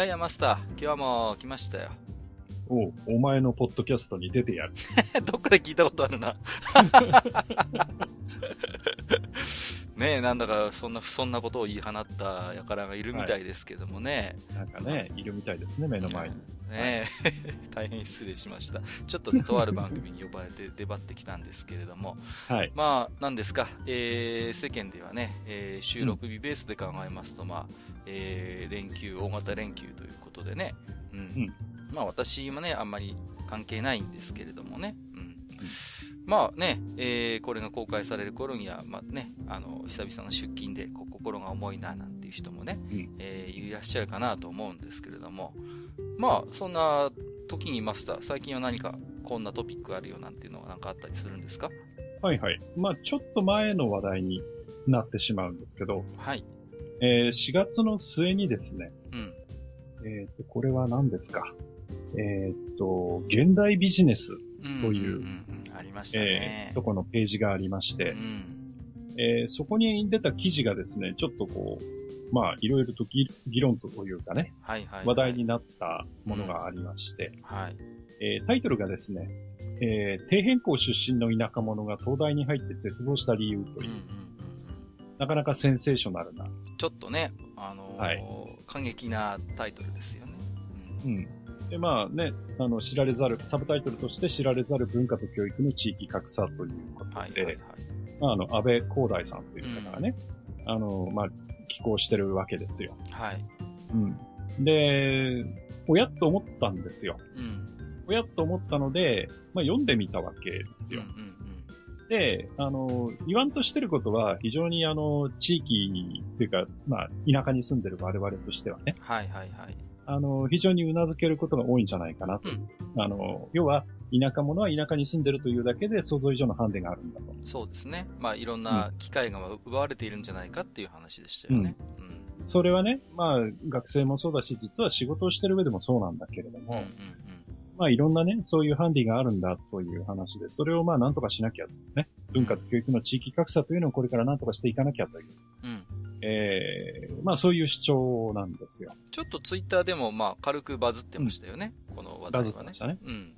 やいやマスター今日はもう来ましたよおうお前のポッドキャストに出てやる。どっかで聞いたことあるな ねえなんだかそんな不遜なことを言い放った輩がいるみたいですけどもね、なんかね、いるみたいですね、目の前に。ね。え 大変失礼しました。ちょっとねとある番組に呼ばれて出張ってきたんですけれども。はい。まあ何ですか、えー世間ではね、えー収録日ベースで考えますと、まあえー連休大型連休ということでね、うん。うん。まあ私もねあんまり関係ないんですけれどもね、うんまあね、えーこれが公開される頃には、まあね、あの久々の出勤でこ心が重いななんていう人もね、うんえーいらっしゃるかなと思うんですけれどもまあそんな時にマスター最近は何かこんなトピックあるよなんていうのは何かあったりするんですか？はいはい。まあちょっと前の話題になってしまうんですけど、はい。えー4月の末にですね、うん。えっ、と、これは何ですか？えっ、と、現代ビジネス、うんというんんんありましたえねー、。とこのページがありましてう、ん。えーそこに出た記事がですね、ちょっとこう、まあ、いろいろと議議論というかね、はいはい、はい。話題になったものがありまして、はい。えータイトルがですね、えー底辺校出身の田舎者が東大に入って絶望した理由という、うんうんうんなかなかセンセーショナルな、うん。ちょっとね、あのーはい過激なタイトルですよね。う。うんん。で、まあね、あの、知られざる、サブタイトルとして知られざる文化と教育の地域格差ということで、はいはいはい。まあ、あの、安倍光大さんという方がね、あの、まあ、寄稿してるわけですよ。はい。うん。で、おやっと思ったんですよ。うん。おやっと思ったので、まあ、読んでみたわけですよ。うんうんで、あの、言わんとしてることは、非常にあの、地域というか、まあ、田舎に住んでる我々としてはね、はいはいはい。あの、非常に頷けることが多いんじゃないかなと。あの、要は、田舎者は田舎に住んでるというだけで想像以上のハンデがあるんだと。そうですね。まあいろんな機会が奪われているんじゃないかっていう話でしたよね。うん。それはね、まあ、学生もそうだし、実は仕事をしてる上でもそうなんだけれども、うんうんまあ、いろんなね、そういうハンディがあるんだという話で、それをまあ、なんとかしなきゃ、ね、文化と教育の地域格差というのをこれからなんとかしていかなきゃという、うん。うん。ええまあ、そういう主張なんですよ。ちょっとツイッターでもまあ軽くバズってましたよね。この話題はねバズってまし。たね。うん。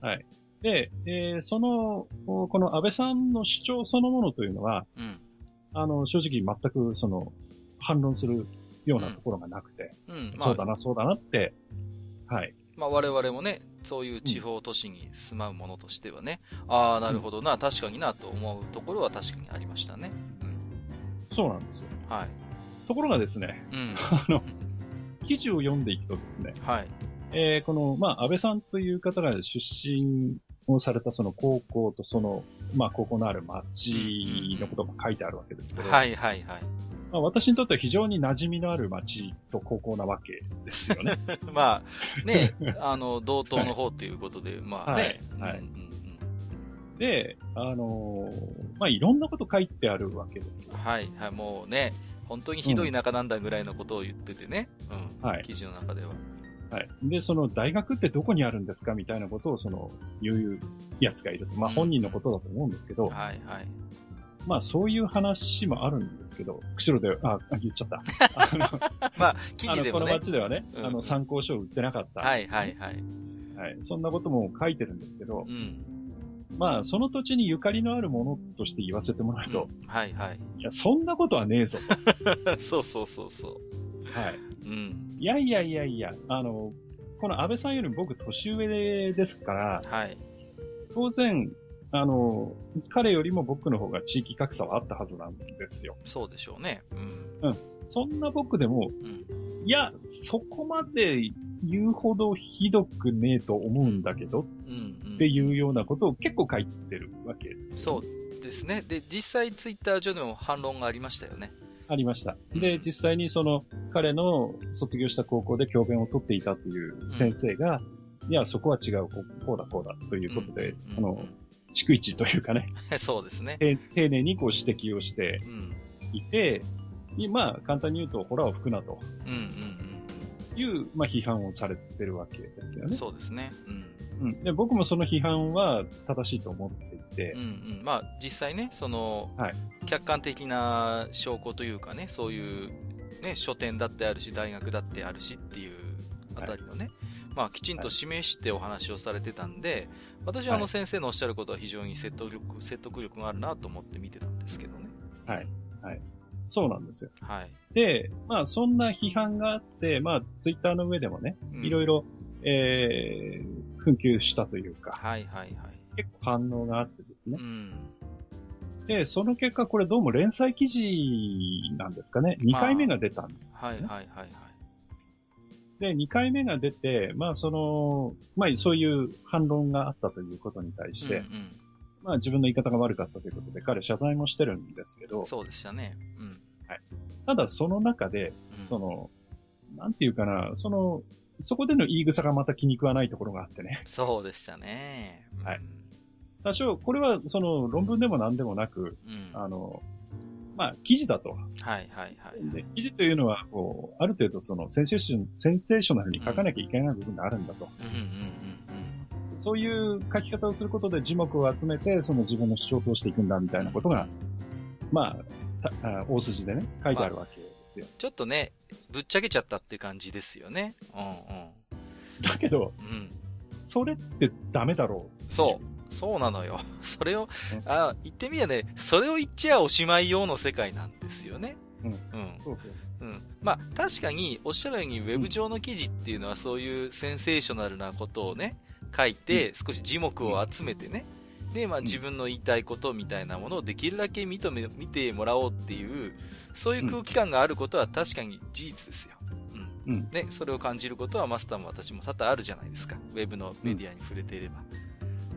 で、えーその、ここの安倍さんの主張そのものというのは、うん。あの、正直全くその、反論するようなところがなくて、うん。まあそうだな、そうだなって、はい。まあ、我々もね、そういう地方都市に住まうものとしてはね、ああ、なるほどな、確かになと思うところは確かにありましたね。そうなんですよ。うん。はい。ところがですね、うん。あの、記事を読んでいくとですね、はい。えーこの、まあ、安倍さんという方が出身をされたその高校とその、まあ、高校のある町のことが書いてあるわけですけど、はいはいはい。まあ、私にとっては非常に馴染みのある町と高校なわけですよね。まあ、ね、あの、同等の方ということで、まあね。はいはいうんうんうんで、あのーまあ、いろんなこと書いてあるわけですよ。はい、はい、もうね、本当にひどい仲なんだぐらいのことを言っててね、うん、はい記事の中では。はい。で、その大学ってどこにあるんですかみたいなことをその言うやつがいると。まあうん本人のことだと思うんですけど、はい、はい。まあそういう話もあるんですけど、釧路で、あ、あ言っちゃった。あ のまあ、記事でもね。町ではね、うんあの参考書を売ってなかった。はい、はい、はい。はい。そんなことも書いてるんですけどう、ん。まあその土地にゆかりのあるものとして言わせてもらうと、うんはい、はい。いや、そんなことはねえぞ そうそうそうそう。と。はい。うん。いやいやいやいや、あの、この安倍さんよりも僕年上ですから、はい。当然、あの、彼よりも僕の方が地域格差はあったはずなんですよ。そうでしょうね。うん。そんな僕でも、うん。いや、そこまで言うほどひどくねえと思うんだけどうんうんっていうようなことを結構書いてるわけですよね、そうですね。で、実際ツイッター上でも反論がありましたよね。ありました。うんで、実際にその、彼の卒業した高校で教鞭を取っていたという先生が、いや、そこは違う、こうこうだ、こうだ、ということで、うんあの、逐一というかね、そうですね。て丁寧にこう指摘をしてうん。いて、まあ、簡単に言うと、ホラーを吹くなとうんうんいう、まあ、批判をされてるわけですようん。ね。そうですね。うん。うん。で、僕もその批判は正しいと思っていてうん、うん。まあ、実際ね、その、はい客観的な証拠というかね、そういう、ね、書店だってあるし、大学だってあるしっていうあたりのね、まあ、きちんと示してお話をされてたんで、私はあのはい先生のおっしゃることは非常に説得力、説得力があるなと思って見てたんですけどね。はい。はい。そうなんですよ。はい。で、まあ、そんな批判があって、まあ、ツイッターの上でもね、うんいろいろ、えー、紛糾したというか、はいはいはい。結構反応があってですねう。ん。で、その結果、これどうも連載記事なんですかね。2回目が出たんです、ねはいはいはいはい。で、2回目が出て、まあ、その、まあ、そういう反論があったということに対して、うんうんまあ、自分の言い方が悪かったということで、彼謝罪もしてるんですけど、そうでしたね。うん。ただその中で、うんその、なんていうかな、その、そこでの言い草がまた気に食わないところがあってね。そうでしたね。うんはい。多少、これはその論文でも何でもなく、うん。あの、まあ、記事だと。はいはいはい。で記事というのは、こう、ある程度そのセンセーション、センセーショナルに書かなきゃいけない部分があるんだと。うんうんうんそういう書き方をすることで字幕を集めて、その自分の主張を通していくんだみたいなことが、まあ、大筋でね、書いてあるわけですよ。ちょっとね、ぶっちゃけちゃったっていう感じですよね。うんだけど、うん。うん。それってダメだろう。そう。そうなのよ。それをね、あ、言ってみればね、それを言っちゃおしまい用の世界なんですよね。うんうん。そうん。まあ、確かに、おっしゃるように、ウェブ上の記事っていうのは、そういうセンセーショナルなことをね、書いて、少し字幕を集めてね、で、まあ、ん自分の言いたいことみたいなものをできるだけ認め、見てもらおうっていう、そういう空気感があることは確かに事実ですよ。うん。うん。ね、それを感じることはマスターも私も多々あるじゃないですか。ウェブのメディアに触れていれば。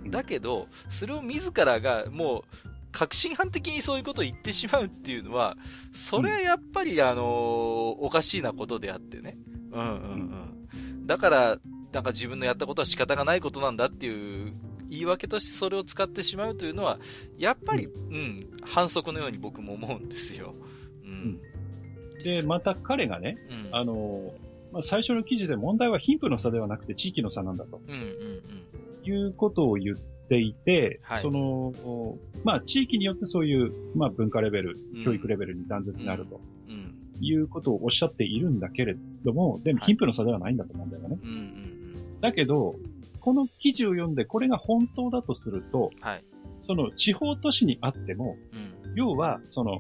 うんだけど、それを自らがもう、確信犯的にそういうことを言ってしまうっていうのは、それはやっぱり、あのーおかしいなことであってね。うんうんうん。だから、なんか自分のやったことは仕方がないことなんだっていう言い訳としてそれを使ってしまうというのは、やっぱり、うん、反則のように僕も思うんですよ。うん。で、また彼がね、うん、あの、まあ、最初の記事で問題は貧富の差ではなくて地域の差なんだとうんうんうん。いうことを言っていて、はいその、まあ、地域によってそういう、まあ、文化レベルうん、教育レベルに断絶があるとうん。いうことをおっしゃっているんだけれども、でもはい貧富の差ではないんだと思うんだよね。うんうんうん。だけど、この記事を読んでこれが本当だとすると、はい。その地方都市にあっても、うん。要は、その、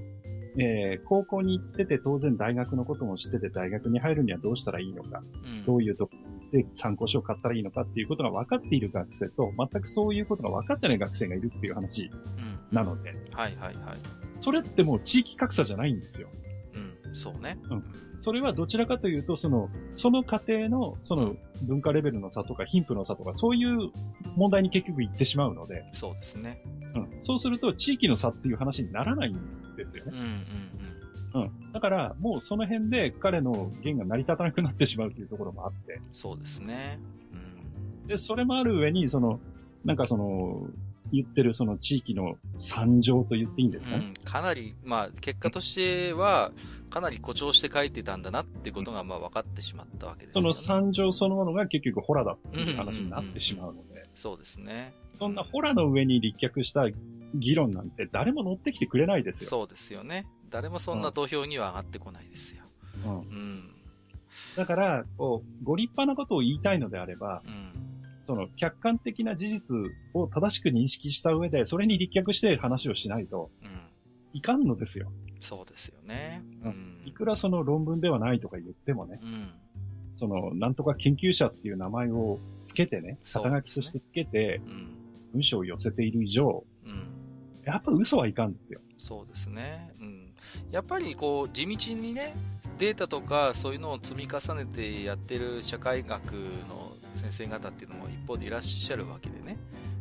えー高校に行ってて当然大学のことも知ってて大学に入るにはどうしたらいいのか、うん。どういうとこで参考書を買ったらいいのかっていうことが分かっている学生と、全くそういうことが分かってない学生がいるっていう話うん。なので、はいはいはい。それってもう地域格差じゃないんですよ。うん。そうね。うんそれはどちらかというと、その、その家庭の、その文化レベルの差とか貧富の差とか、そういう問題に結局行ってしまうので、そうですね。うん、そうすると地域の差っていう話にならないんですよね。うんうんうん。だから、もうその辺で彼の弦が成り立たなくなってしまうというところもあって、うん。そうですね。うん。で、それもある上に、その、なんかその、言ってるその地域の惨状と言っていいんですか？ね。うん、かなり、まあ、結果としては、かなり誇張して書いてたんだなってことが、まあ、分かってしまったわけですよね。その惨状そのものが結局ホラだっていう話になってしまうので、そうですね。そんなホラの上に立脚した議論なんて誰も乗ってきてくれないですよ。そうですよね。誰もそんな土俵には上がってこないですよ。うんうん。だから、こう、ご立派なことを言いたいのであれば、うん。その客観的な事実を正しく認識した上で、それに立脚して話をしないとうん。いかんのですよ。そうですよね。ううん。いくらその論文ではないとか言ってもね、うん。その、なんとか研究者っていう名前をつけてね、肩書きとしてつけて、うん。文章を寄せている以上、うん。やっぱ嘘はいかんですよ。そうですね。うん。やっぱりこう地道にねデータとかそういうのを積み重ねてやってる社会学の先生方っていうのも一方でいらっしゃるわけでね、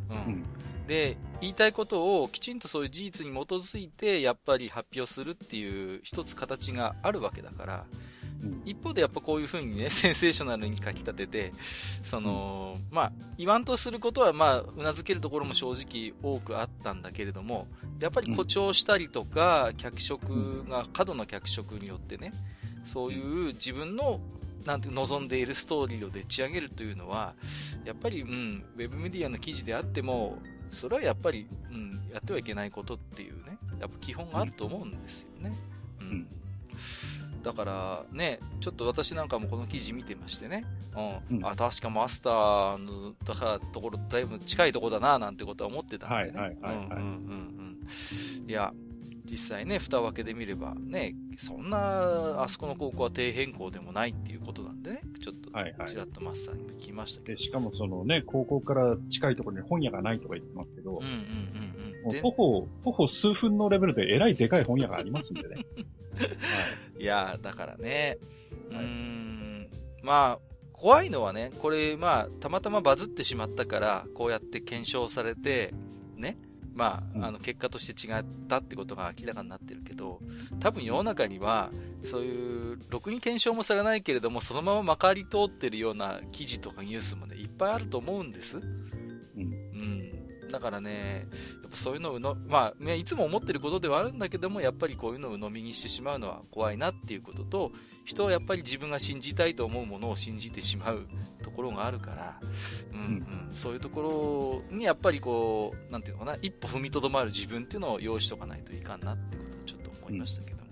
うん、うん、で言いたいことをきちんとそういう事実に基づいてやっぱり発表するっていう一つ形があるわけだから、一方でやっぱこういうふうにね、センセーショナルに書き立てて、その、まあ、言わんとすることは、まあ、うなずけるところも正直多くあったんだけれども、やっぱり誇張したりとか、脚色が、過度な脚色によってね、そういう自分のなんて望んでいるストーリーをでっち上げるというのは、やっぱり、うん、ウェブメディアの記事であっても、それはやっぱり、うん、やってはいけないことっていうね、やっぱ基本があると思うんですよね。うん。だからね、ちょっと私なんかもこの記事見てましてね、うん、うん、あ、確かマスターのだからところだいぶ近いところだななんてことは思ってたんでね。はいはいはい、はい、うんうんうんうん。いや、実際ね、蓋を開けてみればね、そんな、あそこの高校は低変更でもないっていうことなんでね、ちょっと、ちらっとマスターに聞きましたけど、はいはい、しかもそのね、高校から近いところに本屋がないとか言ってますけど、うんうんうんうん、徒歩、徒歩数分のレベルでえらいでかい本屋がありますんでね。はい、いやだからね、はい、うん、まあ、怖いのはね、これ、まあ、たまたまバズってしまったから、こうやって検証されて、ね、まあ、あの結果として違ったってことが明らかになってるけど、多分世の中には、そういう、ろくに検証もされないけれども、そのまままかり通ってるような記事とかニュースもね、いっぱいあると思うんです。うん。うんだからね、やっぱそういうのをの、まあ、ね、いつも思ってることではあるんだけども、やっぱりこういうのを鵜呑みにしてしまうのは怖いなっていうことと、人はやっぱり自分が信じたいと思うものを信じてしまうところがあるから、うん、うん、そういうところにやっぱりこう、なんていうのかな、一歩踏みとどまる自分っていうのを用意しとかないといかんなってことをちょっと思いましたけど。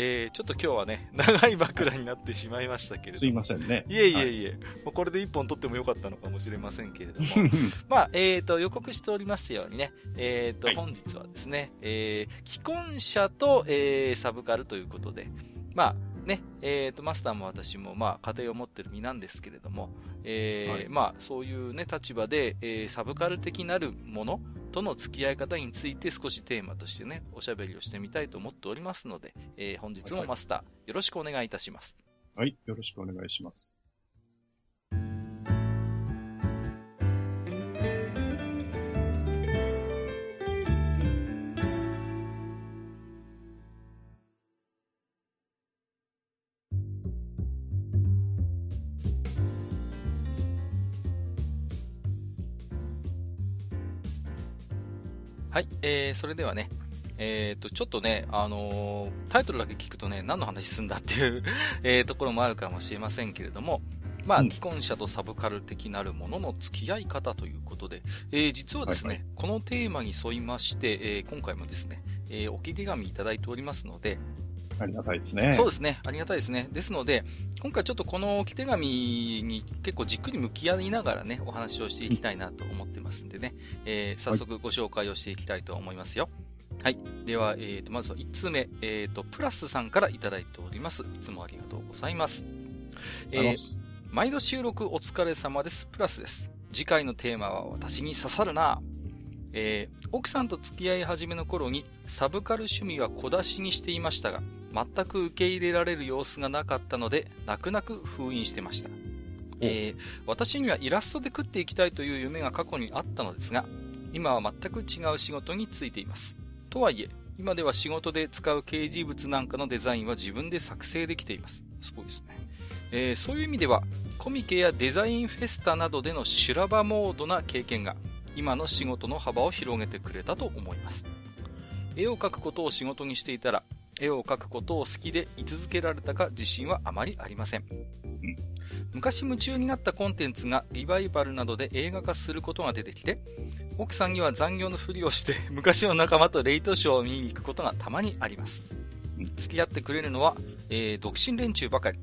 えー、ちょっと今日はね、長い枕になってしまいましたけれどすいませんね。いえいえいえ、はい、もうこれで一本取ってもよかったのかもしれませんけれども、まあ、えっ、ー、と、予告しておりますようにね、えっ、ー、と、はい、本日はですね、えー、既婚者と、えー、サブカルということで、まあ、ね、えっ、ー、と、マスターも私も、まあ、家庭を持ってる身なんですけれども、えー、はい、まあ、そういうね、立場で、えー、サブカル的なるものとの付き合い方について少しテーマとしてね、おしゃべりをしてみたいと思っておりますので、えー、本日もマスター、はいはい、よろしくお願いいたします。はい、よろしくお願いします。えー、それではね、えっ、ー、と、ちょっとね、あのー、タイトルだけ聞くとね、何の話すんだっていう えところもあるかもしれませんけれども、まあ、既婚者とサブカル的なるものの付き合い方ということで、えー、実はですね、はいはい、このテーマに沿いまして、えー、今回もですね、えー、置き手紙いただいておりますので、ありがたいですね。そうですね。ありがたいですね。ですので、今回ちょっとこの置き手紙に結構じっくり向き合いながらね、お話をしていきたいなと思ってますんでね、えー、早速ご紹介をしていきたいと思いますよ。はい。では、えーと、まずは1通目、えーと、プラスさんからいただいております。いつもありがとうございます。えー、毎度収録お疲れ様です。プラスです。次回のテーマは私に刺さるなえー、奥さんと付き合い始めの頃にサブカル趣味は小出しにしていましたが、全く受け入れられる様子がなかったので、泣く泣く封印してました。えー、私にはイラストで食っていきたいという夢が過去にあったのですが、今は全く違う仕事に就いています。とはいえ、今では仕事で使う掲示物なんかのデザインは自分で作成できています。すごいですね。えー、そういう意味では、コミケやデザインフェスタなどでの修羅場モードな経験が、今の仕事の幅を広げてくれたと思います。絵を描くことを仕事にしていたら、絵を描くことを好きで居続けられたか自信はあまりありません。昔夢中になったコンテンツがリバイバルなどで映画化することが出てきて、奥さんには残業のふりをして 昔の仲間とレイトショーを見に行くことがたまにあります。付き合ってくれるのは、えー、独身連中ばかり。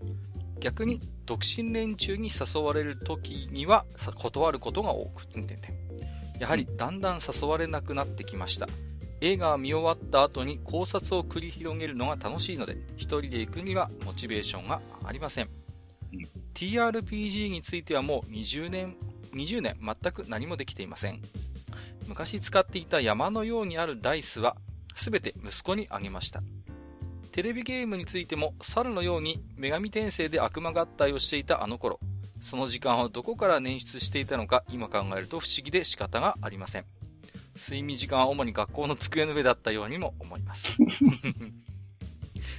逆に独身連中に誘われる時には断ることが多く、やはりだんだん誘われなくなってきました。映画は見終わった後に考察を繰り広げるのが楽しいので、一人で行くにはモチベーションが上がりません。うん、TRPG についてはもう20年、20年全く何もできていません。昔使っていた山のようにあるダイスは、全て息子にあげました。テレビゲームについても猿のように女神転生で悪魔合体をしていたあの頃、その時間をどこから捻出していたのか今考えると不思議で仕方がありません。睡眠時間は主に学校の机の上だったようにも思います。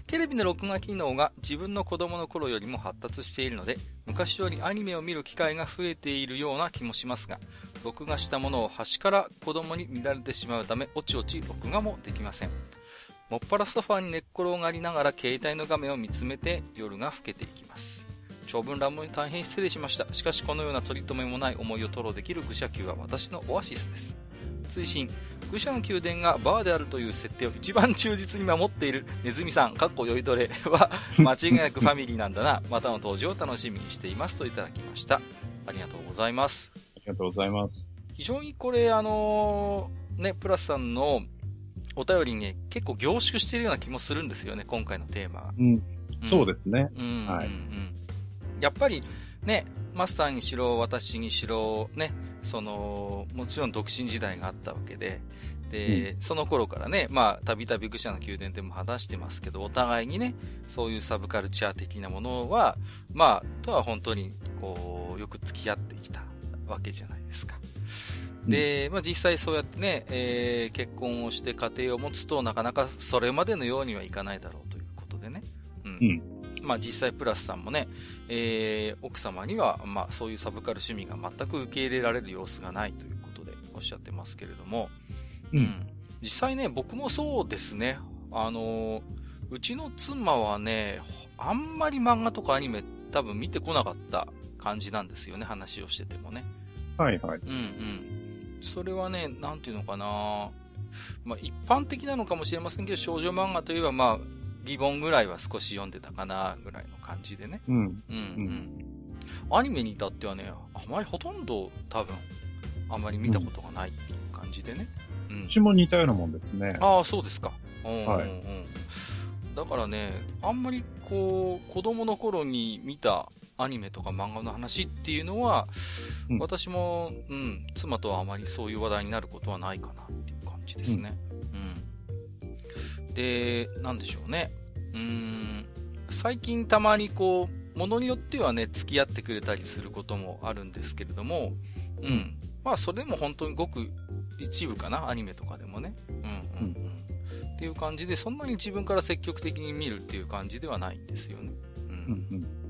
テレビの録画機能が自分の子供の頃よりも発達しているので、昔よりアニメを見る機会が増えているような気もしますが、録画したものを端から子供に見られてしまうため、おちおち録画もできません。もっぱらソファーに寝っ転がりながら携帯の画面を見つめて夜が更けていきます。長文乱文に大変失礼しました。しかしこのような取り留めもない思いを吐露できる愚者級は私のオアシスです。追伸愚者の宮殿がバーであるという設定を一番忠実に守っているネズミさん、かっこ酔いどれ は間違いなくファミリーなんだな。またの登場を楽しみにしていますといただきました。ありがとうございます。ありがとうございます。非常にこれ、あのーね、プラスさんのお便りにね、結構凝縮しているような気もするんですよね、今回のテーマが。うん、んそうですね。うんうんうんはいやっぱりね、マスターにしろ、私にしろ、ね、その、もちろん独身時代があったわけで、で、その頃からね、まあ、たびたび愚者の宮殿でも話してますけど、お互いにね、そういうサブカルチャー的なものは、まあ、とは本当に、こう、よく付き合ってきたわけじゃないですか。で、まあ実際そうやってね、えー結婚をして家庭を持つとなかなかそれまでのようにはいかないだろうということでね。うん。うんまあ実際プラスさんもね、えー奥様には、まあそういうサブカル趣味が全く受け入れられる様子がないということでおっしゃってますけれども、うん。実際ね、僕もそうですね。あのーうちの妻はね、あんまり漫画とかアニメ多分見てこなかった感じなんですよね、話をしててもね。はいはい。うんうん。それはね、なんていうのかなまあ一般的なのかもしれませんけど、少女漫画といえばまあ、ギボンぐらいは少し読んでたかな、ぐらいの感じでね。うん。うんうん。アニメに至ってはね、あまりほとんど多分、あまり見たことがないっていう感じでね。うんう。ちも似たようなもんですね。ああ、そうですか。うんうんうんはいだからね、あんまりこう、子供の頃に見たアニメとか漫画の話っていうのは、うん私も、うん、妻とはあまりそういう話題になることはないかなっていう感じですね。うん。で、なんでしょうね。うーん、最近たまにこう、ものによってはね、付き合ってくれたりすることもあるんですけれども、うん。まあ、それでも本当にごく一部かな、アニメとかでもね。うんうんうん。っていう感じで、そんなに自分から積極的に見るっていう感じではないんですよね。う。うんん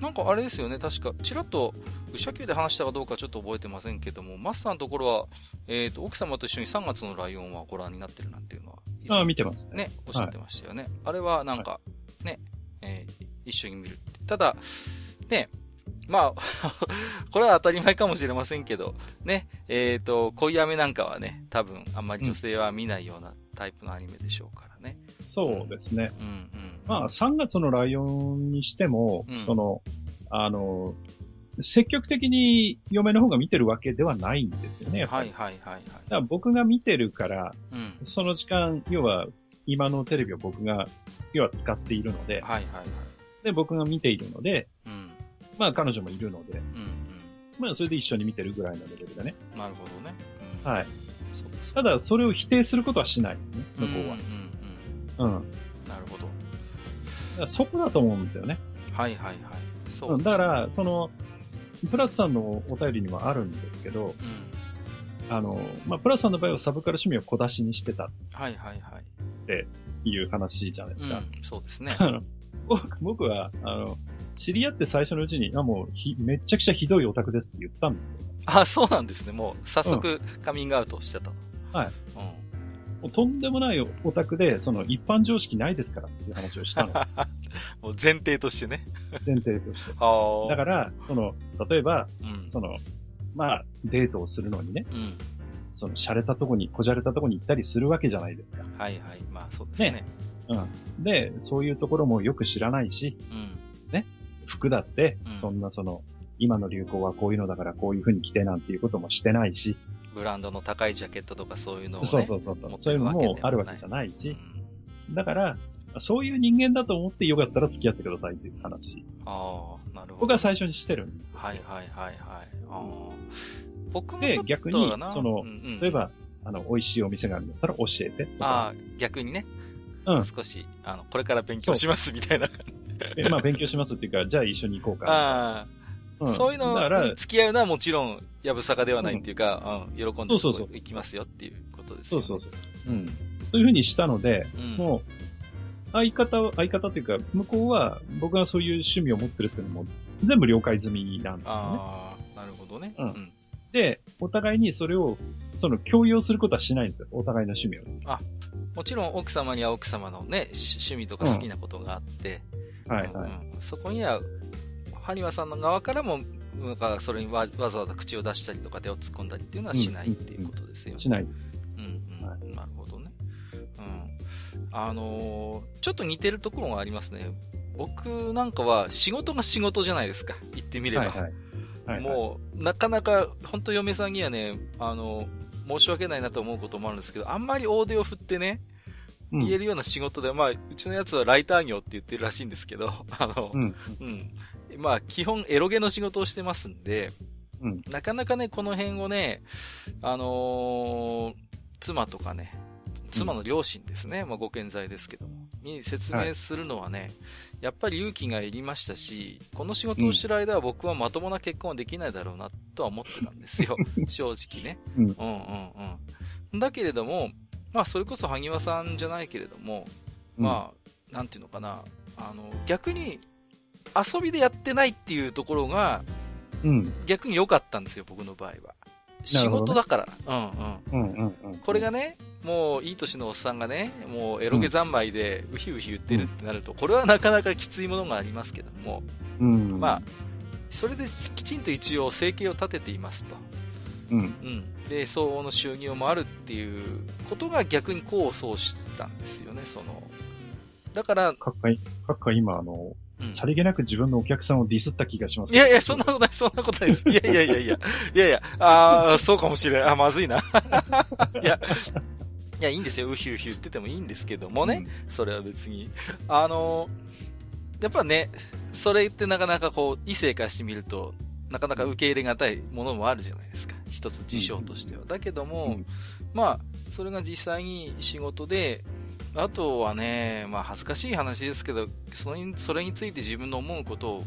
なんかあれですよね、確か、ちらっと、愚者級で話したかどうかちょっと覚えてませんけども、マスターのところは、えっ、と、奥様と一緒に3月のライオンはご覧になってるなんていうのは、ああ、見てますね。ね、おっしゃってましたよね。あれはなんか、ね、えー一緒に見るって。ただ、ね、まあ、これは当たり前かもしれませんけど、ね、えっ、と、恋雨なんかはね、多分あんまり女性は見ないようなタイプのアニメでしょうからね。そうですね。うんうん。まあ、3月のライオンにしても、うんその、あの、積極的に嫁の方が見てるわけではないんですよね、やっぱり。はいはいはいはい。だから僕が見てるから、うん。その時間、要は、今のテレビを僕が、要は使っているので、はいはいはい。で、僕が見ているので、うん。まあ彼女もいるので、うんまあそれで一緒に見てるぐらいのレベルでね。うん。なるほどね。うん、はい。ただ、それを否定することはしないですね、向こうは。うんうんうん。うん。なるほど。だそこだと思うんですよね。はいはいはい。そううんだから、その、プラスさんのお便りにもあるんですけど、うん。あの、まあ、プラスさんの場合はサブカル趣味を小出しにしてたっはいはいはい。ていう話じゃないですか。うん、そうですね。僕僕は、あの、知り合って最初のうちに、あ、もうひ、めっちゃくちゃひどいオタクですって言ったんですよ。あ、そうなんですね。もう、早速、カミングアウトしてた。はい。うん。もうとんでもないオタクで、その一般常識ないですからっていう話をしたの。もう前提としてね。前提として。ああ。だから、その、例えば、うん。その、まあ、デートをするのにね、うん。その、洒落たとこに、こじゃれたとこに行ったりするわけじゃないですか。はいはい。まあ、そうですね。ねうん。で、そういうところもよく知らないし、うん。服だってうん、そんなその、今の流行はこういうのだからこういう風に着てなんていうこともしてないし、ブランドの高いジャケットとかそういうのをね。そうそうそうそう持っ。てそういうのるわけではもあるわけじゃないうんし、だから、そういう人間だと思ってよかったら付き合ってくださいっていう話。ああ、なるほど。僕は最初にしてるんですよ。はいはいはいはい。あー僕もちょっとで逆にそのうんうん例えば、あの、美味しいお店があるんだったら教えて。ああ、逆にね。うん少し、あの、これから勉強しますみたいな。えまあ、勉強しますっていうか、じゃあ一緒に行こうか。ああ、んそういうのに、付き合うのはもちろん、やぶさかではないっていうか、うん、喜んでそうそうそう行きますよっていうことですよ、ね。そうそうそう。うん。そういうふうにしたので、うん。もう、相方は、相方っていうか、向こうは、僕がそういう趣味を持ってるっていうのも、全部了解済みなんですよね。ああ、なるほどね。うんうん。で、お互いにそれを、その、共有することはしないんですよ。お互いの趣味を。もちろん奥様には奥様のね、し趣味とか好きなことがあって、はいはい。うんそこには、埴輪さんの側からも、なんかそれにわわざわざ口を出したりとか手を突っ込んだりっていうのはしないっていうことですよね。しない。うんうん、はなるほどね。うん。あのーちょっと似てるところがありますね。僕なんかは仕事が仕事じゃないですか。言ってみれば。はいはい。はいはい、もう、なかなか、本当嫁さんにはね、あの、申し訳ないなと思うこともあるんですけど、あんまり大手を振ってね、うん、言えるような仕事で、まあ、うちのやつはライター業って言ってるらしいんですけど、あの、うん。うん。まあ、基本エロゲの仕事をしてますんで、うん。なかなかね、この辺をね、あのー妻とかね、妻の両親ですね、まあご健在ですけども、に説明するのはね、やっぱり勇気がいりましたし、この仕事をしてる間は僕はまともな結婚はできないだろうなとは思ってたんですよ。正直ね。うんうんうんうん。だけれども、まあそれこそ萩和さんじゃないけれども、まあ、なんていうのかな、あの、逆に遊びでやってないっていうところがうん。逆に良かったんですよ、僕の場合は。仕事だから。うんうん。うんうんうん。これがね、もういい年のおっさんがね、もうエロゲ三昧でウヒウヒ言ってるってなると、これはなかなかきついものがありますけども、うん。まあ、それできちんと一応生計を立てていますと。うん。うん。で、相応の収入もあるっていうことが逆に功を奏したんですよね、その。だから、かっかい、かっか今、あの、うんさりげなく自分のお客さんをディスった気がします。いやいや、そんなことない、そんなことないです。いやいやいやいや、いやいや、ああ、そうかもしれん。あ、まずいな。いや、いや、いいんですよ。ウヒウヒ言っててもいいんですけどもね。それは別に。あの、やっぱね、それってなかなかこう、異性からしてみると、なかなか受け入れがたいものもあるじゃないですか。一つ事象としては。だけどうん。も、まあ、それが実際に仕事で、あとはね、まあ恥ずかしい話ですけど、それにそれについて自分の思うことを、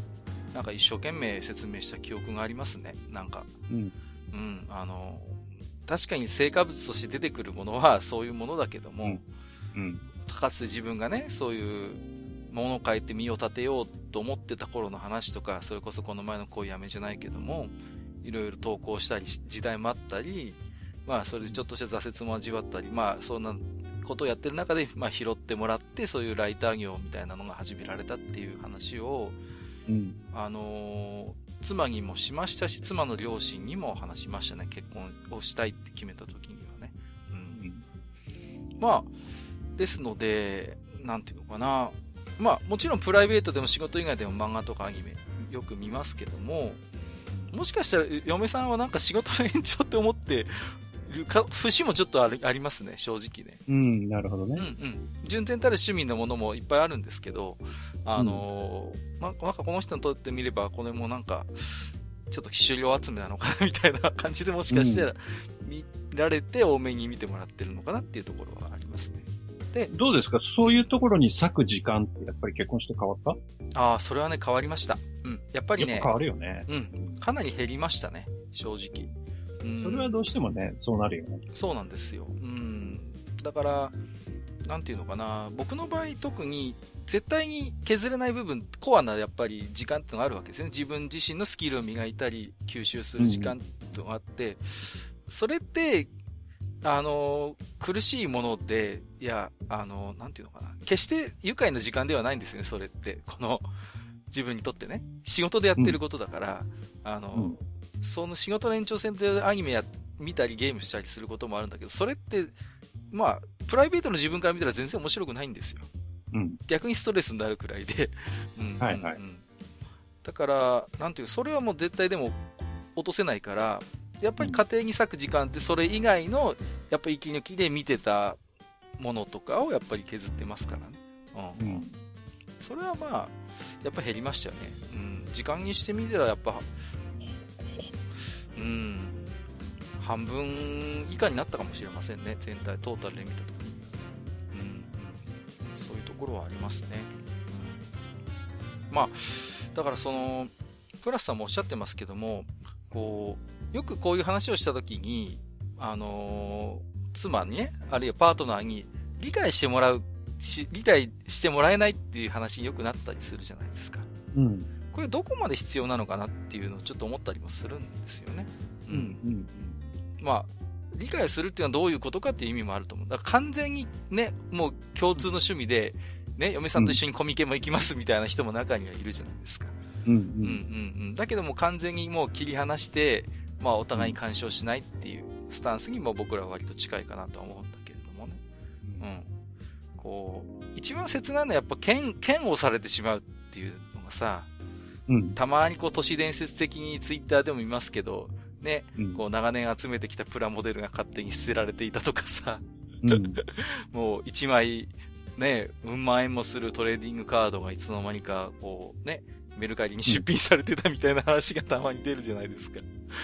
なんか一生懸命説明した記憶がありますね。なんか、うん。うん、あの、確かに成果物として出てくるものはそういうものだけども、うんうん。かつて自分がね、そういうものを変えて身を立てようと思ってた頃の話とか、それこそこの前の恋やめじゃないけども、いろいろ投稿したり、時代もあったり、まあそれでちょっとした挫折も味わったり、まあそんなことをやってる中で、まあ拾ってもらって、そういうライター業みたいなのが始められたっていう話を、うん。あのー妻にもしましたし、妻の両親にも話しましたね。結婚をしたいって決めた時にはね。うん。まあ、ですので、なんていうのかな。まあ、もちろんプライベートでも仕事以外でも漫画とかアニメよく見ますけども、もしかしたら嫁さんはなんか仕事の延長って思ってるか、節もちょっとありありますね、正直ね。うん、なるほどうんうね。ん。純然たる趣味のものもいっぱいあるんですけど、あのーま、なんかこの人にとってみれば、これもなんか、ちょっと資料集めなのかなみたいな感じでもしかしたら、見られて多めに見てもらってるのかなっていうところはありますね。どうですか？そういうところに割く時間ってやっぱり結婚して変わった？ああ、それはね、変わりました。うん。やっぱりね変わるよね。うん。かなり減りましたね、正直。うん。それはどうしてもね、そうなるよね。そうなんですよ。うん。だから、なんていうのかな、僕の場合特に絶対に削れない部分、コアなやっぱり時間ってのがあるわけですね。自分自身のスキルを磨いたり、吸収する時間ってのがあって、それって、あの、苦しいもので、いや、あの、なんていうのかな、決して愉快な時間ではないんですよね、それって。この、自分にとってね。仕事でやってることだから、あの、その仕事の延長線でアニメや、見たりゲームしたりすることもあるんだけど、それって、まあ、プライベートの自分から見たら全然面白くないんですよ。うん。逆にストレスになるくらいで。うんはいはいうんだから、なんていう、それはもう絶対でも落とせないから、やっぱり家庭に割く時間ってそれ以外の、やっぱり息抜きで見てたものとかをやっぱり削ってますからね。うん。うん。それはまあ、やっぱ減りましたよね。うん。時間にしてみたらやっぱ、うん。半分以下になったかもしれませんね。全体、トータルで見たときに。うん。そういうところはありますね。まあ、だからその、プラスさんもおっしゃってますけども、こう、よくこういう話をしたときに、あのー、妻にね、あるいはパートナーに理解してもらうし、理解してもらえないっていう話によくなったりするじゃないですか。うん。これどこまで必要なのかなっていうのをちょっと思ったりもするんですよね。うん。うん、まあ、理解するっていうのはどういうことかっていう意味もあると思う。だから完全にね、もう共通の趣味で、ね、嫁さんと一緒にコミケも行きますみたいな人も中にはいるじゃないですか。うんうん。うんうんうん。だけども完全にもう切り離して、まあお互いに干渉しないっていうスタンスにも僕らは割と近いかなとは思うんだけれどもね。うん。こう、一番切ないのはやっぱ剣、剣をされてしまうっていうのがさ、うん、たまにこう都市伝説的にツイッターでも見ますけど、ね、うん、こう長年集めてきたプラモデルが勝手に捨てられていたとかさ、うん、もう一枚、ね、うん万円もするトレーディングカードがいつの間にか、こうね、メルカリに出品されてたみたいな話がたまに出るじゃないですか。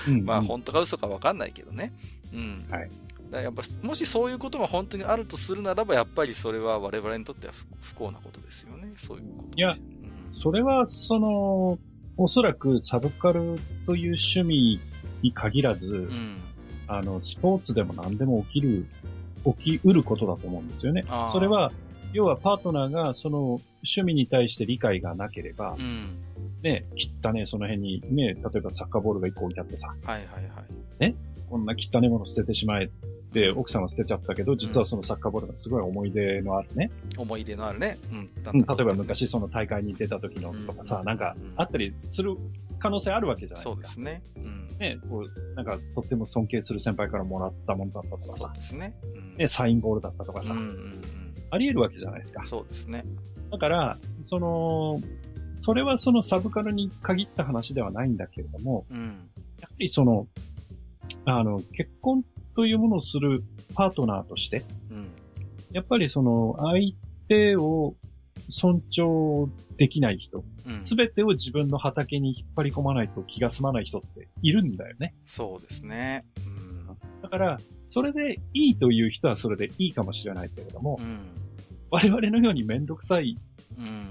うん、まあ本当か嘘かわかんないけどね。うん。はい。だやっぱ、もしそういうことが本当にあるとするならば、やっぱりそれは我々にとっては不幸なことですよね。そういうこと。いや、それは、その、おそらくサブカルという趣味に限らず、うん、あの、スポーツでも何でも起きる、起きうることだと思うんですよね。それは、要はパートナーがその趣味に対して理解がなければ、うん、ね、切ったね、その辺にね、例えばサッカーボールが一個置いてあってさ、はいはいはい。ね、こんな汚いもの捨ててしまえっで、奥さんは捨てちゃったけど、実はそのサッカーボールがすごい思い出のあるね。思い出のあるね。うん。例えば昔その大会に出た時のとかさ、うん、なんかあったりする可能性あるわけじゃないですか。そうですね。うん。ね、こう、なんかとっても尊敬する先輩からもらったものだったとかさ。そうですね。うん、ね、サインボールだったとかさ。うんうんうん、あり得るわけじゃないですか。そうですね。だから、その、それはそのサブカルに限った話ではないんだけれども、うん、やはりその、あの、結婚というものをするパートナーとして、うん、やっぱりその相手を尊重できない人、す、べ、てを自分の畑に引っ張り込まないと気が済まない人っているんだよね。そうですね。うん、だから、それでいいという人はそれでいいかもしれないけれども、うん、我々のようにめんどくさい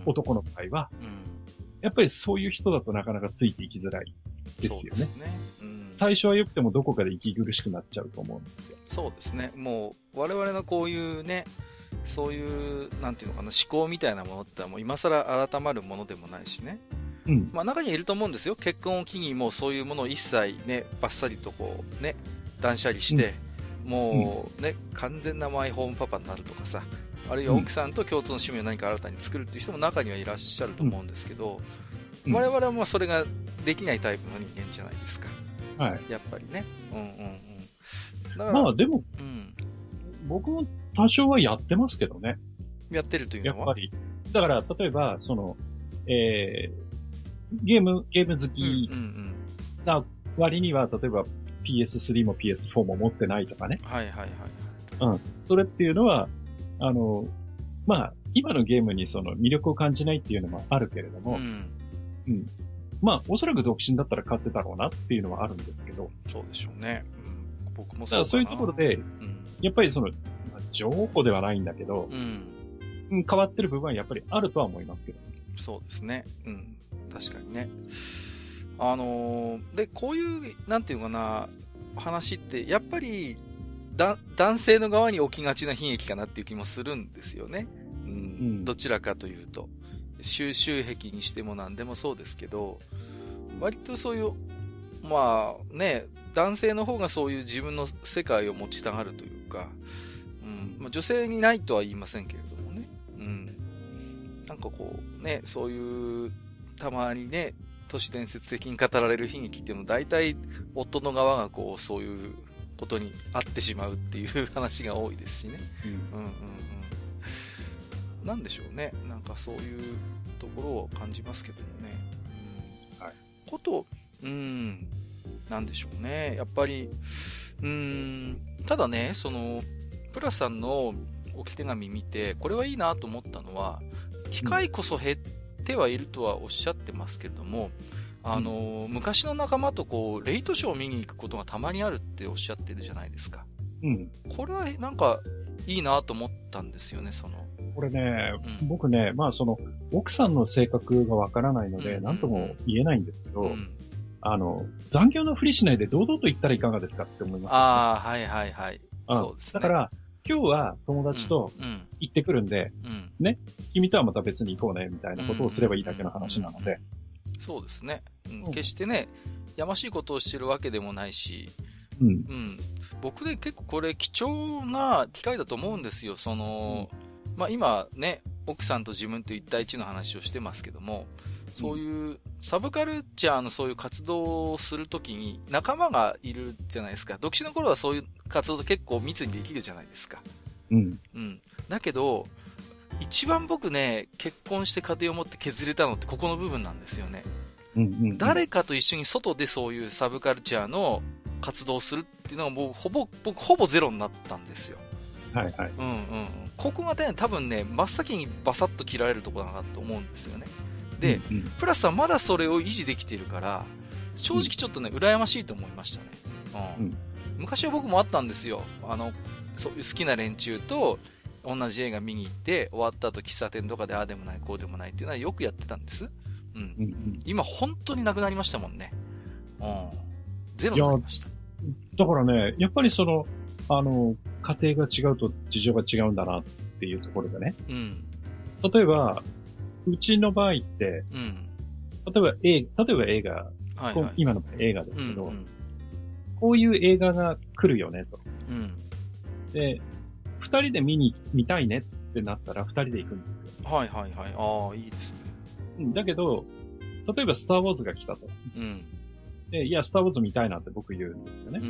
男の場合は、うん、やっぱりそういう人だとなかなかついていきづらいですよね。そうですね。最初は良くてもどこかで息苦しくなっちゃうと思うんですよ。そうですね。もう、我々のこういうね、そういう、なんていうのかな、思考みたいなものってもう今更改まるものでもないしね。うん。まあ中にはいると思うんですよ。結婚を機にもうそういうものを一切ね、バッサリとこう、ね、断捨離して、うん、もうね、うん、完全なマイホームパパになるとかさ、あるいは奥さんと共通の趣味を何か新たに作るっていう人も中にはいらっしゃると思うんですけど、うん、我々はまあそれができないタイプの人間じゃないですか。はい。やっぱりね。うんうんうん。だからまあでも、うん、僕も多少はやってますけどね。やってるというのは？やっぱり。だから、例えば、その、えー、ゲーム、ゲーム好きな割には、例えば PS3 も PS4 も持ってないとかね。はいはいはい。うん。それっていうのは、あの、まあ、今のゲームにその魅力を感じないっていうのもあるけれども、うん。うん。まあ、おそらく独身だったら勝ってたろうなっていうのはあるんですけど。そうでしょうね。うん、僕もそうだそういうところで、うん、やっぱりその、まあ、情報ではないんだけど、うん、変わってる部分はやっぱりあるとは思いますけど。そうですね。うん。確かにね。あのー、で、こういう、なんていうかな、話って、やっぱり、だ、男性の側に起きがちな悲劇かなっていう気もするんですよね。うん。うん、どちらかというと。収集癖にしても何でもそうですけど、割とそういう、まあね、男性の方がそういう自分の世界を持ちたがるというか、うんまあ、女性にないとは言いませんけれどもね、うん、なんかこうね、そういう、たまにね、都市伝説的に語られる悲劇っていうのは大体夫の側がこうそういうことにあってしまうっていう話が多いですしね。うん、うんうんうんなんでしょうね。なんかそういうところを感じますけどもね。うん、はい。こと、うん、なんでしょうね。やっぱり、うん、ただね、その、プラさんの置き手紙見て、これはいいなと思ったのは、機械こそ減ってはいるとはおっしゃってますけども、あの、うん、昔の仲間とこう、レイトショーを見に行くことがたまにあるっておっしゃってるじゃないですか。うん。これはなんか、いいなと思ったんですよね、その。これね、うん、僕ね、まあその、奥さんの性格がわからないので、何とも言えないんですけど、うん、あの、残業のふりしないで堂々と言ったらいかがですかって思います、ね、ああ、はいはいはい。そうです、ね、だから、今日は友達と行ってくるんで、うん、ね、君とはまた別に行こうね、みたいなことをすればいいだけの話なので。そうですね。うん、決してね、やましいことをしてるわけでもないし、うん。うん。僕で結構これ貴重な機会だと思うんですよ。その、うん、まあ今ね、奥さんと自分と一対一の話をしてますけども、そういうサブカルチャーのそういう活動をするときに仲間がいるじゃないですか。独身の頃はそういう活動と結構密にできるじゃないですか。うん。うん。だけど、一番僕ね、結婚して家庭を持って削れたのってここの部分なんですよね。うんうん、うん、誰かと一緒に外でそういうサブカルチャーの活動をするっていうのがもうほぼ、僕ほぼゼロになったんですよ。はいはい。うんうん。ここがね、多分ね、真っ先にバサッと切られるところだなと思うんですよね。で、うんうん、プラスはまだそれを維持できているから、正直ちょっとね、うん、羨ましいと思いましたね。うん。うん、昔は僕もあったんですよ。あの、そういう好きな連中と、同じ映画見に行って、終わった後喫茶店とかでああでもない、こうでもないっていうのはよくやってたんです。うん。うんうん、今本当になくなりましたもんね。うん。ゼロになりました。だからね、やっぱりその、あの、家庭が違うと事情が違うんだなっていうところでね。うん。例えば、うちの場合って、うん、例えば映画、例えば映画、はいはい、今の映画ですけど、うんうん、こういう映画が来るよねと。うん、で、二人で見に、見たいねってなったら二人で行くんですよ。はいはいはい。ああ、いいですね。だけど、例えばスターウォーズが来たと。うん。で、いや、スターウォーズ見たいなって僕言うんですよね。うんう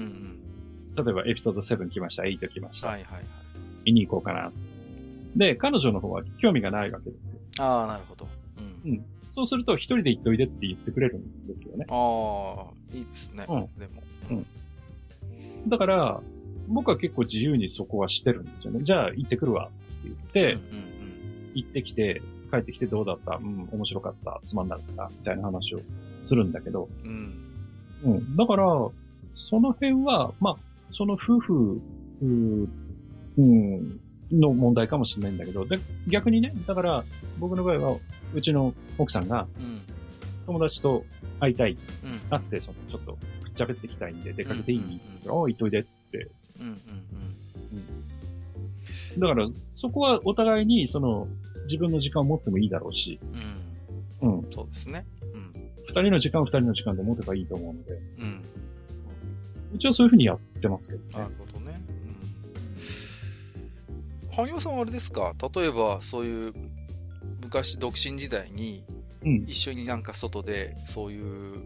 ん、例えばエピソード7来ました、8来ました。はいはいはい。見に行こうかな。で、彼女の方は興味がないわけですよ。ああ、なるほど。うん。うん。そうすると、一人で行っといでって言ってくれるんですよね。ああ、いいですね。うん。でも。うん。だから、僕は結構自由にそこはしてるんですよね。じゃあ、行ってくるわって言って、うんうんうん、行ってきて、帰ってきてどうだった？うん、面白かった、つまんなかった、みたいな話をするんだけど、うん。うん。だから、その辺は、まあ、その夫婦、ううん、の問題かもしれないんだけど、で、逆にね、だから、僕の場合は、うちの奥さんが、友達と会いたい、うん、会って、その、ちょっと、くっちゃべってきたいんで、出かけていい、うんうんうん、ああ、行っといでって。うんうんうん。だから、そこはお互いに、その、自分の時間を持ってもいいだろうし、うん。うん。そうですね。うん。二人の時間は二人の時間で持てばいいと思うので、うん。うちはそういうふうにやってますけどね。なるほどね。うん。萩尾さんはあれですか？例えば、そういう、昔、独身時代に、一緒になんか外で、そういう、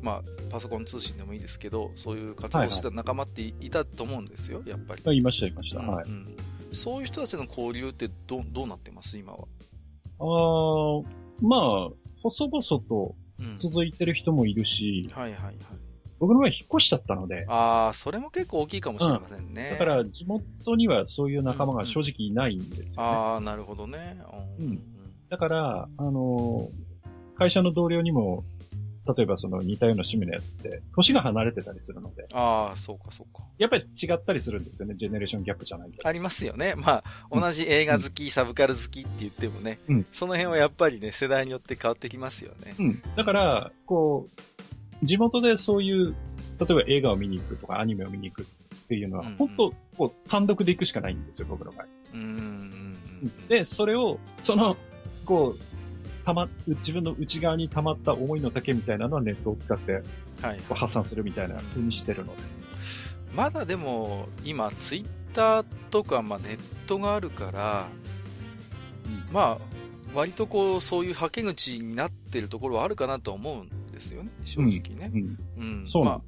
まあ、パソコン通信でもいいですけど、そういう活動してた仲間っていたと思うんですよ、やっぱり。いました、いました。はい、うん。そういう人たちの交流ってどどうなってます今は？ああ、まあ、細々と続いてる人もいるし、うん、はいはいはい。僕の場合引っ越しちゃったので。ああ、それも結構大きいかもしれませんね。うん、だから地元にはそういう仲間が正直いないんですよね。うんうん、ああ、なるほどね。うん。だから、あのー、会社の同僚にも例えばその似たような趣味のやつって、年が離れてたりするので。ああ、そうかそうか。やっぱり違ったりするんですよね、ジェネレーションギャップじゃないありますよね。まあ、同じ映画好き、うん、サブカル好きって言ってもね、うん、その辺はやっぱりね、世代によって変わってきますよね。うん。だから、こう、地元でそういう、例えば映画を見に行くとかアニメを見に行くっていうのは、うんうん、本当こう、単独で行くしかないんですよ、僕の場合。うん。で、それを、その、こう、たま、自分の内側に溜まった思いの丈みたいなのはネットを使って、はい、発散するみたいな風にしてるので。まだでも、今、ツイッターとか、まあ、ネットがあるから、うん、まあ、割とこう、そういうはけ口になってるところはあるかなと思うんですよね、正直ね。うん。うん。そうま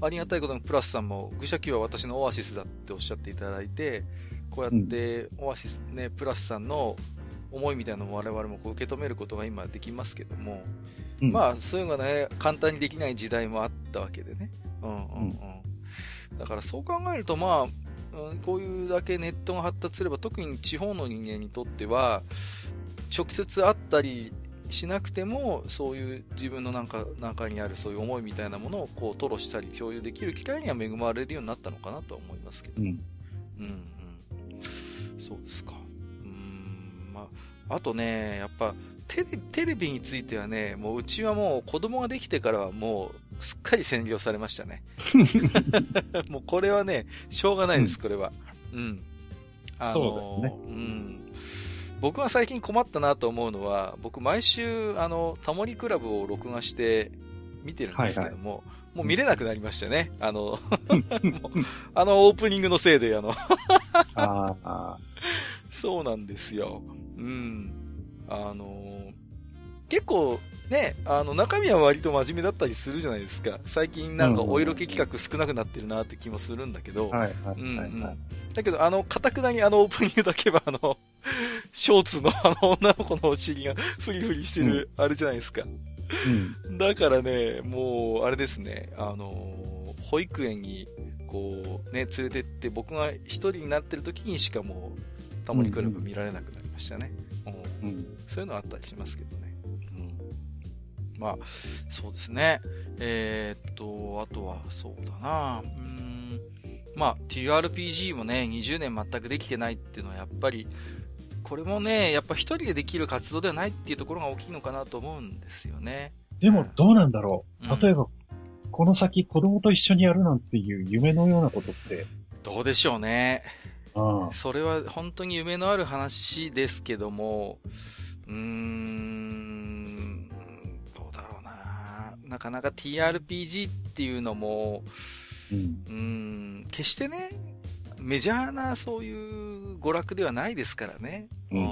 あ、ありがたいことに、プラスさんも、愚者級は私のオアシスだっておっしゃっていただいて、こうやって、オアシスね、プラスさんの思いみたいなのも我々もこう受け止めることが今できますけども、うん、まあそういうのがね、簡単にできない時代もあったわけでね。うんうんうん。うん、だからそう考えるとまあ、こういうだけネットが発達すれば特に地方の人間にとっては、直接会ったり、しなくても、そういう自分のなんか中にあるそういう思いみたいなものをこう、吐露したり共有できる機会には恵まれるようになったのかなとは思いますけど。うん。うん、うん。そうですか。あ、あとね、やっぱ、テレテレビについてはね、もううちはもう子供ができてからはもうすっかり占領されましたね。もうこれはね、しょうがないです、これは。うん。あのー、そうですね。うん。僕が最近困ったなと思うのは、僕毎週、あの、タモリクラブを録画して見てるんですけども、はいはい、もう見れなくなりましたね。あの、あのオープニングのせいで、あのあそうなんですよ。うん。あの結構ね、あの、中身は割と真面目だったりするじゃないですか。最近なんかお色気企画少なくなってるなって気もするんだけど。はいはいはい、はい、だけど、あの、かたくなにあのオープニングだけは、あの、ショーツのあの女の子のお尻がフリフリしてる、あれじゃないですか。うん。だからね、もう、あれですね、あの、保育園に、こう、ね、連れてって、僕が一人になってる時にしかもう、タモリクラブ見られなくなりましたね。うん、うん、そういうのあったりしますけどね。うん。まあ、そうですね。えー、っと、あとは、そうだなうん。まあ、TRPG もね、20年全くできてないっていうのはやっぱり、これもね、やっぱ一人でできる活動ではないっていうところが大きいのかなと思うんですよね。でも、どうなんだろう。うん、例えば、この先子供と一緒にやるなんていう夢のようなことって。どうでしょうね。うん、それは本当に夢のある話ですけども、うーん、どうだろうな。なかなか TRPG っていうのも、うん、うん決してね、メジャーなそういう娯楽ではないですからね。うん、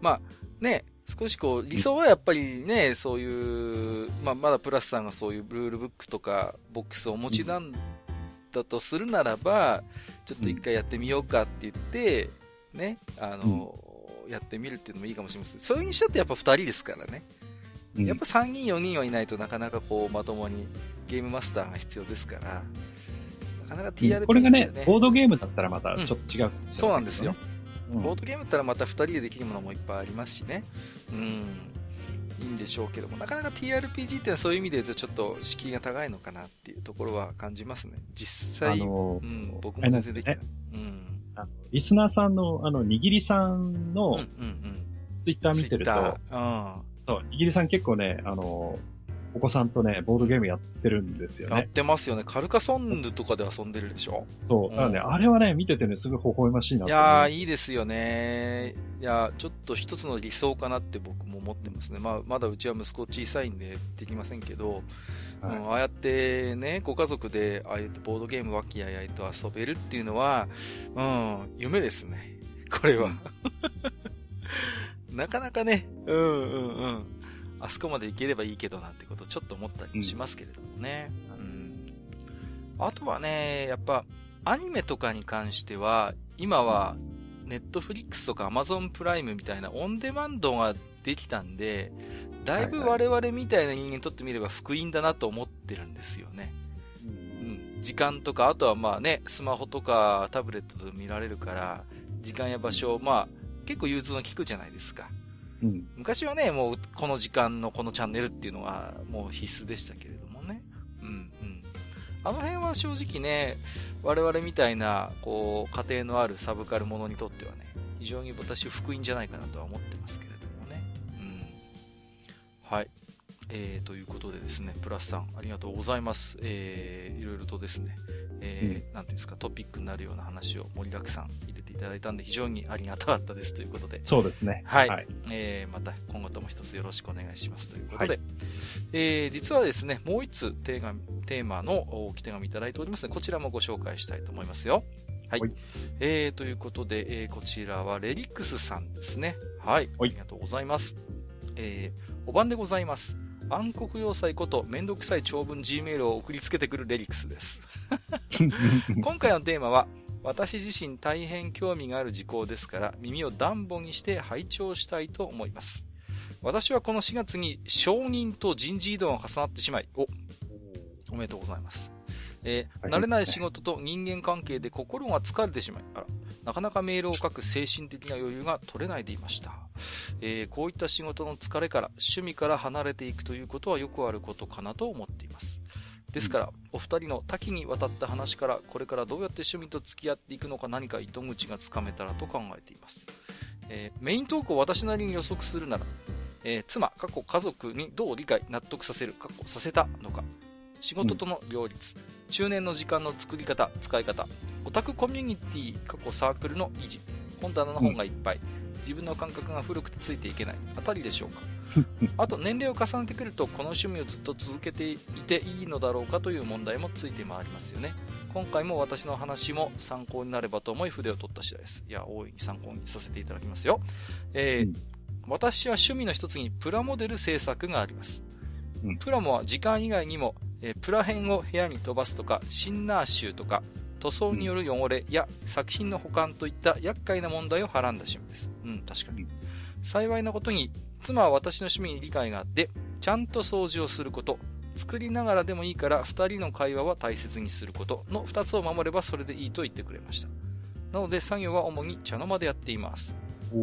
まあ、ね、少しこう、理想はやっぱりね、そういう、まあ、まだプラスさんがそういうルールブックとか、ボックスをお持ちなんだとするならば、ちょっと一回やってみようかって言って、ね、あの、うん、やってみるっていうのもいいかもしれません。それにしたってやっぱ二人ですからね。やっぱ3人4人はいないとなかなかこうまともにゲームマスターが必要ですから、なかなか TRPG、ね、これがね、ボードゲームだったらまたちょっと違う、ねうん、そうなんですよ。ボードゲームだったらまた2人でできるものもいっぱいありますしね。うん。いいんでしょうけども、なかなか TRPG ってそういう意味で言うとちょっと敷居が高いのかなっていうところは感じますね。実際、あのー、うん、僕も全然できない。ね、うん。あの、リスナーさんの、あの、にぎりさんの、ツイッター見てると、うん、そう、にぎりさん結構ね、あのー、お子さんとね、ボードゲームやってるんですよね。やってますよね。カルカソンヌとかで遊んでるでしょ？そう。だからね、うん、あれはね、見ててね、すごい微笑ましいないやー、いいですよね。いや、ちょっと一つの理想かなって僕も思ってますね。まあ、まだうちは息子小さいんでできませんけど、はい、うん、ああやってね、ご家族で、ああいうボードゲーム和気あいあいと遊べるっていうのは、うん、夢ですね。これは。なかなかね、うんうんうん。あそこまで行ければいいけどなんてことをちょっと思ったりもしますけれどもね。うん。あとはね、やっぱ、アニメとかに関しては、今は、ネットフリックスとかアマゾンプライムみたいなオンデマンドができたんで、だいぶ我々みたいな人間にとってみれば福音だなと思ってるんですよね。うん、時間とか、あとはまあね、スマホとかタブレットで見られるから、時間や場所、まあ、結構融通の利くじゃないですか。うん、昔はね、もうこの時間のこのチャンネルっていうのはもう必須でしたけれどもね。うん、うん。あの辺は正直ね、我々みたいな、こう、家庭のあるサブカルものにとってはね、非常に私福音じゃないかなとは思ってますけれどもね。うん。はい。えー、ということでですね、プラスさん、ありがとうございます。えー、いろいろとですね、えー、うん、なんていうんですか、トピックになるような話を盛りだくさん入れていただいたんで、非常にありがたかったですということで。そうですね。はい。はい、えー、また今後とも一つよろしくお願いしますということで、はい、えー、実はですね、もう一つテーマテーマのお手紙いただいておりますので、こちらもご紹介したいと思いますよ。はい。はい、えー、ということで、えー、こちらはレリックスさんですね。はい。ありがとうございます。えー、お晩でございます。暗黒要塞ことめんどくさい長文 G メールを送りつけてくるレリクスです。今回のテーマは、私自身大変興味がある事項ですから耳を暖房にして拝聴したいと思います。私はこの4月に承認と人事異動が重なってしまい、お、おめでとうございます。えー、慣れない仕事と人間関係で心が疲れてしまい、あら、なかなかメールを書く精神的な余裕が取れないでいました。えー、こういった仕事の疲れから、趣味から離れていくということはよくあることかなと思っています。ですから、お二人の多岐にわたった話から、これからどうやって趣味と付き合っていくのか何か糸口がつかめたらと考えています。えー、メイントークを私なりに予測するなら、えー、妻、過去家族にどう理解、納得させる、過去させたのか、仕事との両立、うん、中年の時間の作り方、使い方、オタクコミュニティ、過去サークルの維持、本棚の本がいっぱい、うん自分の感覚が古くてついていけない。あたりでしょうか？あと年齢を重ねてくるとこの趣味をずっと続けていていいのだろうかという問題もついて回りますよね。今回も私の話も参考になればと思い筆を取った次第です。いや大い。に参考にさせていただきますよ、えー、うん、私は趣味の一つにプラモデル制作があります、うん、プラモは時間以外にも、えー、プラ編を部屋に飛ばすとかシンナー臭とか塗装による汚れや作品の保管といった厄介な問題をはらんだ趣味です。うん、確かに。幸いなことに、妻は私の趣味に理解があって、ちゃんと掃除をすること、作りながらでもいいから2人の会話は大切にすることの2つを守ればそれでいいと言ってくれました。なので作業は主に茶の間でやっています。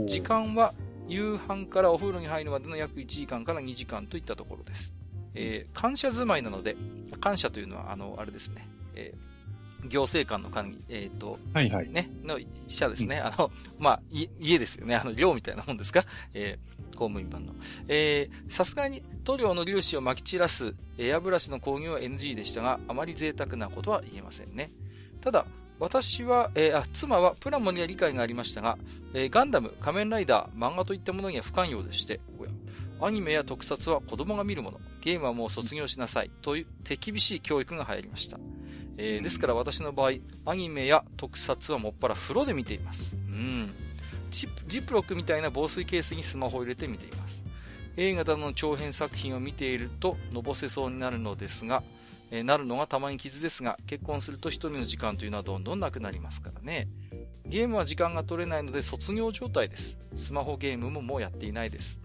時間は夕飯からお風呂に入るまでの約1時間から2時間といったところです。えー、感謝住まいなので、感謝というのは、あの、あれですね、えー行政官の管理、えっ、ー、と、はいはい。ね、の社ですね。うん、あの、まあ、家ですよね。あの、寮みたいなもんですか？えー、公務員版の。えー、さすがに塗料の粒子を撒き散らすエアブラシの購入は NG でしたが、あまり贅沢なことは言えませんね。ただ、私は、えー、あ、妻はプラモには理解がありましたが、えー、ガンダム、仮面ライダー、漫画といったものには不寛容でして、おや、アニメや特撮は子供が見るもの、ゲームはもう卒業しなさい、という手厳しい教育が入りました。えー、ですから私の場合、アニメや特撮はもっぱら風呂で見ています。うん。ジップロックみたいな防水ケースにスマホを入れて見ています。映画などの長編作品を見ているとのぼせそうになるのですが、えー、なるのがたまに傷ですが、結婚すると一人の時間というのはどんどんなくなりますからね。ゲームは時間が取れないので卒業状態です。スマホゲームももうやっていないです。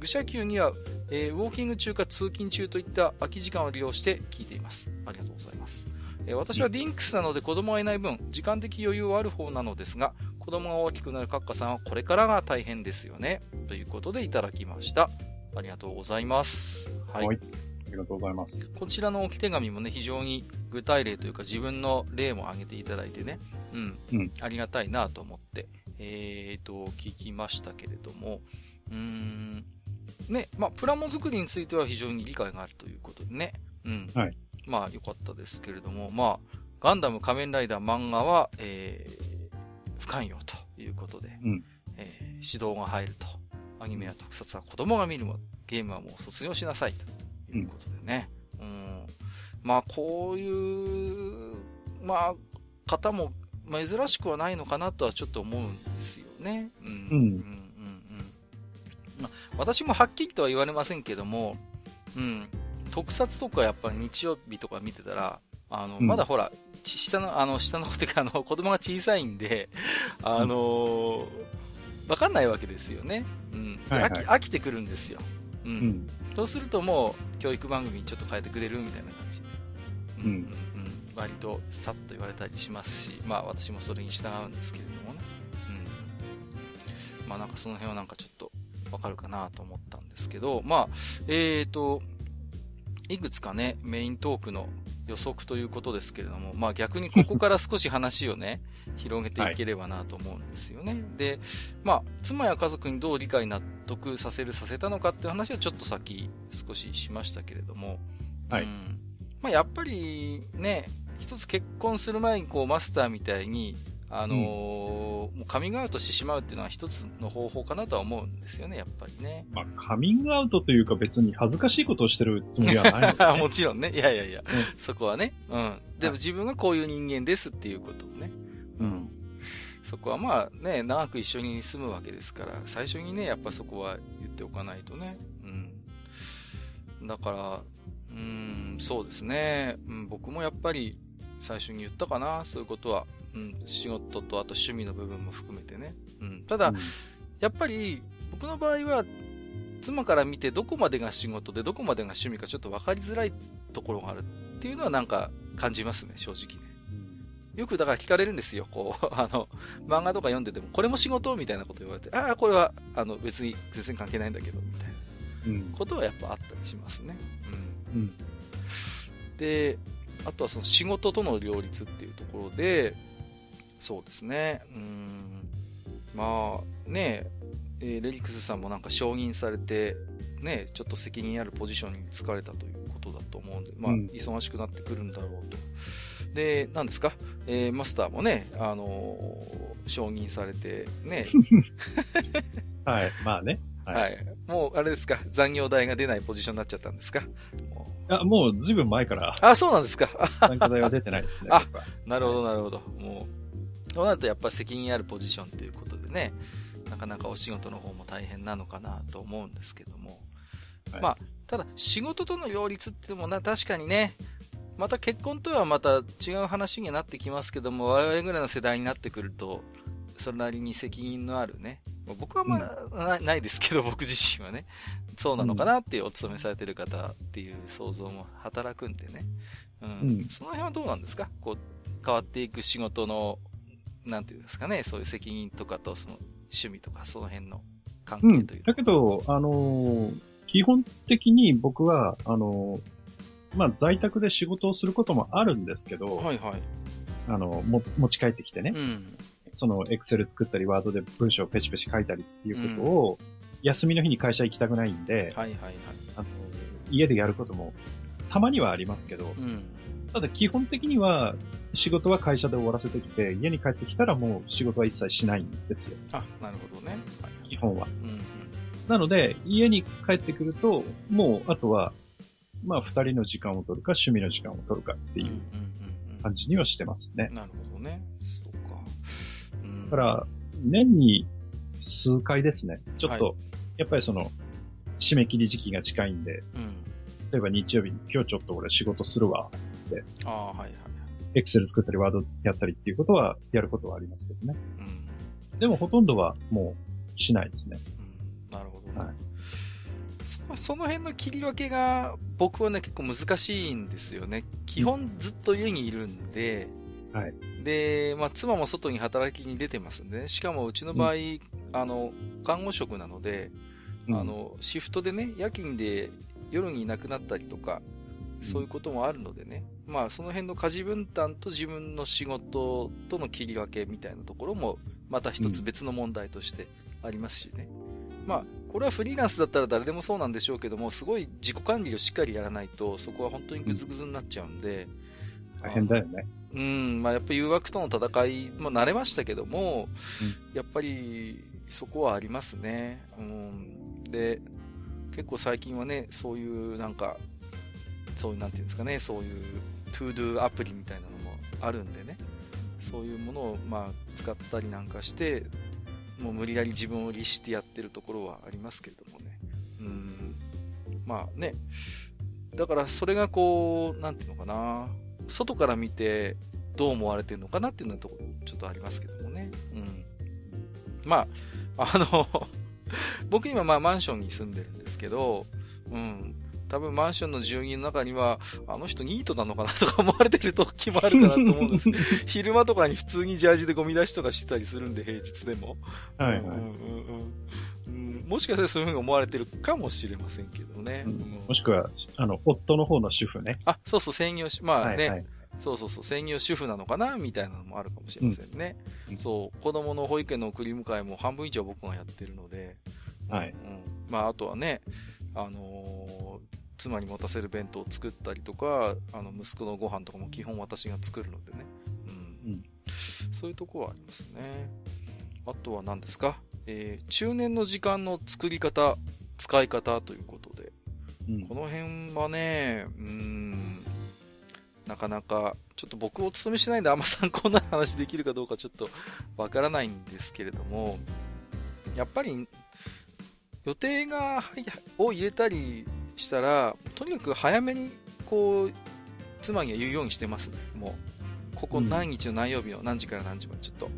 愚者級には、えー、ウォーキング中か通勤中といった空き時間を利用して聞いています。ありがとうございます。え私はディンクスなので子供がいない分、時間的余裕はある方なのですが、子供が大きくなるカッカさんはこれからが大変ですよね。ということでいただきました。ありがとうございます。はい。はい、ありがとうございます。こちらの置き手紙もね、非常に具体例というか自分の例も挙げていただいてね、うん、うん、ありがたいなと思って、えーと、聞きましたけれども、うーん、ね、まあ、プラモ作りについては非常に理解があるということでね、うん。はい。まあ良かったですけれども、まあ、ガンダム仮面ライダー漫画は、えー、不寛容ということで、うん、えー、指導が入ると。アニメや特撮は子供が見るも、ゲームはもう卒業しなさいということでね。うん、うんまあ、こういう、まあ、方も珍しくはないのかなとはちょっと思うんですよね。うん。うん。まあ、私もはっきりとは言われませんけども、うん。特撮とかやっぱ日曜日とか見てたら、あの、うん、まだほら、下の、あの、下の子っていうか、あの、子供が小さいんで、あのわ、かんないわけですよね。うん。はいはい、飽き、てくるんですよ。うん。うん、そうするともう、教育番組ちょっと変えてくれるみたいな感じ。うん。うん、うん。割と、さっと言われたりしますし、まあ私もそれに従うんですけれどもね。うん。まあなんかその辺はなんかちょっと、わかるかなと思ったんですけど、まあ、えーと、いくつかね、メイントークの予測ということですけれども、まあ逆にここから少し話をね、広げていければなと思うんですよね。はい、で、まあ、妻や家族にどう理解納得させる、させたのかっていう話はちょっとさっき少ししましたけれども、はい。うん、まあやっぱりね、一つ結婚する前にこうマスターみたいに、あのーうん、もうカミングアウトしてしまうっていうのは一つの方法かなとは思うんですよね、やっぱりね。まあ、カミングアウトというか別に恥ずかしいことをしてるつもりはないの、ね、もちろんね。いやいやいや、うん、そこはね。うん。でも自分がこういう人間ですっていうことをね。うん。そこはまあね、長く一緒に住むわけですから、最初にね、やっぱそこは言っておかないとね。うん。だから、うん、そうですね。うん、僕もやっぱり最初に言ったかな、そういうことは。うん、仕事とあと趣味の部分も含めてね。うん、ただ、うん、やっぱり僕の場合は、妻から見てどこまでが仕事でどこまでが趣味かちょっと分かりづらいところがあるっていうのはなんか感じますね、正直ね。よくだから聞かれるんですよ。こう、あの、漫画とか読んでても、これも仕事みたいなこと言われて、ああ、これは、あの、別に全然関係ないんだけど、みたいな。うん、ことはやっぱあったりしますね。うん。うん、で、あとはその仕事との両立っていうところで、そうですね。うん。まあ、ねえー、レリクスさんもなんか承認されて、ね、ちょっと責任あるポジションに疲れたということだと思うんで、まあ、忙しくなってくるんだろうと。で、何ですか、えー、マスターもね、あのー、承認されて、ね。はい、まあね。はい、はい。もう、あれですか、残業代が出ないポジションになっちゃったんですか？あ、もうずいぶん前から。あ、そうなんですか。残業代は出てないですね。あ、なるほど、なるほど。もう、そうなるとやっぱ責任あるポジションということでね、なかなかお仕事の方も大変なのかなと思うんですけども。はい、まあ、ただ、仕事との両立ってもな、確かにね、また結婚とはまた違う話になってきますけども、我々ぐらいの世代になってくると、それなりに責任のあるね、僕はまあ、うん、ないですけど、僕自身はね、そうなのかなっていうお勤めされてる方っていう想像も働くんでね、うん、うん、その辺はどうなんですか？こう、変わっていく仕事の、なんていうんですかね、そういう責任とかと、その趣味とか、その辺の関係という、うん、だけど、あのー、基本的に僕は、あのー、まあ、在宅で仕事をすることもあるんですけど、はいはい。あの、も、持ち帰ってきてね。うん。その、エクセル作ったり、ワードで文章をペチペチ書いたりっていうことを、うん、休みの日に会社行きたくないんで、はいはいはい。あの、家でやることも、たまにはありますけど、うん。ただ基本的には、仕事は会社で終わらせてきて、家に帰ってきたらもう仕事は一切しないんですよ。あ、なるほどね。はい、基本は。うん、うん、なので、家に帰ってくると、もう、あとは、まあ、二人の時間を取るか、趣味の時間を取るかっていう感じにはしてますね。なるほどね。そうか。うん、だから、年に数回ですね。ちょっと、はい、やっぱりその、締め切り時期が近いんで、うん、例えば日曜日に今日ちょっと俺仕事するわ、つって。ああ、はいはい。エクセル作ったり、ワードやったりっていうことは、やることはありますけどね。うん。でもほとんどはもうしないですね。うん。なるほど、ね。はい。その辺の切り分けが僕はね結構難しいんですよね。基本ずっと家にいるんで、はい。で、まあ妻も外に働きに出てますんでね。しかもうちの場合、うん、あの、看護職なので、うん、あの、シフトでね、夜勤で夜にいなくなったりとか、そういうこともあるのでね。うん、まあその辺の家事分担と自分の仕事との切り分けみたいなところも、また一つ別の問題としてありますしね。まあ、これはフリーランスだったら誰でもそうなんでしょうけども、すごい自己管理をしっかりやらないと、そこは本当にぐずぐずになっちゃうんで。大変だよね。うん、まあやっぱり誘惑との戦い、まあ慣れましたけども、うん、やっぱりそこはありますね。うん。で、結構最近はね、そういうなんか、そういうなんていうんですかね、そういう to do アプリみたいなのもあるんでね、そういうものをまあ使ったりなんかして、もう無理やり自分を律してやってるところはありますけれどもね。うん。まあね。だからそれがこう、なんていうのかな。外から見てどう思われてるのかなっていうのとちょっとありますけどもね。うん。まあ、あの僕今まあマンションに住んでるんですけど、うん。多分マンションの住人の中には、あの人ニートなのかなとか思われてる時もあるかなと思うんです。昼間とかに普通にジャージでゴミ出しとかしてたりするんで、平日でも。はいはい。うんうんうん、もしかしたらそういうふうに思われてるかもしれませんけどね。うん、もしくは、あの、夫の方の主婦ね。あ、そうそう、専業し、まあね、はいはい、そうそうそう、専業主婦なのかなみたいなのもあるかもしれませんね。うん、そう、子供の保育園の送り迎えも半分以上僕がやってるので、はい。うん。まあ、あとはね、あのー、妻に持たせる弁当を作ったりとか、あの、息子のご飯とかも基本私が作るのでね。うん。うん、そういうとこはありますね。あとは何ですか？えー、中年の時間の作り方、使い方ということで。うん、この辺はね、うん、なかなか、ちょっと僕お勤めしないんであんま参考になる話できるかどうかちょっとわからないんですけれども、やっぱり予定が、を入れたりしたら、とにかく早めに、こう、妻には言うようにしてますね。もう、ここ何日の何曜日の何時から何時までちょっと、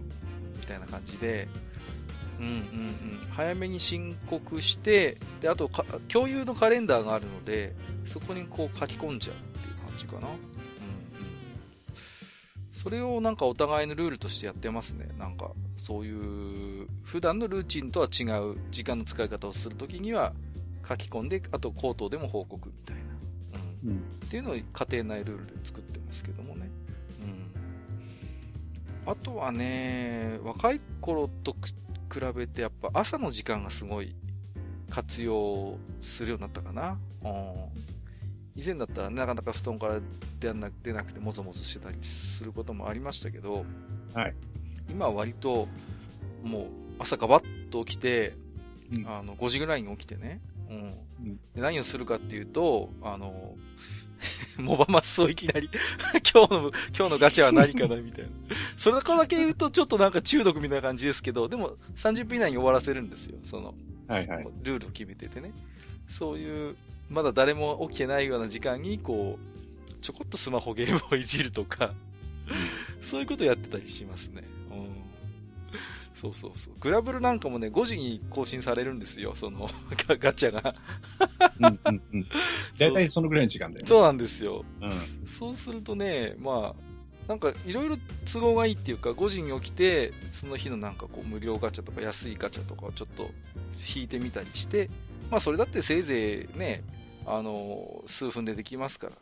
みたいな感じで、うんうんうん、早めに申告して、で、あと共有のカレンダーがあるので、そこにこう書き込んじゃうっていう感じかな。それをなんかお互いのルールとしてやってますね。なんか、そういう、普段のルーチンとは違う時間の使い方をするときには書き込んで、あと口頭でも報告みたいな。うん。うん、っていうのを家庭内ルールで作ってますけどもね。うん。あとはね、若い頃と比べてやっぱ朝の時間がすごい活用するようになったかな。うん。以前だったらなかなか布団から出な出なくてもぞもぞしてたりすることもありましたけど、はい、今は割ともう朝ガバッと起きて、うん、あの5時ぐらいに起きてね、うん、何をするかっていうと、あの、モバマスをいきなり 今日の、今日のガチャは何かなみたいな。それだけ言うとちょっとなんか中毒みたいな感じですけど、でも30分以内に終わらせるんですよ。その、はいはい、ルールを決めててね。そういうまだ誰も起きてないような時間に、こう、ちょこっとスマホゲームをいじるとかそういうことやってたりしますね。うん。そうそうそう。グラブルなんかもね、5時に更新されるんですよ、その、ガ ガチャがうんうんうん。大体そのぐらいの時間だよね。そうなんですよ。うん。そうするとね、まあ、なんかいろいろ都合がいいっていうか、5時に起きて、その日のなんかこう無料ガチャとか安いガチャとかをちょっと引いてみたりして、まあそれだってせいぜいね、あの、数分でできますから。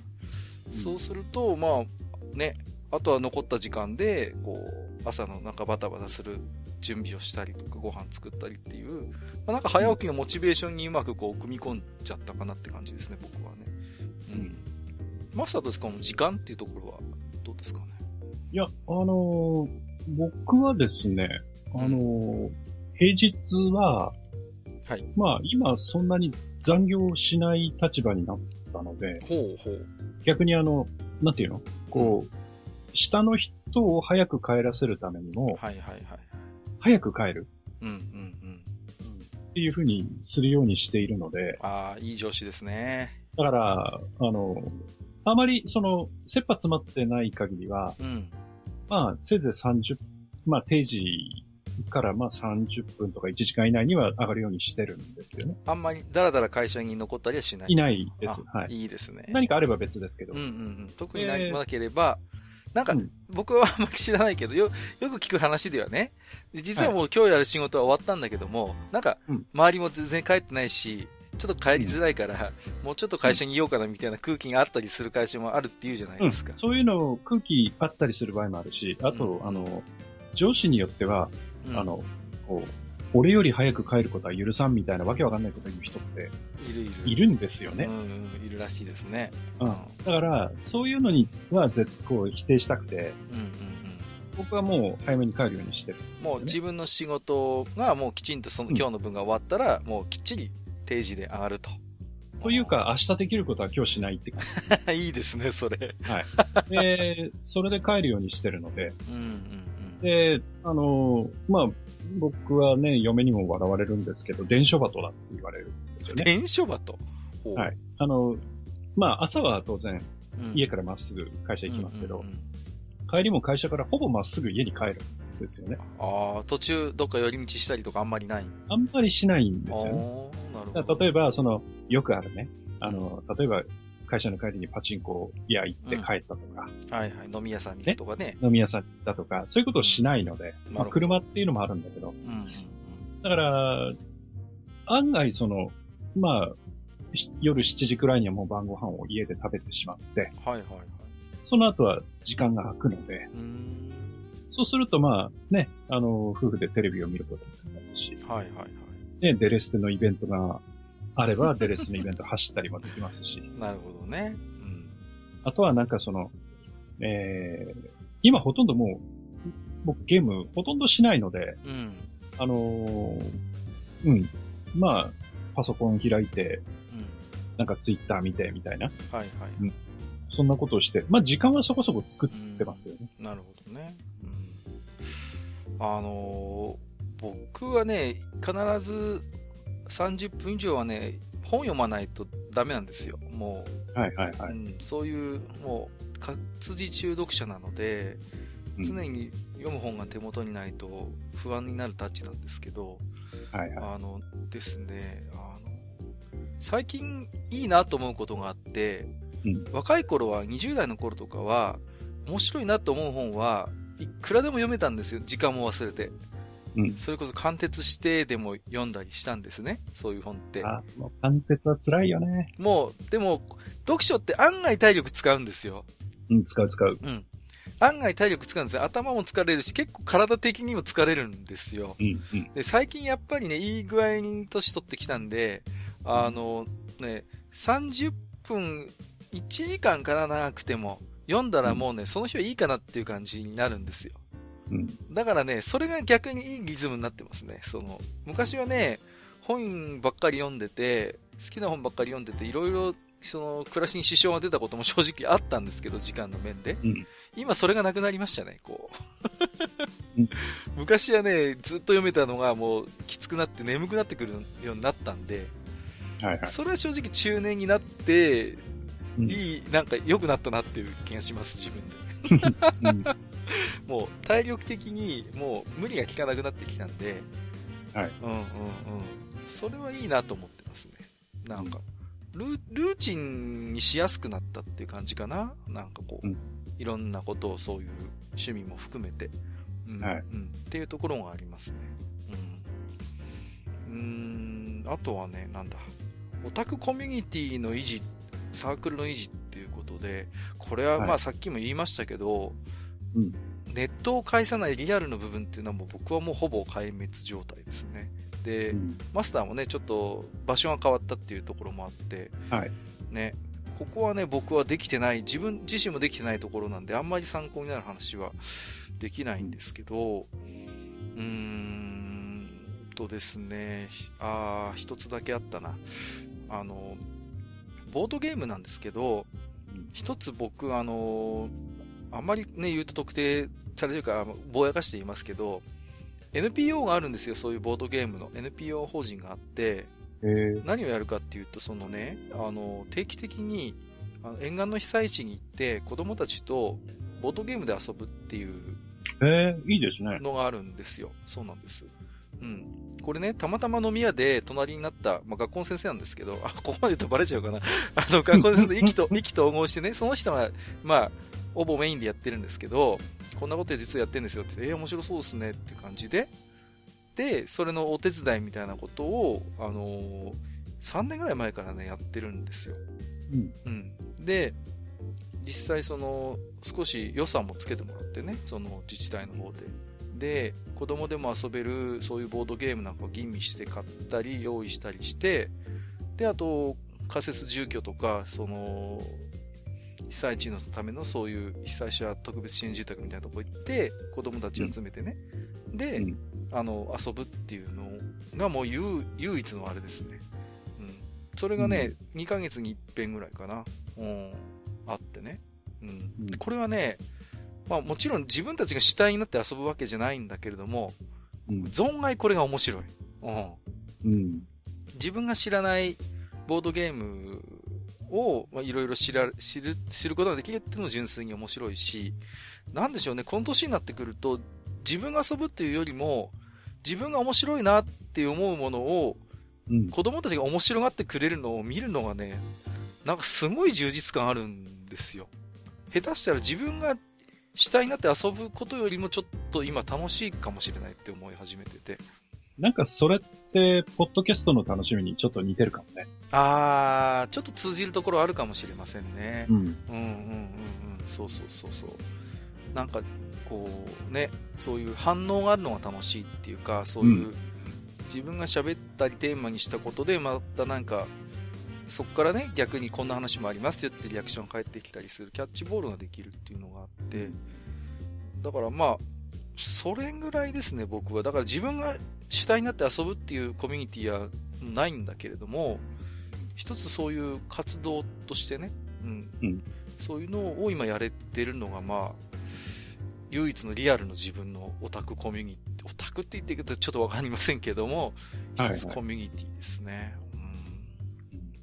うん、そうすると、まあ、ね、あとは残った時間で、こう、朝のなんかバタバタする準備をしたりとか、ご飯作ったりっていう、まあ、なんか早起きのモチベーションにうまくこう、組み込んじゃったかなって感じですね、僕はね。うん。マスターですかも時間っていうところは、どうですかね？いや、あのー、僕はですね、あのー、平日は、はい。まあ、今そんなに残業しない立場になったので、ほうほう。逆にあの、なんていうの？こう、下の人を早く帰らせるためにも、はいはいはい。早く帰る。うんうんうん。っていうふうにするようにしているので。ああ、いい上司ですね。だから、あの、あまり、その、切羽詰まってない限りは、うん、まあ、せいぜい30、まあ、定時からまあ30分とか1時間以内には上がるようにしてるんですよね。あんまりだらだら会社に残ったりはしないいないです。はい。いいですね。何かあれば別ですけど。うんうんうん。特に何もなければ、えー、なんか、僕はあんまり知らないけど、よ、よく聞く話ではね、実はもう今日やる仕事は終わったんだけども、なんか、周りも全然帰ってないし、ちょっと帰りづらいから、うん、もうちょっと会社にいようかなみたいな空気があったりする会社もあるっていうじゃないですか。うん、そういうの空気あったりする場合もあるし、あと、うん、あの、上司によっては、あの、こう、俺より早く帰ることは許さんみたいなわけわかんないこと言う人っているいるいるんですよね。うん、いるらしいですね。うん。だから、そういうのには絶構否定したくて、うんうんうん、僕はもう早めに帰るようにしてる、ね、もう自分の仕事がもうきちんとその、今日の分が終わったら、うん、もうきっちり定時で上がると。というか、明日できることは今日しないって感じ。いいですね、それ。はい。で、それで帰るようにしてるので、うんうんうん、で、あの、まあ、僕はね、嫁にも笑われるんですけど、電書バトだって言われるんですよね。電書バトはい。あの、まあ、朝は当然、家からまっすぐ会社行きますけど、帰りも会社からほぼまっすぐ家に帰るんですよね。ああ、途中どっか寄り道したりとかあんまりない？あんまりしないんですよね。なるほど。例えば、その、よくあるね、あの、例えば、会社の帰りにパチンコ屋行って帰ったとか、うん、はいはい、飲み屋さんに行くとかね。飲み屋さんに行ったとか、そういうことをしないので、うん、まあ、車っていうのもあるんだけど、うん、だから、案外その、まあ、夜7時くらいにはもう晩ご飯を家で食べてしまって、はいはいはい。その後は時間が空くので、そうするとまあね、あの、夫婦でテレビを見ることもできますし、はいはいはい。で、デレステのイベントがあれば、デレスのイベント走ったりもできますし。なるほどね。うん。あとはなんかその、えー、今ほとんどもう、僕ゲームほとんどしないので、うん。あのー、うん。まあ、パソコン開いて、うん。なんかツイッター見てみたいな。はいはい。うん。そんなことをして、まあ時間はそこそこ作ってますよね。うん、なるほどね。うん。あのー、僕はね、必ず30分以上はね、本読まないとダメなんですよ。もう。はいはいはい。うん、そういう、もう、活字中読者なので、常に読む本が手元にないと不安になるタッチなんですけど、はいはい、あのですね、あの、最近いいなと思うことがあって、うん、若い頃は20代の頃とかは、面白いなと思う本はいくらでも読めたんですよ。時間も忘れて。うん。それこそ貫徹してでも読んだりしたんですね。そういう本って。あ、もう貫徹は辛いよね。もう、でも、読書って案外体力使うんですよ。うん、使う使う。うん。案外体力使うんですよ。頭も疲れるし、結構体的にも疲れるんですよ。うんうん、で最近やっぱりね、いい具合に年取ってきたんで、あの、ね、30分、1時間かな、長くても。読んだらもうね、うん、その日はいいかなっていう感じになるんですよ。うん、だからね、それが逆にいいリズムになってますね。その、昔はね、本ばっかり読んでて、好きな本ばっかり読んでて、いろいろその暮らしに支障が出たことも正直あったんですけど、時間の面で。うん、今それがなくなりましたね、こう。昔はね、ずっと読めたのがもうきつくなって眠くなってくるようになったんで、はいはい、それは正直中年になって、うん、いい、なんか良くなったなっていう気がします、自分で。うん、もう体力的にもう無理が効かなくなってきたんで、はい。うんうんうん。それはいいなと思ってますね。なんか。ルルーチンにしやすくなったっていう感じかななんかこう、うん、いろんなことをそういう趣味も含めて、うん、はい、うん、っていうところがありますね。うん。うん、あとはね、なんだ、オタクコミュニティの維持、サークルの維持っていうことで、これはまあさっきも言いましたけど、はい、うん、ネットを介さないリアルの部分っていうのはもう僕はもうほぼ壊滅状態ですね。で、うん、マスターもね、ちょっと場所が変わったっていうところもあって、はい。ね、ここはね、僕はできてない、自分自身もできてないところなんで、あんまり参考になる話はできないんですけど、うーんとですね、あ一つだけあったな。あの、ボードゲームなんですけど、一つ僕、あの、あんまりね、言うと特定されてるから、ぼやかして言いますけど、NPO があるんですよ、そういうボードゲームの NPO 法人があって、何をやるかっていうと、そのね、あの、定期的に、あの沿岸の被災地に行って、子供たちとボードゲームで遊ぶっていう、えいいですね。のがあるんですよ。そうなんです。うん。これね、たまたま飲み屋で隣になった、まあ、学校の先生なんですけど、あ、ここまで言うとバレちゃうかな。あの、学校の先生と意気と、意気投合してね、その人が、まあ、ほぼメインでやってるんですけど、こんなこと実はやってるんですよってえー、面白そうですねって感じで、で、それのお手伝いみたいなことを、あのー、3年ぐらい前からね、やってるんですよ。うん。うん。で、実際その、少し予算もつけてもらってね、その自治体の方で。で、子供でも遊べる、そういうボードゲームなんかを吟味して買ったり、用意したりして、で、あと、仮設住居とか、その、被災地のためのそういう被災者特別支援住宅みたいなとこ行って、子供たち集めてね、うん、で、うん、あの、遊ぶっていうのがもう唯一のあれですね。うん。それがね、うん、2ヶ月に一遍ぐらいかな。うん。あってね。うん。これはね、まあもちろん自分たちが主体になって遊ぶわけじゃないんだけれども、うん、存外これが面白い。うん。うん。自分が知らないボードゲームを、まあ、いろいろ知ら、知る、知ることができるっていうのも純粋に面白いし、なんでしょうね、この年になってくると、自分が遊ぶっていうよりも、自分が面白いなって思うものを、うん、子供たちが面白がってくれるのを見るのがね、なんかすごい充実感あるんですよ。下手したら自分が主体になって遊ぶことよりもちょっと今楽しいかもしれないって思い始めてて。なんかそれって、ポッドキャストの楽しみにちょっと似てるかもね。あー、ちょっと通じるところあるかもしれませんね。うん。うんうんうんうん。そうそうそうそう。なんか、こうね、そういう反応があるのが楽しいっていうか、そういう、うん、自分が喋ったりテーマにしたことで、またなんか、そこからね、逆にこんな話もありますよってリアクション返ってきたりするキャッチボールができるっていうのがあって、だからまあ、それぐらいですね、僕は。だから自分が主体になって遊ぶっていうコミュニティはないんだけれども、一つそういう活動としてね、うん、うん、そういうのを今やれてるのが、まあ、唯一のリアルの自分のオタクコミュニティ、オタクって言ってるけどちょっとわかりませんけども、一つコミュニティですね。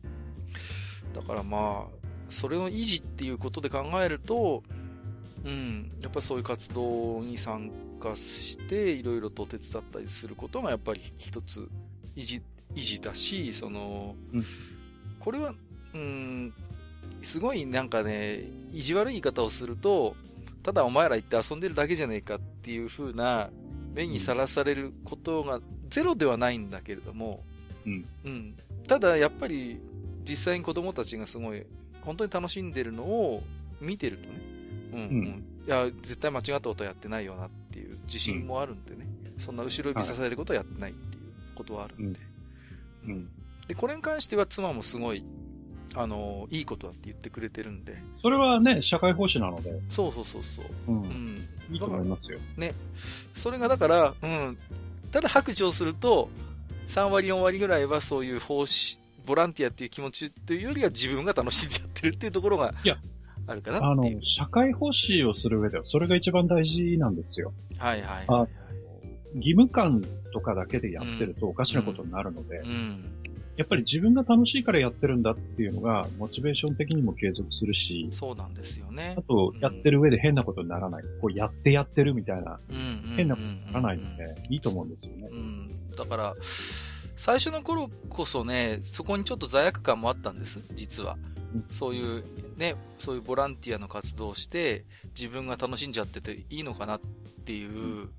うん、だからまあ、それの維持っていうことで考えると、うん、やっぱりそういう活動に参加して、いろいろと手伝ったりすることがやっぱり一つ維持、維持だし、その、うん、これは、うん、すごいなんかね、意地悪い言い方をすると、ただお前ら行って遊んでるだけじゃねえかっていう風な目にさらされることがゼロではないんだけれども、うん。うん。ただやっぱり実際に子供たちがすごい本当に楽しんでるのを見てるとね、うん、うん、いや、絶対間違ったことはやってないよなっていう自信もあるんでね、うん、そんな後ろ指さされることはやってないっていうことはあるんで、うん。で、これに関しては妻もすごい、あの、いいことだって言ってくれてるんで。それはね、社会奉仕なので。そうそうそうそう。うん。うん、いいと思いますよ。ね。それがだから、うん。ただ白状すると、3割4割ぐらいはそういう奉仕、ボランティアっていう気持ちというよりは自分が楽しんじゃってるっていうところが、いや、あるかな？あの、社会奉仕をする上では、それが一番大事なんですよ。はいはいはい、はい、義務感とかだけでやってるとおかしなことになるので、うんうん、やっぱり自分が楽しいからやってるんだっていうのが、モチベーション的にも継続するし、そうなんですよね。あと、やってる上で変なことにならない。こう、やってやってるみたいな、変なことにならないので、いいと思うんですよね。うん、だから、最初の頃こそね、そこにちょっと罪悪感もあったんです、実は。そういうね、そういうボランティアの活動をして、自分が楽しんじゃってていいのかなっていう、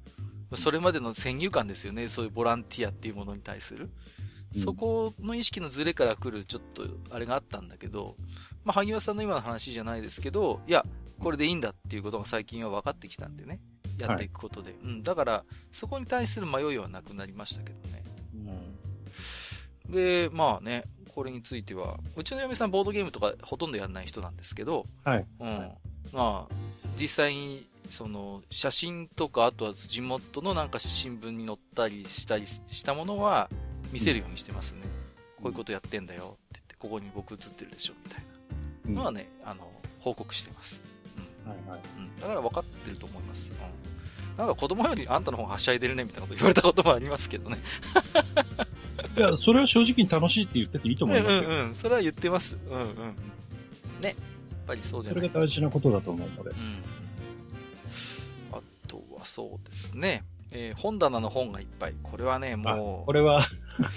それまでの先入観ですよね、そういうボランティアっていうものに対する。そこの意識のズレから来るちょっとあれがあったんだけど、まあ、萩原さんの今の話じゃないですけど、いや、これでいいんだっていうことが最近は分かってきたんでね、やっていくことで。はい、うん、だから、そこに対する迷いはなくなりましたけどね。うん、で、まあね、これについては、うちの嫁さんボードゲームとかほとんどやんない人なんですけど、はい。うん。まあ、実際に、その、写真とか、あとは地元のなんか新聞に載ったりしたりしたものは、見せるようにしてますね。うん、こういうことやってんだよって言って、ここに僕映ってるでしょ、みたいなのはね、あの、報告してます。うん。はいはい。うん。だから分かってると思います。うん。なんか子供よりあんたの方がはしゃいでるねみたいなこと言われたこともありますけどね。いや、それは正直に楽しいって言ってていいと思いますよ。うんうん、それは言ってます。うんうん。ね。やっぱりそうじゃないそれが大事なことだと思うので。うん。あとはそうですね。えー、本棚の本がいっぱい。これはね、もう。これは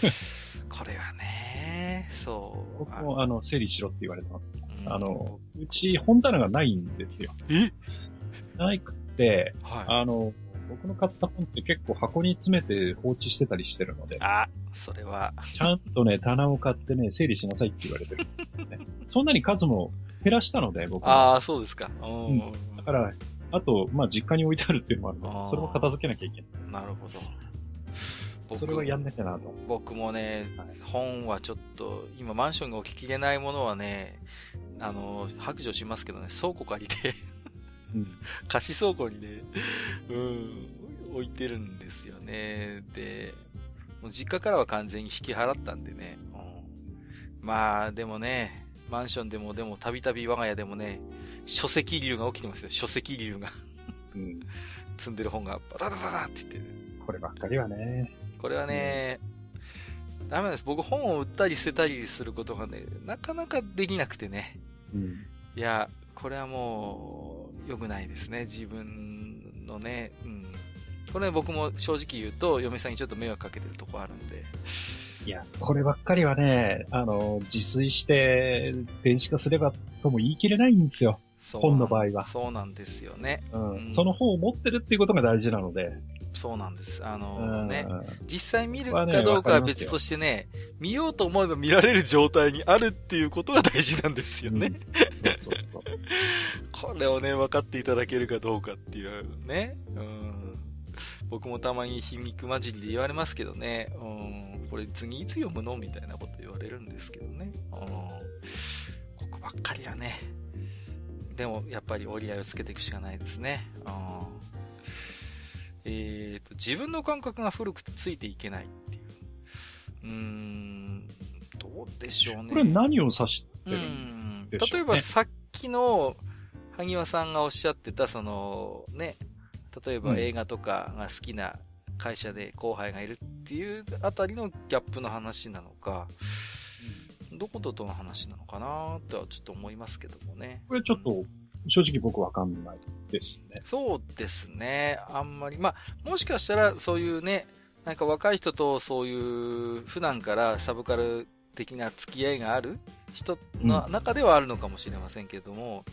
これはね、そう。僕も、あの、整理しろって言われてます。うん、あの、うち本棚がないんですよ。え？ないく、はい、あの、僕の買った本って結構箱に詰めて放置してたりしてるので。あ、それは。ちゃんとね、棚を買ってね、整理しなさいって言われてるんですよね。そんなに数も減らしたので、僕は。ああ、そうですか。うん。だから、あと、まあ、実家に置いてあるっていうのもあるので、それも片付けなきゃいけない。なるほど。それはやんなきゃなと。僕もね、はい、本はちょっと、今マンションが置ききれないものはね、あの、白状しますけどね、倉庫借りて貸し倉庫にね、うん、置いてるんですよね。で、もう実家からは完全に引き払ったんでね。うん、まあ、でもね、マンションでも、でも、たびたび我が家でもね、書籍流が起きてますよ。書籍流がうん。積んでる本が、バタバタバタって言って、こればっかりはね。これはね、うん、ダメなんです。僕本を売ったり捨てたりすることがね、なかなかできなくてね。うん。いや、これはもう、良くないですね。自分のね、うん。これ僕も正直言うと、嫁さんにちょっと迷惑かけてるとこあるんで。いや、こればっかりはね、あの、自炊して電子化すればとも言い切れないんですよ。本の場合は。そうなんですよね。うん。うん、その本を持ってるっていうことが大事なので。そうなんです。あのね、実際見るかどうかは別としてね、見ようと思えば見られる状態にあるっていうことが大事なんですよね。これをね、分かっていただけるかどうかっていうね。うん、僕もたまに皮肉混じりで言われますけどね。うん、これ次いつ読むのみたいなこと言われるんですけどね。うん、ここばっかりはね。でも、やっぱり折り合いをつけていくしかないですね。うんえーと、自分の感覚が古くてついていけないっていう。うーん、どうでしょうね。これ何を指してるんでしょう、ね、例えばさっきの萩和さんがおっしゃってた、その、ね、例えば映画とかが好きな会社で後輩がいるっていうあたりのギャップの話なのか、どことどの話なのかなとはちょっと思いますけどもね。これちょっと正直僕わかんないですね。そうですね。あんまり。まあ、もしかしたらそういうね、なんか若い人とそういう普段からサブカル的な付き合いがある人の中ではあるのかもしれませんけれども、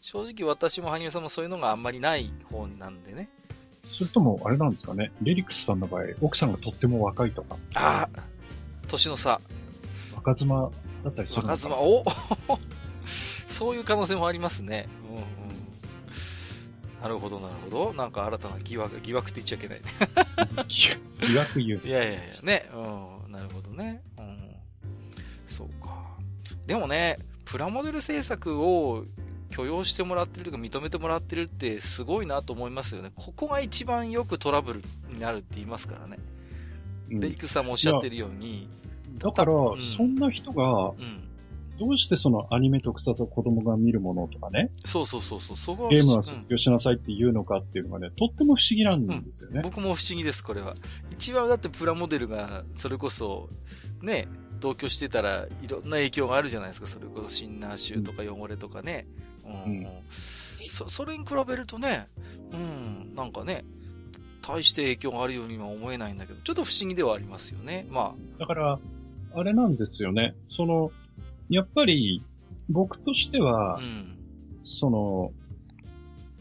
正直私も羽生さんもそういうのがあんまりない方なんでね。それとも、あれなんですかね。レリックスさんの場合、奥さんがとっても若いとか。ああ年の差。若妻だったりする若妻、おそういう可能性もありますね。うんうん。なるほど、なるほど。なんか新たな疑惑、疑惑って言っちゃいけない。疑惑言う。いやいやいや、ね。うん。なるほどね。うん。そうか。でもね、プラモデル制作を許容してもらってるとか認めてもらってるってすごいなと思いますよね。ここが一番よくトラブルになるって言いますからね。うん、レイクさんもおっしゃってるように。だから、うん、そんな人が、どうしてそのアニメ特撮を子供が見るものとかね。そうそうそうそう。そゲームは卒業しなさいって言うのかっていうのがね、とっても不思議なんですよね、僕も不思議です、これは。一番だってプラモデルが、それこそ、ね、同居してたらいろんな影響があるじゃないですか。それこそシンナー臭とか汚れとかね。うん。うん、そ、それに比べるとね、うん、なんかね、大して影響があるようには思えないんだけど、ちょっと不思議ではありますよね。まあ。だから、あれなんですよね。その、やっぱり、僕としては、うん、その、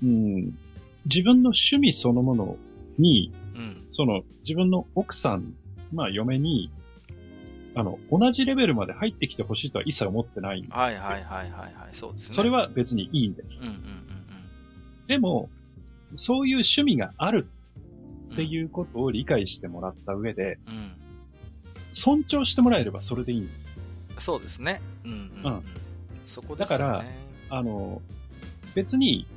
うん、自分の趣味そのものに、うん、その、自分の奥さん、まあ嫁に、あの、同じレベルまで入ってきてほしいとは一切思ってないんですよ。はいはいはいはい、はい、そうですね。それは別にいいんです。うんうんうんうん、でも、そういう趣味があるっていうことを理解してもらった上で、うん、尊重してもらえればそれでいいんです。そうですね。うん、うん、うん。そこですね。だから、あの、別に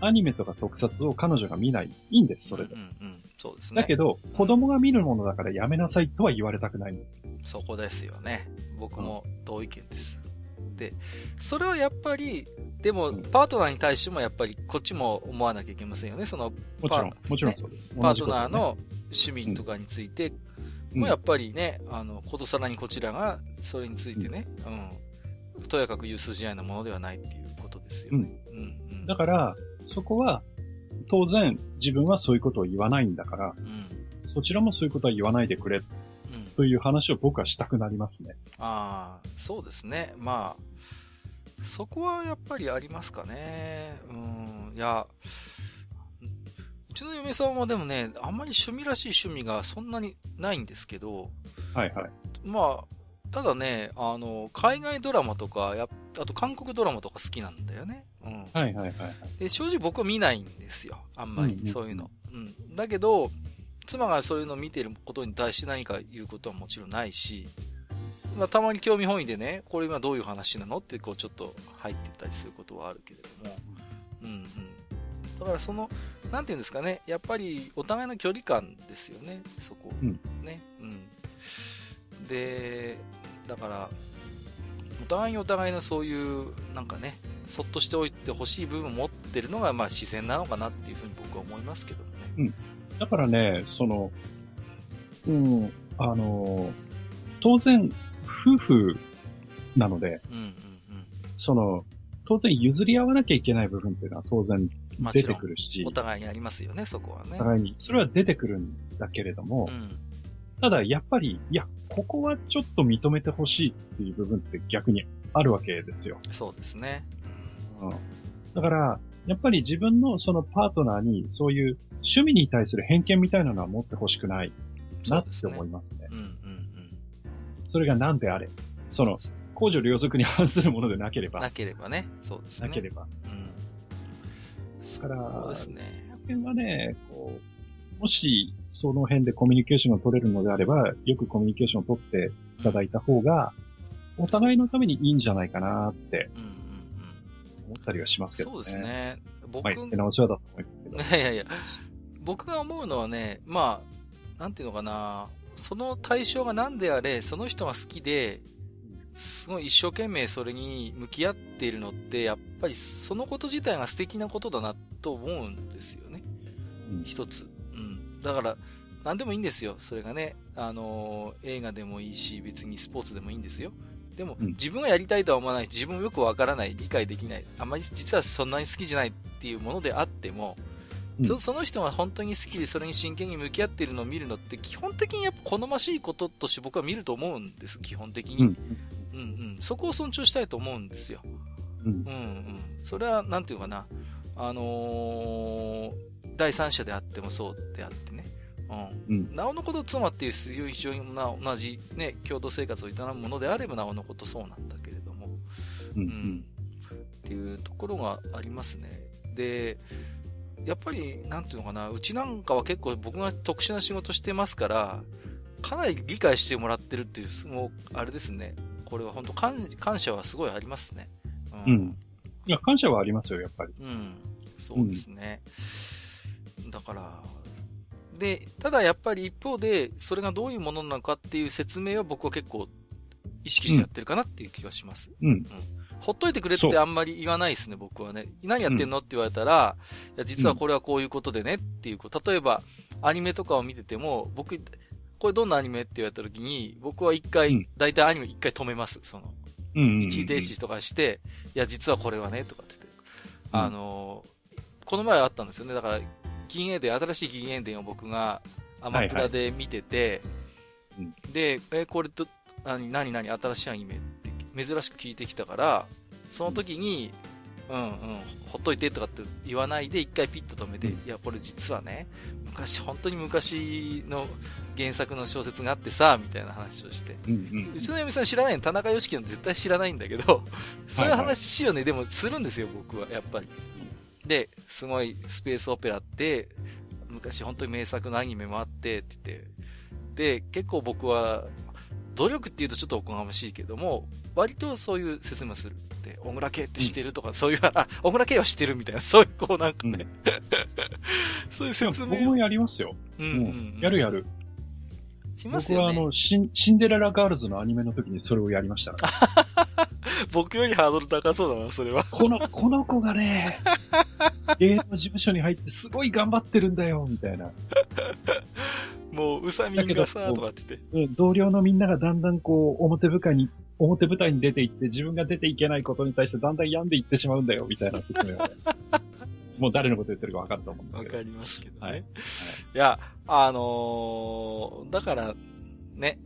アニメとか特撮を彼女が見ない。いいんです、それで。うん、うん、そうですね。だけど、子供が見るものだからやめなさいとは言われたくないんです。そこですよね。僕も同意見です。で、それはやっぱり、でも、パートナーに対してもやっぱりこっちも思わなきゃいけませんよね。その、もちろん、もちろんそうです。パートナーの趣味とかについて、もうやっぱりね、あの、ことさらにこちらがそれについてね、うん、とやかく言う筋合いなものではないっていうことですよね。うん。うん、だから、そこは、当然、自分はそういうことを言わないんだから、うん、そちらもそういうことは言わないでくれ、という話を僕はしたくなりますね。ああ、そうですね。まあ、そこはやっぱりありますかね。うん、いや、うちの嫁さんはでもね、あんまり趣味らしい趣味がそんなにないんですけど、はいはい。まあ、ただね、あの、海外ドラマとか、やあと韓国ドラマとか好きなんだよね。うん。はいはいはい、はい。で、正直僕は見ないんですよ。あんまり、そういうの。うん、うん、だけど、妻がそういうのを見てることに対して何か言うことはもちろんないし、まあ、たまに興味本位でね、これ今どういう話なのって、こう、ちょっと入ってったりすることはあるけれども、うんうん。だからその、なんていうんですかね、やっぱりお互いの距離感ですよね、そこ。うん、ね。うん。で、だから、お互いにお互いのそういう、なんかね、そっとしておいてほしい部分を持ってるのが、まあ自然なのかなっていうふうに僕は思いますけどね。うん。だからね、その、うん、あの、当然、夫婦なので、うんうんうん、その、当然譲り合わなきゃいけない部分っていうのは当然出てくるし。お互いにありますよね、そこはね。お互いに。それは出てくるんだけれども、うん、ただやっぱり、いや、ここはちょっと認めてほしいっていう部分って逆にあるわけですよ。そうですね。うん。だから、やっぱり自分のそのパートナーにそういう趣味に対する偏見みたいなのは持ってほしくないなって思いますね。うんうんうん。それが何であれ。その、公序良俗に反するものでなければ。なければね。そうですね。なければ。うん。だから、そうですね。この辺はね、こう、もし、その辺でコミュニケーションが取れるのであれば、よくコミュニケーションを取っていただいた方が、お互いのためにいいんじゃないかなって、思ったりはしますけどね。そうですね。僕、はい、手直しはだと思いますけど。いやいや、僕が思うのはね、まあ、なんていうのかな、その対象が何であれ、その人が好きで、すごい一生懸命それに向き合っているのって、やっぱりそのこと自体が素敵なことだなと思うんですよね。うん、一つ。うん。だから、何でもいいんですよ。それがね、あのー、映画でもいいし、別にスポーツでもいいんですよ。でも、うん、自分がやりたいとは思わないし、自分もよくわからない、理解できない、あまり実はそんなに好きじゃないっていうものであっても、うん、その人が本当に好きでそれに真剣に向き合っているのを見るのって基本的にやっぱ好ましいこととして僕は見ると思うんです、基本的に。うんうんうん、そこを尊重したいと思うんですよ。うん。うんうん。それは、なんていうかな。あのー、第三者であってもそうであってね。うん。なおのこと妻っていう非常にな同じね、共同生活を営むものであればなおのことそうなんだけれども。うん、うん。っていうところがありますね。で、やっぱり、なんていうのかな、うちなんかは結構僕が特殊な仕事してますから、かなり理解してもらってるっていう、もう、あれですね。これは本当感、感謝はすごいありますね。うん。うん、いや、感謝はありますよ、やっぱり。うん。そうですね。うん、だから、で、ただやっぱり一方で、それがどういうものなのかっていう説明は僕は結構意識してやってるかなっていう気がします。うん。うん、ほっといてくれってあんまり言わないですね、僕はね。何やってんのって言われたら、いや、実はこれはこういうことでねっていう、例えば、アニメとかを見てても、僕、これどんなアニメって言われた時に、僕は一回、大体アニメ一回止めます。その、一時停止とかして、いや、実はこれはね、とかってって。あの、この前あったんですよね。だから、銀英伝、新しい銀英伝を僕がアマプラで見てて、はいはい、で、え、これと、何、何、何、新しいアニメって珍しく聞いてきたから、その時に、うんうん、ほっといてとかって言わないで、一回ピッと止めて、いや、これ実はね、昔、本当に昔の原作の小説があってさ、みたいな話をして、うんうん、うちの嫁さん知らないの、田中良樹の絶対知らないんだけど、そういう話をね、でもするんですよ、僕は、やっぱり。で、すごいスペースオペラって、昔本当に名作のアニメもあってって言って、で、結構僕は、努力って言うとちょっとおこがましいけども、割とそういう説明をする。で、小村圭って知ってるとか、うん、そういう、あ、小村圭は知ってるみたいな、そういうこうなんかね、うん、そういう説明。僕もやりますよ。うん、うん、やるやる。しますよね。僕はあのシン、シンデレラガールズのアニメの時にそれをやりましたから、僕よりハードル高そうだな、それは。この、この子がね、芸能事務所に入ってすごい頑張ってるんだよ、みたいな。もう、うさみんがさ、とかってて。うん、同僚のみんながだんだんこう、表舞台に、表舞台に出ていって、自分が出ていけないことに対してだんだん病んでいってしまうんだよ、みたいな説明を、ね。もう誰のこと言ってるか分かると思うんですけど。わかりますけどね。はい。はい、いや、あのー、だから、ね。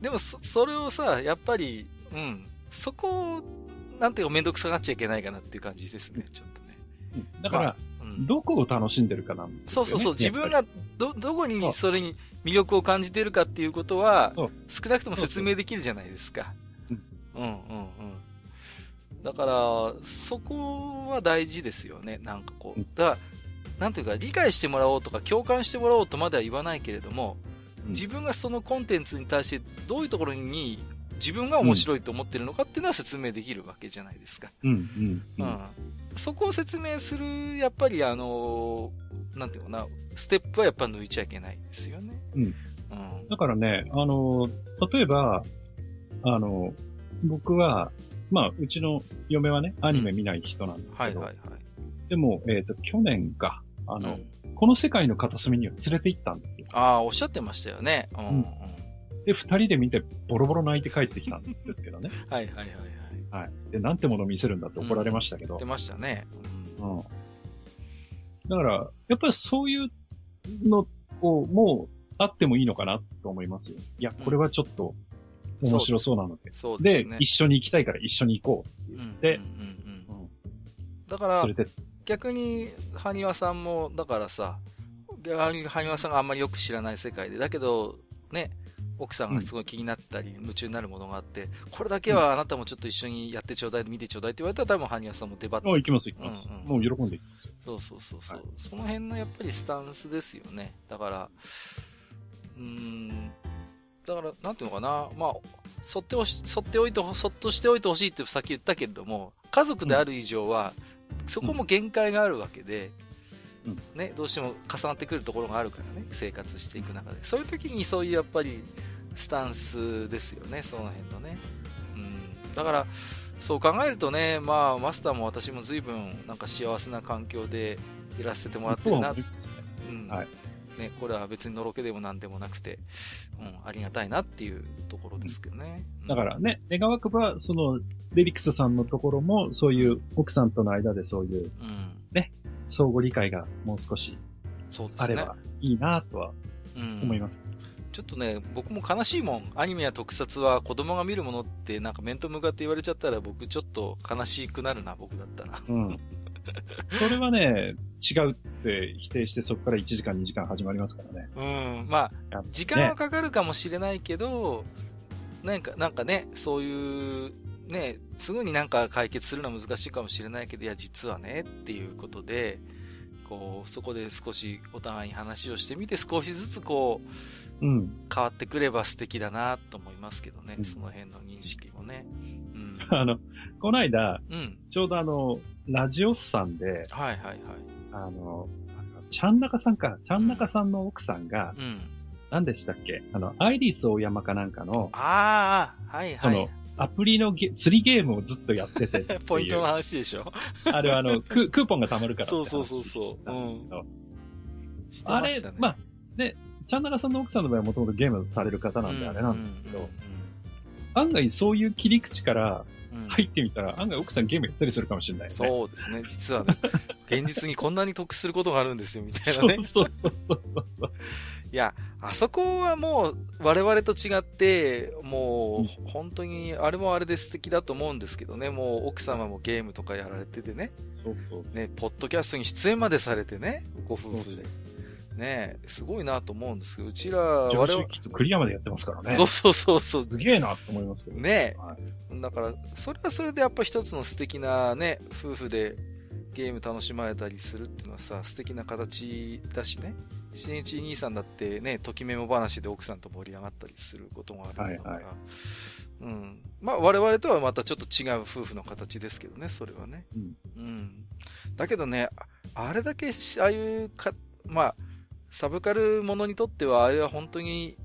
でもそ、それをさ、やっぱり、うん、そこを、なんていうかめんどくさがっちゃいけないかなっていう感じですね、ちょっとね。うん、だから、まあうん、どこを楽しんでるかなんね、そうそうそう、自分がど、どこにそれに魅力を感じてるかっていうことは、少なくとも説明できるじゃないですか。うん、うん、うん、うん。だから、そこは大事ですよね、なんかこう。だから、なんていうか、理解してもらおうとか、共感してもらおうとまでは言わないけれども、自分がそのコンテンツに対してどういうところに自分が面白いと思ってるのかっていうのは説明できるわけじゃないですか。うん、うん、うん。そこを説明する、やっぱりあの、なんていうかな、ステップはやっぱ抜いちゃいけないですよね。うん。うん、だからね、あの、例えば、あの、僕は、まあ、うちの嫁はね、アニメ見ない人なんですけど、うん、はいはいはい。でも、えっ、ー、と、去年か、あの、うん、この世界の片隅には連れて行ったんですよ。ああ、おっしゃってましたよね。うん、うんで、二人で見て、ボロボロ泣いて帰ってきたんですけどね。はいはいはいはい。はい。で、なんてもの見せるんだって怒られましたけど。うん、出ましたね。うん。だから、やっぱりそういうのを、もう、あってもいいのかなと思いますよ。いや、これはちょっと、面白そうなので。そうで、ね、一緒に行きたいから一緒に行こうって言って、うんうんうんうん、だから、逆に、埴輪さんも、だからさ、埴輪さんがあんまりよく知らない世界で、だけど、ね、奥さんがすごい気になったり、夢中になるものがあって、これだけはあなたもちょっと一緒にやってちょうだい、見てちょうだいって言われたら多分、ハニヤさんも出張って。あ、行きます、行きます。うんうん、もう喜んでいきます。よ。そうそうそうそう、はい、その辺のやっぱりスタンスですよね。だから、うん、だから、なんていうのかな、まあ、そっておし、そっておいて、そっとしておいてほしいってさっき言ったけれども、家族である以上は、そこも限界があるわけで、うん、ね、どうしても重なってくるところがあるからね、生活していく中で。そういう時にそういうやっぱり、スタンスですよね、その辺のね。うん。だから、そう考えるとね、まあ、マスターも私も随分、なんか幸せな環境でいらせてもらってるな、うん。はい。ね、これは別にのろけでもなんでもなくて、うん、ありがたいなっていうところですけどね。うん、だからね、願わくば、その、レリックスさんのところも、そういう奥さんとの間でそういう、うん、ね、相互理解がもう少し、あればいいなとは思います。ちょっとね、僕も悲しいもん。アニメや特撮は子供が見るものってなんか面と向かって言われちゃったら僕ちょっと悲しくなるな、僕だったら。うん。それはね、違うって否定してそこから1時間2時間始まりますからね。うん。まあ、時間はかかるかもしれないけど、ね、なんか、なんかね、そういう、ね、すぐになんか解決するのは難しいかもしれないけど、いや、実はね、っていうことで、こう、そこで少しお互いに話をしてみて、少しずつこう、うん、変わってくれば素敵だなと思いますけどね、うん、その辺の認識もね。うん、あの、この間、うん、ちょうどあの、ラジオスさんで、はいはいはい。あの、ちゃんなかさんか、ちゃんなかさんの奥さんが、うん、何でしたっけ？あの、アイリス大山かなんかの、ああ、はいはい。その、アプリのゲ釣りゲームをずっとやってて ポイントの話でしょ？あれはあの、ククーポンが貯まるからそうそうそうそう。うん。あれ、まあ、ね、チャンナラさんの奥さんの場合はもともとゲームされる方なんであれなんですけど、案外そういう切り口から入ってみたら、案外奥さんゲームやったりするかもしれないね。そうですね。実はね、現実にこんなに得することがあるんですよ、みたいなね。そうそうそうそう。いや、あそこはもう我々と違って、もう本当にあれもあれで素敵だと思うんですけどね、もう奥様もゲームとかやられててね、そうそうね、ポッドキャストに出演までされてね、ご夫婦で。ねすごいなと思うんですけど、うちら、我々。クリアまでやってますからね。そうそうそうそう。すげえなと思いますけどね。はい、だから、それはそれでやっぱ一つの素敵なね、夫婦でゲーム楽しまれたりするっていうのはさ、素敵な形だしね。新一兄さんだってね、ときメモ話で奥さんと盛り上がったりすることもあるから、はいはい、うん。まあ我々とはまたちょっと違う夫婦の形ですけどね、それはね。うん。うん、だけどね、あれだけ、ああいうか、まあ、サブカルものにとってはあれは本当に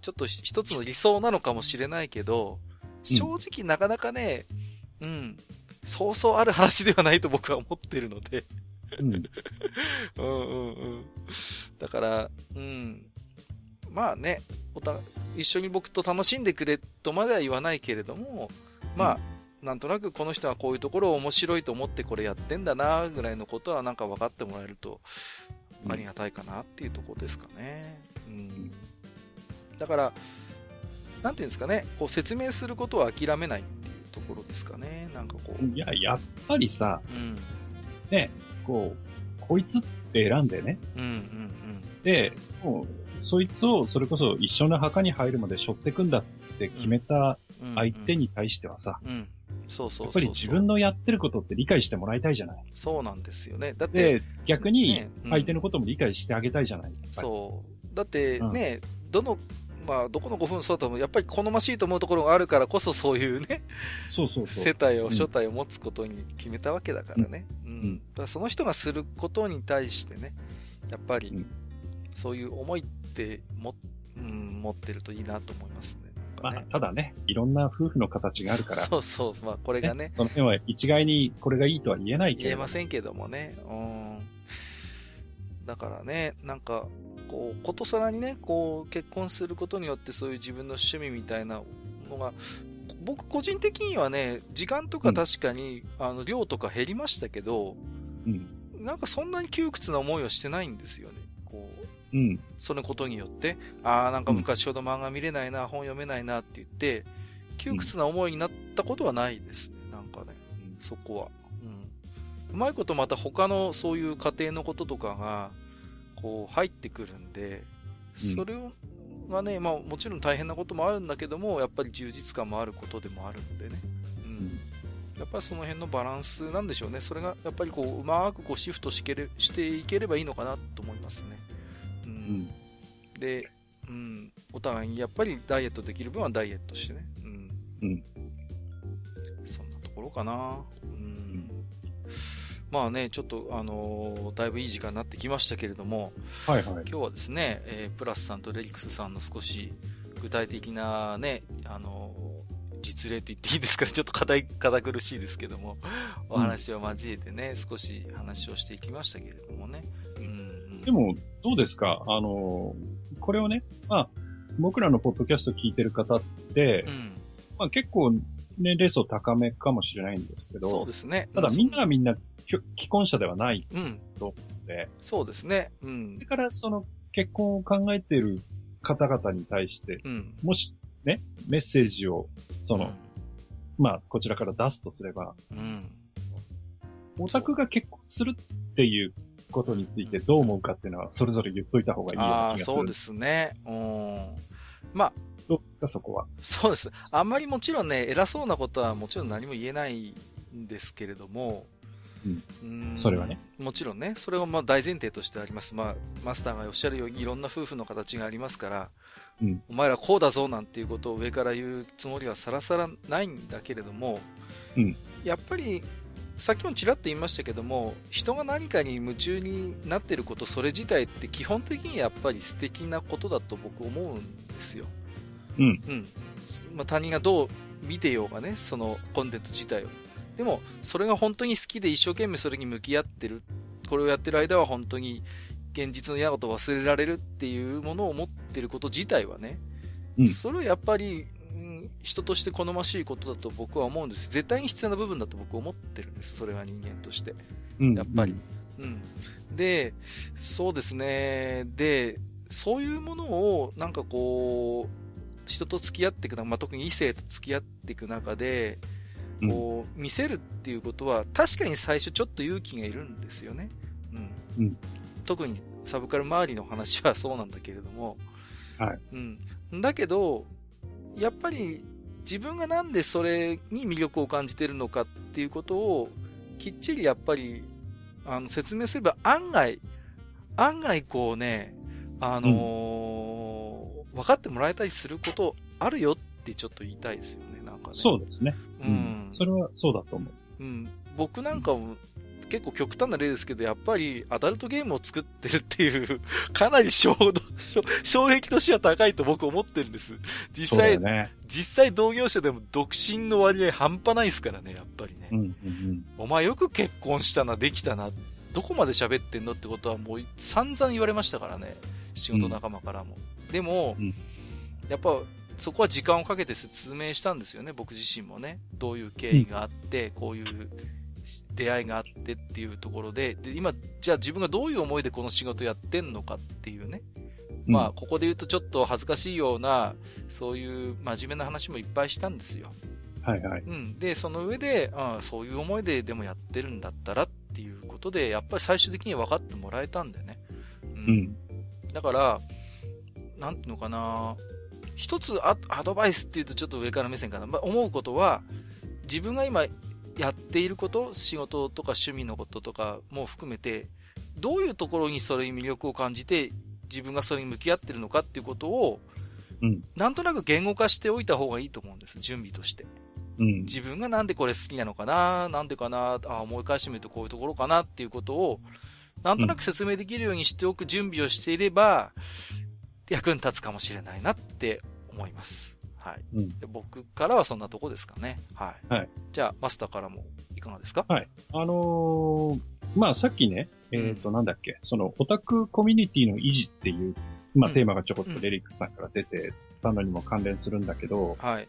ちょっと一つの理想なのかもしれないけど、正直なかなかね、うん、うん、そうそうある話ではないと僕は思ってるのでうん。うんうんうん。だから、うん。まあね、おた、一緒に僕と楽しんでくれとまでは言わないけれども、まあ、うん、なんとなくこの人はこういうところを面白いと思ってこれやってんだな、ぐらいのことはなんか分かってもらえると、ありがたいかなっていうところですかね。うん。だから、なんていうんですかね、こう説明することは諦めないっていうところですかね。なんかこう。いや、やっぱりさ、うん、ね、こう、こいつって選んでね。うんうんうん。で、もう、そいつをそれこそ一緒の墓に入るまで背負ってくんだって決めた相手に対してはさ、うん、そうそうやっぱり自分のやってることって理解してもらいたいじゃない。そうなんですよね。だって、逆に相手のことも理解してあげたいじゃない。そう。だってね、うん、どの、まあ、どこのご夫婦そうとも、やっぱり好ましいと思うところがあるからこそそういうね、そうそうそう。世帯を、所帯を持つことに決めたわけだからね。うん。うん、だからその人がすることに対してね、やっぱり、そういう思いっても、うん、持ってるといいなと思いますね。まあ、ただね、いろんな夫婦の形があるから。そうそう、まあ、これがね。ねその辺は一概にこれがいいとは言えないけど。言えませんけどもね。うん。だからね、なんか、こう、ことさらにね、こう、結婚することによってそういう自分の趣味みたいなのが、僕個人的にはね、時間とか確かに、うん、あの、量とか減りましたけど、うん、なんかそんなに窮屈な思いはしてないんですよね。こう、うん。そのことによって、ああ、なんか昔ほど漫画見れないな、うん、本読めないなって言って、窮屈な思いになったことはないですね、なんかね、うん、そこは。うん。うまいことまた他のそういう家庭のこととかが、こう入ってくるんで、それを、がね、まあもちろん大変なこともあるんだけども、やっぱり充実感もあることでもあるんでね。うん。やっぱりその辺のバランスなんでしょうね。それがやっぱりこう、うまくこうシフトしていければいいのかなと思いますね。うん、で、うん、お互いにやっぱりダイエットできる分はダイエットしてね。うん。うん、そんなところかな。うん。まあね、ちょっと、あのー、だいぶいい時間になってきましたけれども、はいはい、今日はですね、えー、プラスさんとレリクスさんの少し具体的なね、あのー、実例と言っていいですかね、ちょっと堅い、堅苦しいですけども、お話を交えてね、うん、少し話をしていきましたけれどもね。うん、でも、どうですか？あの、これをね、まあ、僕らのポッドキャスト聞いてる方って、うん、まあ結構年齢層高めかもしれないんですけど、そうですね。ただみんながみんな既婚者ではないと思って、そうですね。うん。それからその結婚を考えている方々に対して、うん。もしね、メッセージを、その、まあ、こちらから出すとすれば、うん。オタクが結婚するっていうことについてどう思うかっていうのは、それぞれ言っといた方がいいような気がする。そうですね。うん。まあ、どうですか、そこは？そうです。あんまりもちろんね、偉そうなことはもちろん何も言えないんですけれども、うんんそれはね。もちろんね、それはまあ大前提としてあります。まあ、マスターがおっしゃるようにいろんな夫婦の形がありますから、うんお前らこうだぞなんていうことを上から言うつもりはさらさらないんだけれども、うんやっぱり、さっきもちらっと言いましたけども、人が何かに夢中になってること、それ自体って基本的にやっぱり素敵なことだと僕思うんですよ。うん。うん。まあ、他人がどう見てようがね、そのコンテンツ自体を。でも、それが本当に好きで一生懸命それに向き合ってる。これをやってる間は本当に現実の嫌なことを忘れられるっていうものを持ってること自体はね、うんそれはやっぱり、うん人として好ましいことだと僕は思うんです。絶対に必要な部分だと僕は思ってるんです。それは人間として。うん。やっぱり。うん。で、そうですね。で、そういうものを、なんかこう、人と付き合っていく中、まあ、特に異性と付き合っていく中で、うんこう、見せるっていうことは、確かに最初ちょっと勇気がいるんですよね。うん。うん特にサブカル周りの話はそうなんだけれども。はい。うん。だけど、やっぱり自分がなんでそれに魅力を感じてるのかっていうことを、きっちりやっぱり、あの、説明すれば案外、案外こうね、あのー分かってもらえたりすることあるよってちょっと言いたいですよね、なんかね。そうですね。うん。それはそうだと思う。うん、僕なんかも、結構極端な例ですけど、やっぱりアダルトゲームを作ってるっていう、かなり衝動、衝 衝撃としては高いと僕思ってるんです。実際、ね。実際同業者でも独身の割合半端ないですからね、やっぱりね。うん、うん、お前よく結婚したな、できたな、どこまで喋ってんのってことはもう散々言われましたからね。仕事仲間からも。でも、うんやっぱそこは時間をかけて説明したんですよね、僕自身もね。どういう経緯があって、こういう出会いがあってっていうところで、で、今、じゃあ自分がどういう思いでこの仕事やってんのかっていうね。うん。まあ、ここで言うとちょっと恥ずかしいような、そういう真面目な話もいっぱいしたんですよ。あ、はいはい。うん。で、その上で、ああそういう思いででもやってるんだったらっていうことで、やっぱり最終的に分かってもらえたんだよね。ううん。だから、なんていうのかな、一つアアドバイスっていうとちょっと上から目線かな、まあ、思うことは、自分が今やっていること、仕事とか趣味のこととかも含めて、どういうところにそれに魅力を感じて、自分がそれに向き合ってるのかっていうことを、うんなんとなく言語化しておいた方がいいと思うんです、準備として。うん。自分がなんでこれ好きなのかな、なんでかな、あ思い返してみるとこういうところかなっていうことを、なんとなく説明できるようにしておく準備をしていれば、役に立つかもしれないなって思います。はい。うん。で僕からはそんなとこですかね。はい。はいじゃあ、マスターからもいかがですか？あのーまあさっきね、えっ、と、なんだっけ、そのオタクコミュニティの維持っていう、まあうんテーマがちょこっとレリックスさんから出てたのにも関連するんだけど、はい。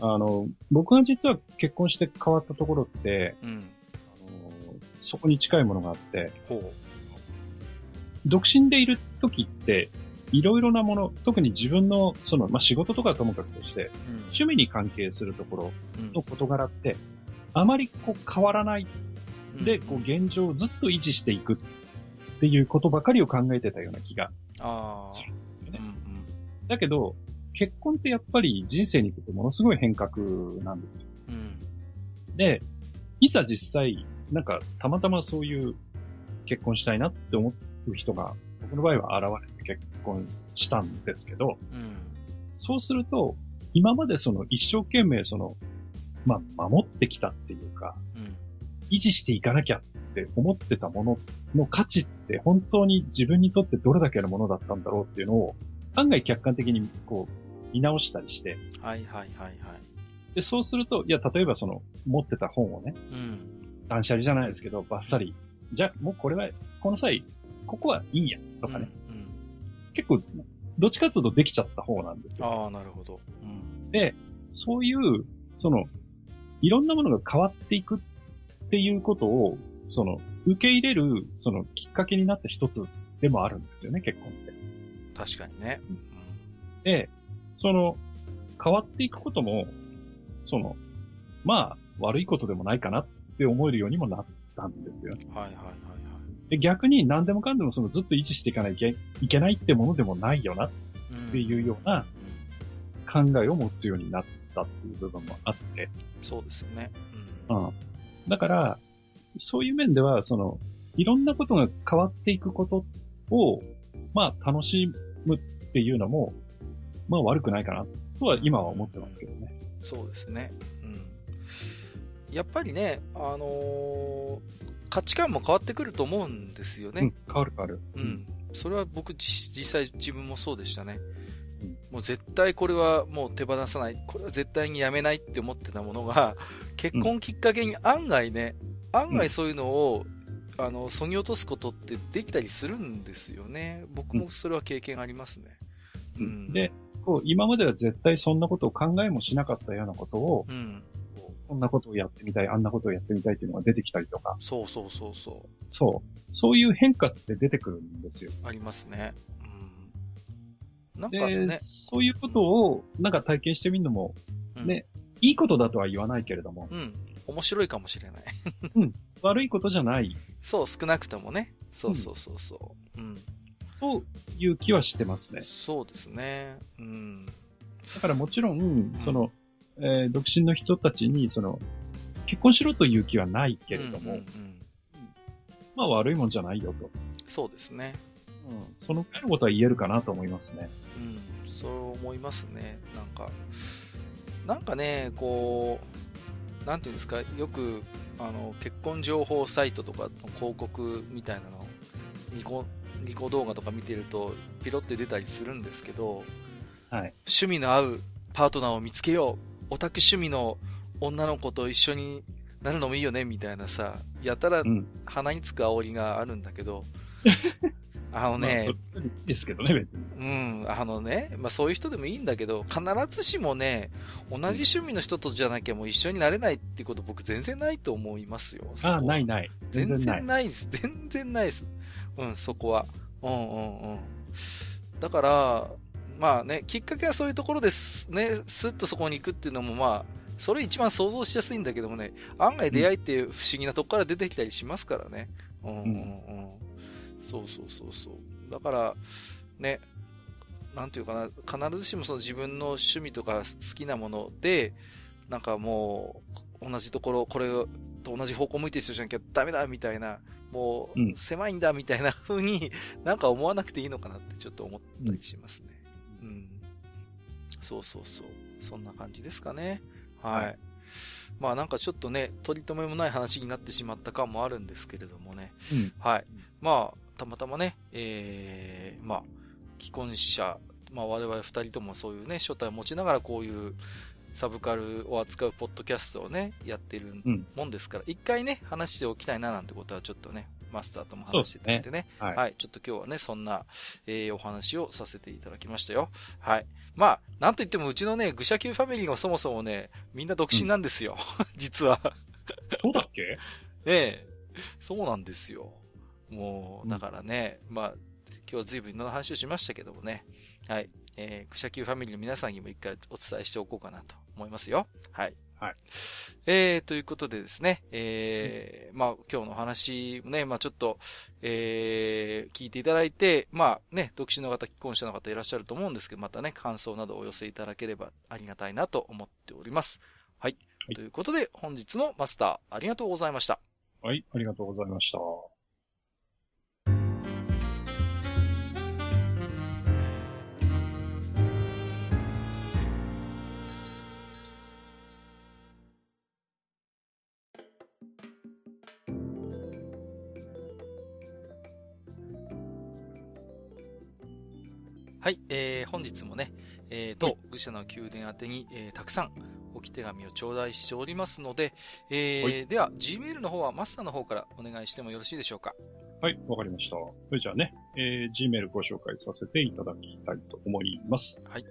あの、僕が実は結婚して変わったところって、うん。あのーそこに近いものがあって、ほう。独身でいる時って、いろいろなもの、特に自分の、その、まあ、仕事とかはともかくとして、趣味に関係するところうん。の事柄って、あまりこう変わらないうんで、こう現状をずっと維持していくっていうことばかりを考えてたような気があするんですよあ。うね。んだけど、結婚ってやっぱり人生にとってものすごい変革なんですよ。うん。うん。で、いざ実際、なんかたまたまそういう結婚したいなって思う人が、僕の場合は現れて結婚したんですけど、うん。そうすると、今までその一生懸命その、まあ、守ってきたっていうか、うん。維持していかなきゃって思ってたものの価値って本当に自分にとってどれだけのものだったんだろうっていうのを案外客観的にこう見直したりして、はいはいはいはい。で、そうすると、いや、例えばその持ってた本をね、うん。断捨離じゃないですけど、バッサリ、じゃあもうこれは、この際、ここはいいや、とかね、結構、どっちかっていうとできちゃった方なんですよ。ああ、なるほど。うん。で、そういう、その、いろんなものが変わっていくっていうことを、その、受け入れる、その、きっかけになった一つでもあるんですよね、結婚って。確かにね。で、その、変わっていくことも、その、まあ、悪いことでもないかなって思えるようにもなったんですよ。はいはいはいはい。で、逆に何でもかんでもそのずっと維持していかないといけないってものでもないよなっていうような考えを持つようになったっていう部分もあって。そうですね。うん。うん、だから、そういう面では、その、いろんなことが変わっていくことを、まあ楽しむっていうのも、まあ悪くないかなとは今は思ってますけどね。そうですね。うん。やっぱりね、あのー、価値観も変わってくると思うんですよね。うん、変わる変わる。うん。それは僕実際自分もそうでしたね。うん、もう絶対これはもう手放さない。これは絶対にやめないって思ってたものが、結婚きっかけに案外ね、案外そういうのを、うん、あの、そぎ落とすことってできたりするんですよね。僕もそれは経験ありますね。うん。で、こう、今までは絶対そんなことを考えもしなかったようなことを、うん。こんなことをやってみたい、あんなことをやってみたいっていうのが出てきたりとか。そうそうそうそう。そう。そういう変化って出てくるんですよ。ありますね。うん。なんかね。そういうことを、なんか体験してみるのも、ね、うん、いいことだとは言わないけれども。うん。面白いかもしれない。うん。悪いことじゃない。そう、少なくともね。そうそうそうそう。うん。という気はしてますね。そうですね。うん。だからもちろん、その、えー、独身の人たちに、その、結婚しろという気はないけれども、うんうんうん、まあ悪いもんじゃないよと。そうですね。うん。そのくらいのことは言えるかなと思いますね。うん。そう思いますね。なんか、なんかね、こう、なんていうんですか、よく、あの、結婚情報サイトとかの広告みたいなの、ニコ、ニコ動画とか見てると、ピロって出たりするんですけど、はい。趣味の合うパートナーを見つけようオタク趣味の女の子と一緒になるのもいいよねみたいなさ、やたら鼻につく煽りがあるんだけど、うん、あのね、まあ、ですけどね、別に。うん、あのね、まあそういう人でもいいんだけど、必ずしもね、同じ趣味の人とじゃなきゃもう一緒になれないってこと僕全然ないと思いますよ。ああ、ないない。全然ないです。全然ないです。うん、そこは。うんうんうん。だから、まあね、きっかけはそういうところですね、スッとそこに行くっていうのもまあ、それ一番想像しやすいんだけどもね、案外出会いって不思議なとこから出てきたりしますからね。うんうんうん。そうそうそうそう。だから、ね、なんていうかな、必ずしもその自分の趣味とか好きなもので、なんかもう、同じところ、これと同じ方向向いてる人じゃなきゃダメだみたいな、もう、狭いんだみたいな風になんか思わなくていいのかなってちょっと思ったりしますね。うん。そうそうそう。そんな感じですかね。はい。はい、まあなんかちょっとね、取り留めもない話になってしまった感もあるんですけれどもね。うん、はい。まあ、たまたまね、えー、まあ、既婚者、まあ我々二人ともそういうね、書体を持ちながらこういうサブカルを扱うポッドキャストをね、やってるもんですから、一、うん、回ね、話しておきたいななんてことはちょっとね、マスターとも話していただいてね。ねはい、はい、ちょっと今日はね、そんな、えー、お話をさせていただきましたよ。はい。まあ、なんといってもうちのね、愚者級ファミリーがそもそもね、みんな独身なんですよ。うん、実はそうだっけ？え え。そうなんですよ。もう、だからね、うん、まあ、今日は随分いろんな話をしましたけどもね。はい。えー、愚者級ファミリーの皆さんにも一回お伝えしておこうかなと思いますよ。はい。はい。えー、ということでですね、えー、まあ、今日の話もね、まあ、ちょっと、えー、聞いていただいて、まあ、ね、独身の方、既婚者の方いらっしゃると思うんですけど、またね、感想などをお寄せいただければありがたいなと思っております。はい。はい、ということで、本日のマスター、ありがとうございました。はい、ありがとうございました。はい、えー、本日もね、えー、と、愚者の宮殿宛てに、えー、たくさん置き手紙を頂戴しておりますので、えー、では、Gmail の方はマスターの方からお願いしてもよろしいでしょうか。はい、わかりました。それじゃあね、えー、Gmail ご紹介させていただきたいと思います。はい。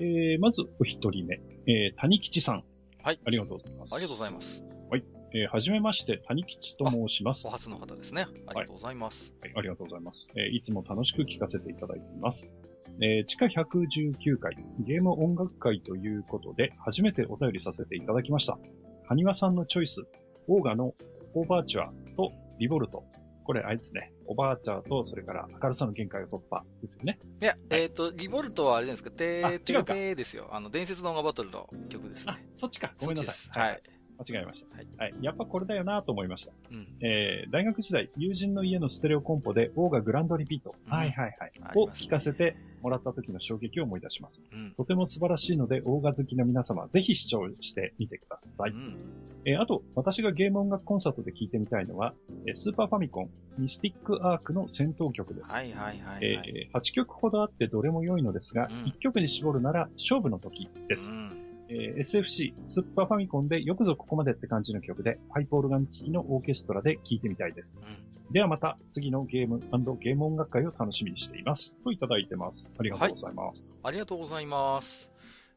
えー、まず、お一人目、えー、谷吉さん。はい。ありがとうございます。ありがとうございます。はい。えー、はじめまして、谷吉と申します。お初の方ですね。ありがとうございます。はい、はい、ありがとうございます。えー、いつも楽しく聞かせていただいています。えー、地下119回ゲーム音楽会ということで、初めてお便りさせていただきました。ハニワさんのチョイス、オーガのオーバーチュアとリボルト。これ、あいつね、オーバーチャーと、それから明るさの限界を突破ですよね。いや、はい、えっ、ー、と、リボルトはあれじゃないですか、てー、てー、ですよ。あの、伝説の音楽バトルの曲ですね。あ、そっちか。ごめんなさい。はい。間違えました。はい。はい。やっぱこれだよなと思いました。うん。えー、大学時代、友人の家のステレオコンポで、オーガグランドリピート、うん、はいはいはい、を聞かせてもらった時の衝撃を思い出します。うん。とても素晴らしいので、オーガ好きの皆様、ぜひ試聴してみてください。うん。えー、あと、私がゲーム音楽コンサートで聴いてみたいのは、えー、スーパーファミコン、ミスティックアークの戦闘曲です。はいはいはい、はい、えー、8曲ほどあってどれも良いのですが、うん、1曲に絞るなら勝負の時です。うんえー、SFC、スーパーファミコンでよくぞここまでって感じの曲で、パイプオルガン付きのオーケストラで聴いてみたいです。うん、ではまた次のゲームゲーム音楽会を楽しみにしています。といただいてます。ありがとうございます。はい、ありがとうございます。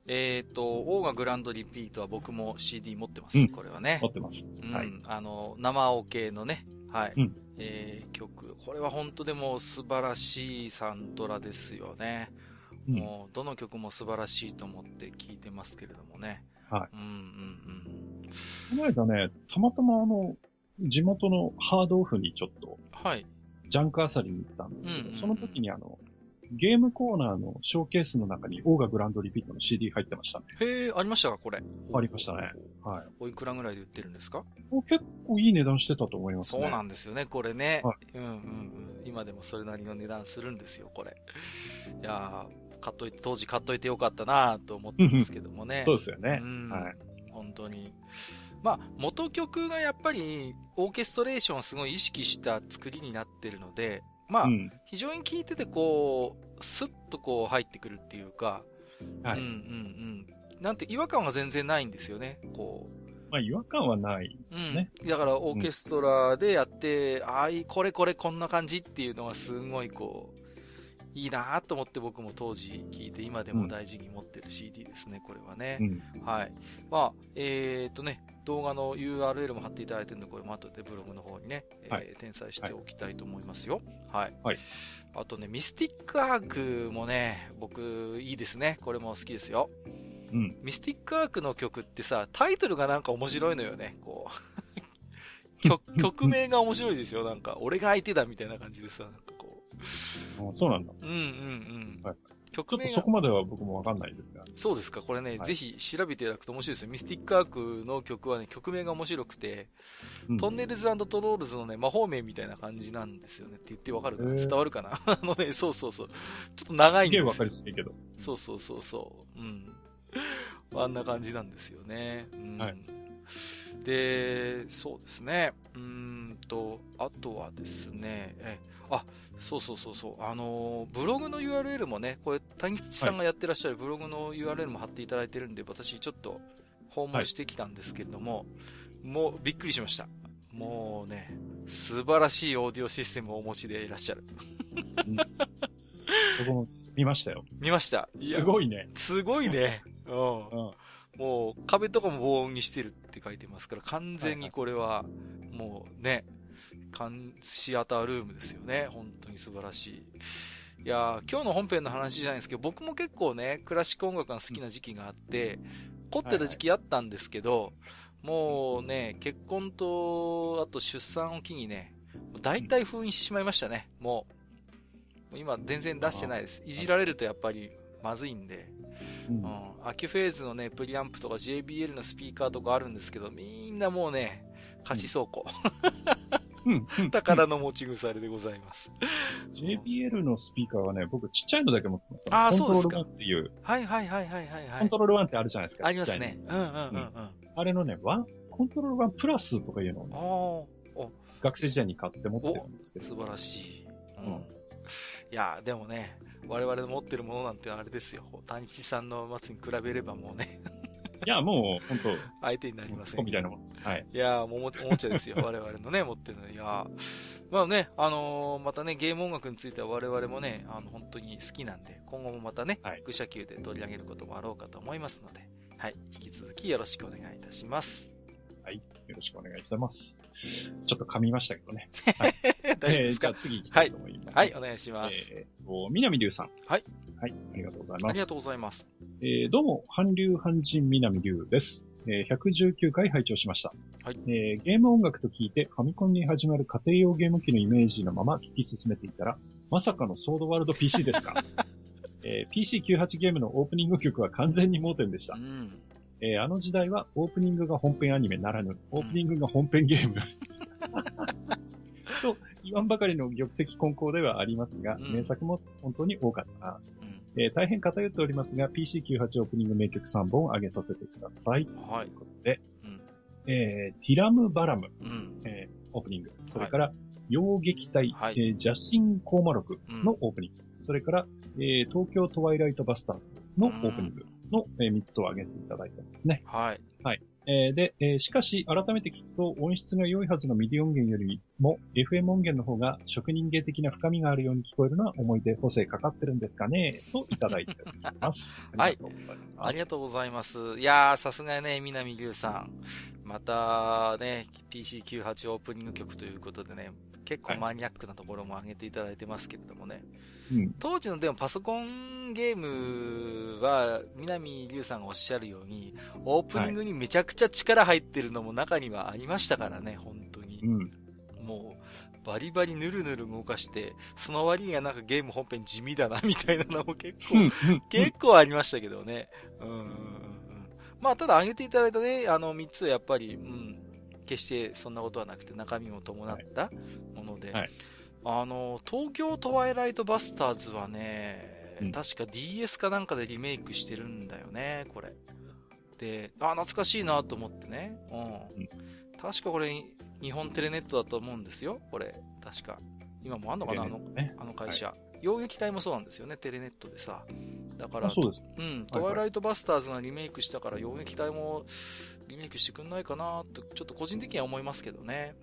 えっ、ー、と、オーガグランドリピートは僕も CD 持ってます。うん、これはね。持ってます。うん、はい。あの、生オケのね、はい。うん、えー、曲。これは本当でも素晴らしいサントラですよね。もう、どの曲も素晴らしいと思って聴いてますけれどもね。はい。うんうんうん。この間ね、たまたまあの、地元のハードオフにちょっと、はい。ジャンクあさりに行ったんですけど、うんうんうん、その時にあの、ゲームコーナーのショーケースの中にオーガグランドリピートの CD 入ってましたね。へえ、ありましたか、これ？ありましたね。はい。おいくらぐらいで売ってるんですか？結構いい値段してたと思いますね。そうなんですよね、これね。はい、うんうんうん。今でもそれなりの値段するんですよ、これ。いやー、買っといて、当時買っといてよかったなと思ってますけどもね。そうですよね。うん。はい。本当に。まあ、元曲がやっぱり、オーケストレーションをすごい意識した作りになってるので、まあ、うん、非常に聴いててこう、スッとこう入ってくるっていうか、はい。うんうんうん。なんて違和感は全然ないんですよね、こう。まあ違和感はないですね。うん。だからオーケストラでやって、うん、ああ、これこれこんな感じっていうのはすごいこう、いいなと思って僕も当時聞いて今でも大事に持ってる CD ですね、これはね。うん、はい。まあ、えー、っとね、動画の URL も貼っていただいてるんで、これも後でブログの方にね、はい、えー、転載しておきたいと思いますよ。はい。はい。あとね、ミスティックアークもね、僕、いいですね。これも好きですよ。うん。ミスティックアークの曲ってさ、タイトルがなんか面白いのよね、こう。曲、曲名が面白いですよ、なんか。俺が相手だみたいな感じでさ、なんかこう。そうなんだ。うんうんうん。はい。曲名が。そこまでは僕もわかんないですが。そうですか。これね、はい、ぜひ調べていただくと面白いですよ。ミスティックアークの曲はね、曲名が面白くて、うん、トンネルズトロールズのね、魔法名みたいな感じなんですよね。って言ってわかるかな、伝わるかな？あのね、そうそうそう。ちょっと長いんですよ。わかりすぎけど。そうそうそうそう。うん。あんな感じなんですよね。うん。はい。で、そうですね。うんと、あとはですね、え、あ、そうそうそうそう。あのー、ブログの URL もね、これ、谷口さんがやってらっしゃるブログの URL も貼っていただいてるんで、私ちょっと訪問してきたんですけれども、はい、もうびっくりしました。もうね、素晴らしいオーディオシステムをお持ちでいらっしゃる。見ましたよ。見ました。すごいね。すごいね。うん。うんもう壁とかも防音にしてるって書いてますから、完全にこれは、もうね、シアタールームですよね。本当に素晴らしい。いや今日の本編の話じゃないですけど、僕も結構ね、クラシック音楽が好きな時期があって、凝ってた時期あったんですけど、はいはい、もうね、結婚と、あと出産を機にね、大体封印してしまいましたね、もう。今全然出してないです。いじられるとやっぱりまずいんで。うん、アキュフェーズのね、プリアンプとか JBL のスピーカーとかあるんですけど、みんなもうね、貸し倉庫。宝の持ち腐れでございます。JBL のスピーカーはね、僕ちっちゃいのだけ持ってます。ああ、そうですか。コントロール1っていう。はいはいはいはいはい、コントロール1ってあるじゃないですか。ありますね。うんうんうんうん。あれのね、ワン、コントロール1プラスとかいうのを、ね、学生時代に買って持ってるんですけど。素晴らしい。うん。いや、でもね、我々の持ってるものなんてあれですよ。谷吉さんの松に比べればもうね いや、もう、本当相手になりません。みたいなもん。はい。いや、もうおもちゃですよ。我々のね、持ってるの。いや、まあね、あのー、またね、ゲーム音楽については我々もね、あの、本当に好きなんで、今後もまたね、はい、愚者級で取り上げることもあろうかと思いますので、はい。引き続きよろしくお願いいたします。はい。よろしくお願いします。ちょっと噛みましたけどね。はい。大丈夫ですか、えー、じゃあ次行きたいと思います。はい。はい、お願いします。えー、南龍さん。はい。はい、ありがとうございます。ありがとうございます。えー、どうも、韓流韓人南流です。えー、119回拝聴しました。はい。えー、ゲーム音楽と聞いてファミコンに始まる家庭用ゲーム機のイメージのまま聞き進めていたら、まさかのソードワールド PC ですか？えー、PC98 ゲームのオープニング曲は完全に盲点でした。うん、えー、あの時代はオープニングが本編アニメならぬ、オープニングが本編ゲーム。と言わんばかりの玉石混交ではありますが、うん、名作も本当に多かったな。うん、えー、大変偏っておりますが、PC98 オープニング名曲3本挙げさせてください。はい。ということで、うん、えー、ティラム・バラム、うん、えー、オープニング。それから、はい、洋撃隊、はい、えー、ジャシン・コーマロクのオープニング。それから、えー、東京トワイライトバスターズのオープニングの、えー、3つを挙げていただいてますね。はい。はい。えー、で、えー、しかし、改めて聞くと、音質が良いはずの MIDI 音源よりも、FM 音源の方が職人芸的な深みがあるように聞こえるのは思い出補正かかってるんですかね？といただいております。はい。ありがとうございます。いやー、さすがね、南龍さん。またね、PC98 オープニング曲ということでね、結構マニアックなところも挙げていただいてますけれどもね。はい、当時のでもパソコンゲームは、南龍さんがおっしゃるように、オープニングにめちゃくちゃ力入ってるのも中にはありましたからね、本当に。うん、もう、バリバリぬるぬる動かして、その割にはなんかゲーム本編地味だな、みたいなのも結構、結構ありましたけどね。うん。まあ、ただ挙げていただいたね、あの3つはやっぱり、うん、決してそんなことはなくて中身も伴ったもので、はい、あの、東京トワイライトバスターズはね、うん、確か DS かなんかでリメイクしてるんだよね、これ。で、あ、懐かしいなと思ってね。うん。うん、確かこれ、日本テレネットだと思うんですよ、これ。確か。今もあんのかな、あの、あの会社。はい洋撃隊もそうなんですよね、テレネットでさ。だから、うん、トワイライトバスターズがリメイクしたから、洋撃隊もリメイクしてくんないかなと、ちょっと個人的には思いますけどね。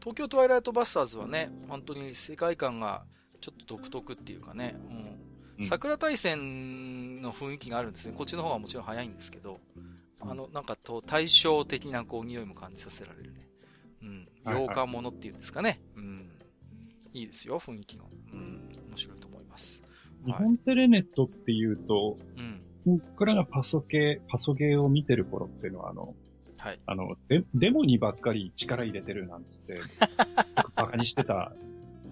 東京トワイライトバスターズはね、本当に世界観がちょっと独特っていうかね、うん。桜大戦の雰囲気があるんですね。こっちの方がもちろん早いんですけど、あの、なんかと対照的なこう匂いも感じさせられるね。うん。洋館ものっていうんですかね。うん。いいですよ、雰囲気が。うん。面白いと思います。日本テレネットっていうと、うん。僕らがパソゲー、パソゲーを見てる頃っていうのは、あの、はい。あの、デデモにばっかり力入れてるなんつって、バカにしてた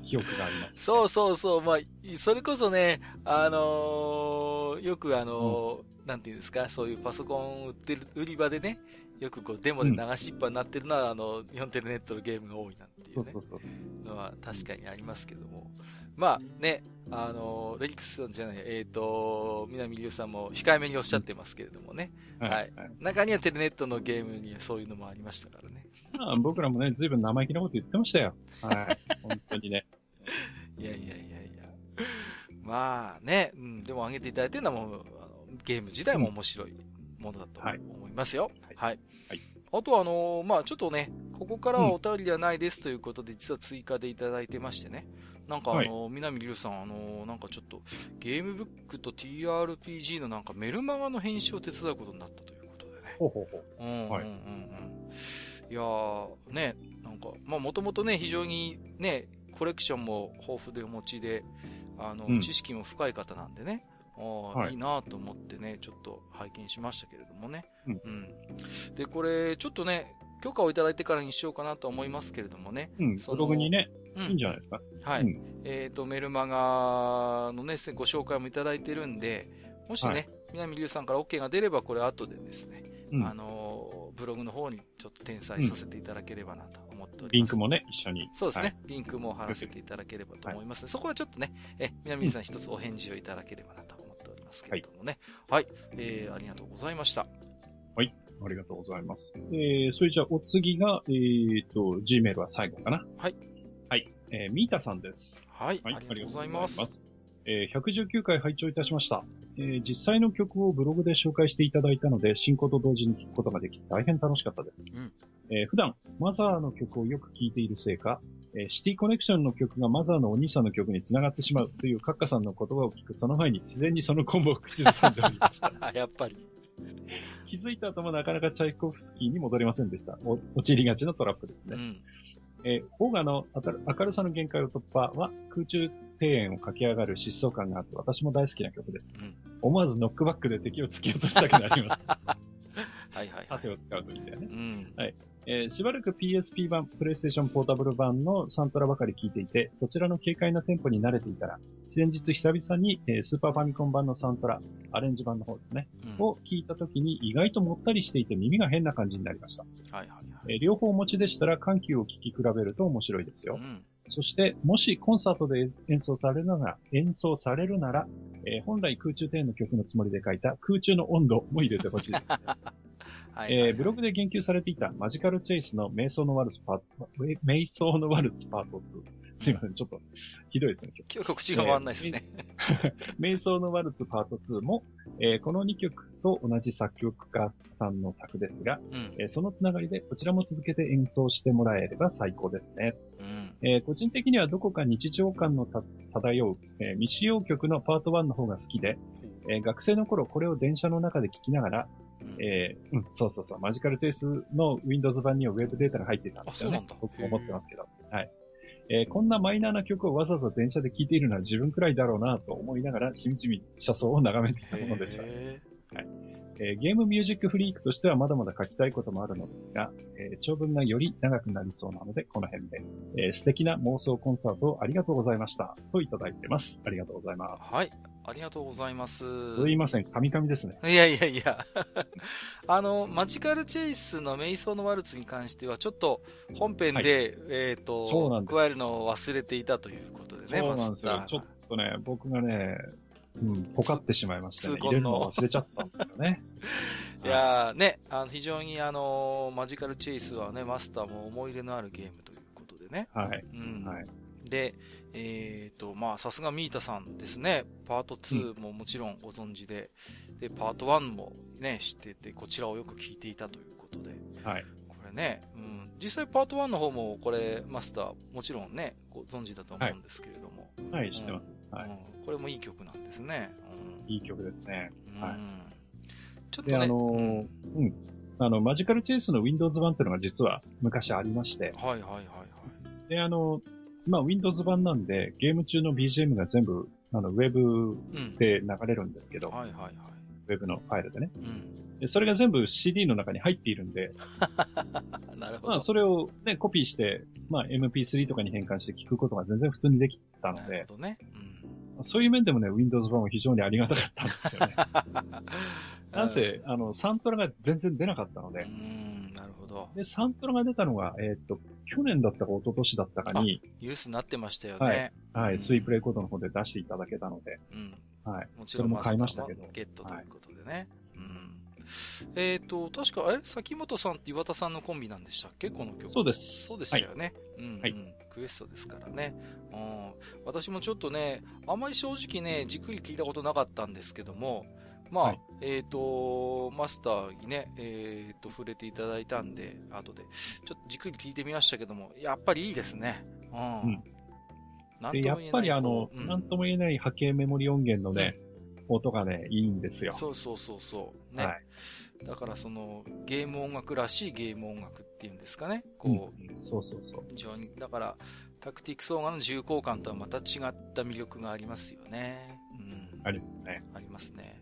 記憶があります、ね、そうそうそう。まあ、それこそね、あのー、よくあのーうん、なんていうんですか、そういうパソコン売ってる、売り場でね、よくこうデモで流しっぱになってるのは、うん、あの、日本テレネットのゲームが多いなんていう、ね、そうそうそうのは確かにありますけども。まあね、あの、レリックスさんじゃない、えっ、ー、と、南龍さんも控えめにおっしゃってますけれどもね。うん、はい、はい。中にはテレネットのゲームにはそういうのもありましたからね。あ僕らもね、ずいぶん生意気なこと言ってましたよ。はい。本当にね。いやいやいやいや。まあね、うん、でも上げていただいてるのはもう、あのゲーム自体も面白いものだと思いますよ。はい。はい。はい、あとはあのー、まあちょっとね、ここからはお便りではないですということで、実は追加でいただいてましてね。なんかあの、はい、南龍さん、あの、なんかちょっと、ゲームブックと TRPG のなんかメルマガの編集を手伝うことになったということでね。ほうほうほう。うん、うん、うん、うん。いやー、ね、なんか、まあもともとね、非常にね、コレクションも豊富でお持ちで、あの、うん、知識も深い方なんでね、あはい、いいなと思ってね、ちょっと拝見しましたけれどもね。うん。うん、で、これ、ちょっとね、許可をいただいてからにしようかなと思いますけれどもね。うん、そのブログにね、うん、いいんじゃないですか。はい。うん、えっ、ー、と、メルマガのね、ご紹介もいただいてるんで、もしね、はい、南龍さんから OK が出れば、これ後でですね、うん、あの、ブログの方にちょっと転載させていただければなと思っております。リンクもね、一緒に。そうですね。はい、リンクも貼らせていただければと思います、はい、そこはちょっとね、え、南龍さん一つお返事をいただければなと思っておりますけれどもね。はい、はい、えー、ありがとうございました。はい。ありがとうございます。えー、それじゃあ、お次が、えーと、Gmail は最後かな。はい。はい。えー、ミータさんです。はい。はい、ありがとうございます。ますえー、119回拝聴いたしました。えー、実際の曲をブログで紹介していただいたので、進行と同時に聴くことができて大変楽しかったです。うん、えー、普段、マザーの曲をよく聴いているせいか、えー、シティコネクションの曲がマザーのお兄さんの曲に繋がってしまうというカッカさんの言葉を聞くその前に自然にそのコンボを口ずさんでおりました。やっぱり。気づいた後もなかなかチャイコフスキーに戻れませんでした。お陥りがちのトラップですね。うんえー、オーガの明るさの限界を突破は空中庭園を駆け上がる疾走感があって私も大好きな曲です。うん、思わずノックバックで敵を突き落としたくなります。はいはい。盾を使うといいんだよね。うん。はい。えー、しばらく PSP 版、プレイステーションポータブル版のサントラばかり聴いていて、そちらの軽快なテンポに慣れていたら、先日久々に、えー、スーパーファミコン版のサントラ、アレンジ版の方ですね、うん、を聞いた時に意外ともったりしていて耳が変な感じになりました。はいはいはい。えー、両方お持ちでしたら緩急を聴き比べると面白いですよ。うん、そして、もしコンサートで演奏されるなら、演奏されるなら、えー、本来空中庭園の曲のつもりで書いた空中の温度も入れてほしいです。えブログで言及されていたマジカルチェイスの瞑想のワルツパート、瞑想のワルツパート2。すいません、ちょっと、ひどいですね、今日。今日口が回んないですね。瞑想のワルツパート2も、えー、この2曲と同じ作曲家さんの作ですが、うん、えー、そのつながりでこちらも続けて演奏してもらえれば最高ですね。うん、えー、個人的にはどこか日常感の漂う、え未使用曲のパート1の方が好きで、え学生の頃これを電車の中で聴きながら、えー、うん、そうそうそう、マジカルチェイスの Windows 版には Web データが入ってたんですよね。僕も思ってますけど。はい。えー、こんなマイナーな曲をわざわざ電車で聴いているのは自分くらいだろうなと思いながら、しみじみ車窓を眺めていたものでした。はい。えー、ゲームミュージックフリークとしてはまだまだ書きたいこともあるのですが、えー、長文がより長くなりそうなので、この辺で、えー、素敵な妄想コンサートをありがとうございました。といただいてます。ありがとうございます。はい。ありがとうございます。すいません、カミカミですね。いやいやいや。あの、マジカルチェイスの瞑想のワルツに関しては、ちょっと本編で、はい、えっ、ー、と、加えるのを忘れていたということでね、そうなんですよ。ちょっとね、僕がね、うん、ポカってしまいましたね。入れるの忘れちゃったんですよね。いやーね、あの非常にあのマジカルチェイスはね、マスターも思い入れのあるゲームということでね。はい。うん。はい。で、えっ、ー、と、まあ、さすがミータさんですね。パート2ももちろんご存知で、うん、で、パート1もね、知ってて、こちらをよく聞いていたということで。はい。これね、うん、実際パート1の方も、これ、マスター、もちろんね、ご存知だと思うんですけれども。はい、はい、知ってます。はい、うん。これもいい曲なんですね。うん、いい曲ですね。はい。ちょっとね、あのー、うん。あの、マジカルチェイスの Windows 版っていうのが実は昔ありまして。はいはいはいはい。で、あの、まあ、Windows 版なんで、ゲーム中の BGM が全部、あの、ウェブで流れるんですけど、うん、はいはいはい。ウェブのファイルでね。うん、でそれが全部 CD の中に入っているんで、なるほど。まあ、それをね、コピーして、まあ、MP3 とかに変換して聞くことが全然普通にできたので、なるほどね。うん、そういう面でもね、Windows 版は非常にありがたかったんですよね。なんせ、あの、サントラが全然出なかったので、うんなるほど。で、サントラが出たのが、えー、っと、去年だったか一昨年だったかに、ニュースになってましたよね。はい。はい、うん、スイープレイコードの方で出していただけたので、うん。はい。もちろん、も買いましたけど。ゲットということでね。はい、うん。えっ、ー、と、確か、え崎本さんって岩田さんのコンビなんでしたっけ？この曲。そうです。そうでしたよね。はい、うん、うん、はい。クエストですからね。うん。私もちょっとね、あんまり正直ね、じっくり聞いたことなかったんですけども、まあ、はい、えっ、ー、と、マスターにね、えっ、ー、と、触れていただいたんで、後で、ちょっとじっくり聞いてみましたけども、やっぱりいいですね。うん。うんで、やっぱりあの、うん、なんとも言えない波形メモリ音源のね、うん、音がね、いいんですよ。そうそうそうそう。ね。はい、だからその、ゲーム音楽らしいゲーム音楽っていうんですかね。こう、うん、そうそうそう。非常に、だから、タクティクス音楽の重厚感とはまた違った魅力がありますよね。うん。ありますね。ありますね。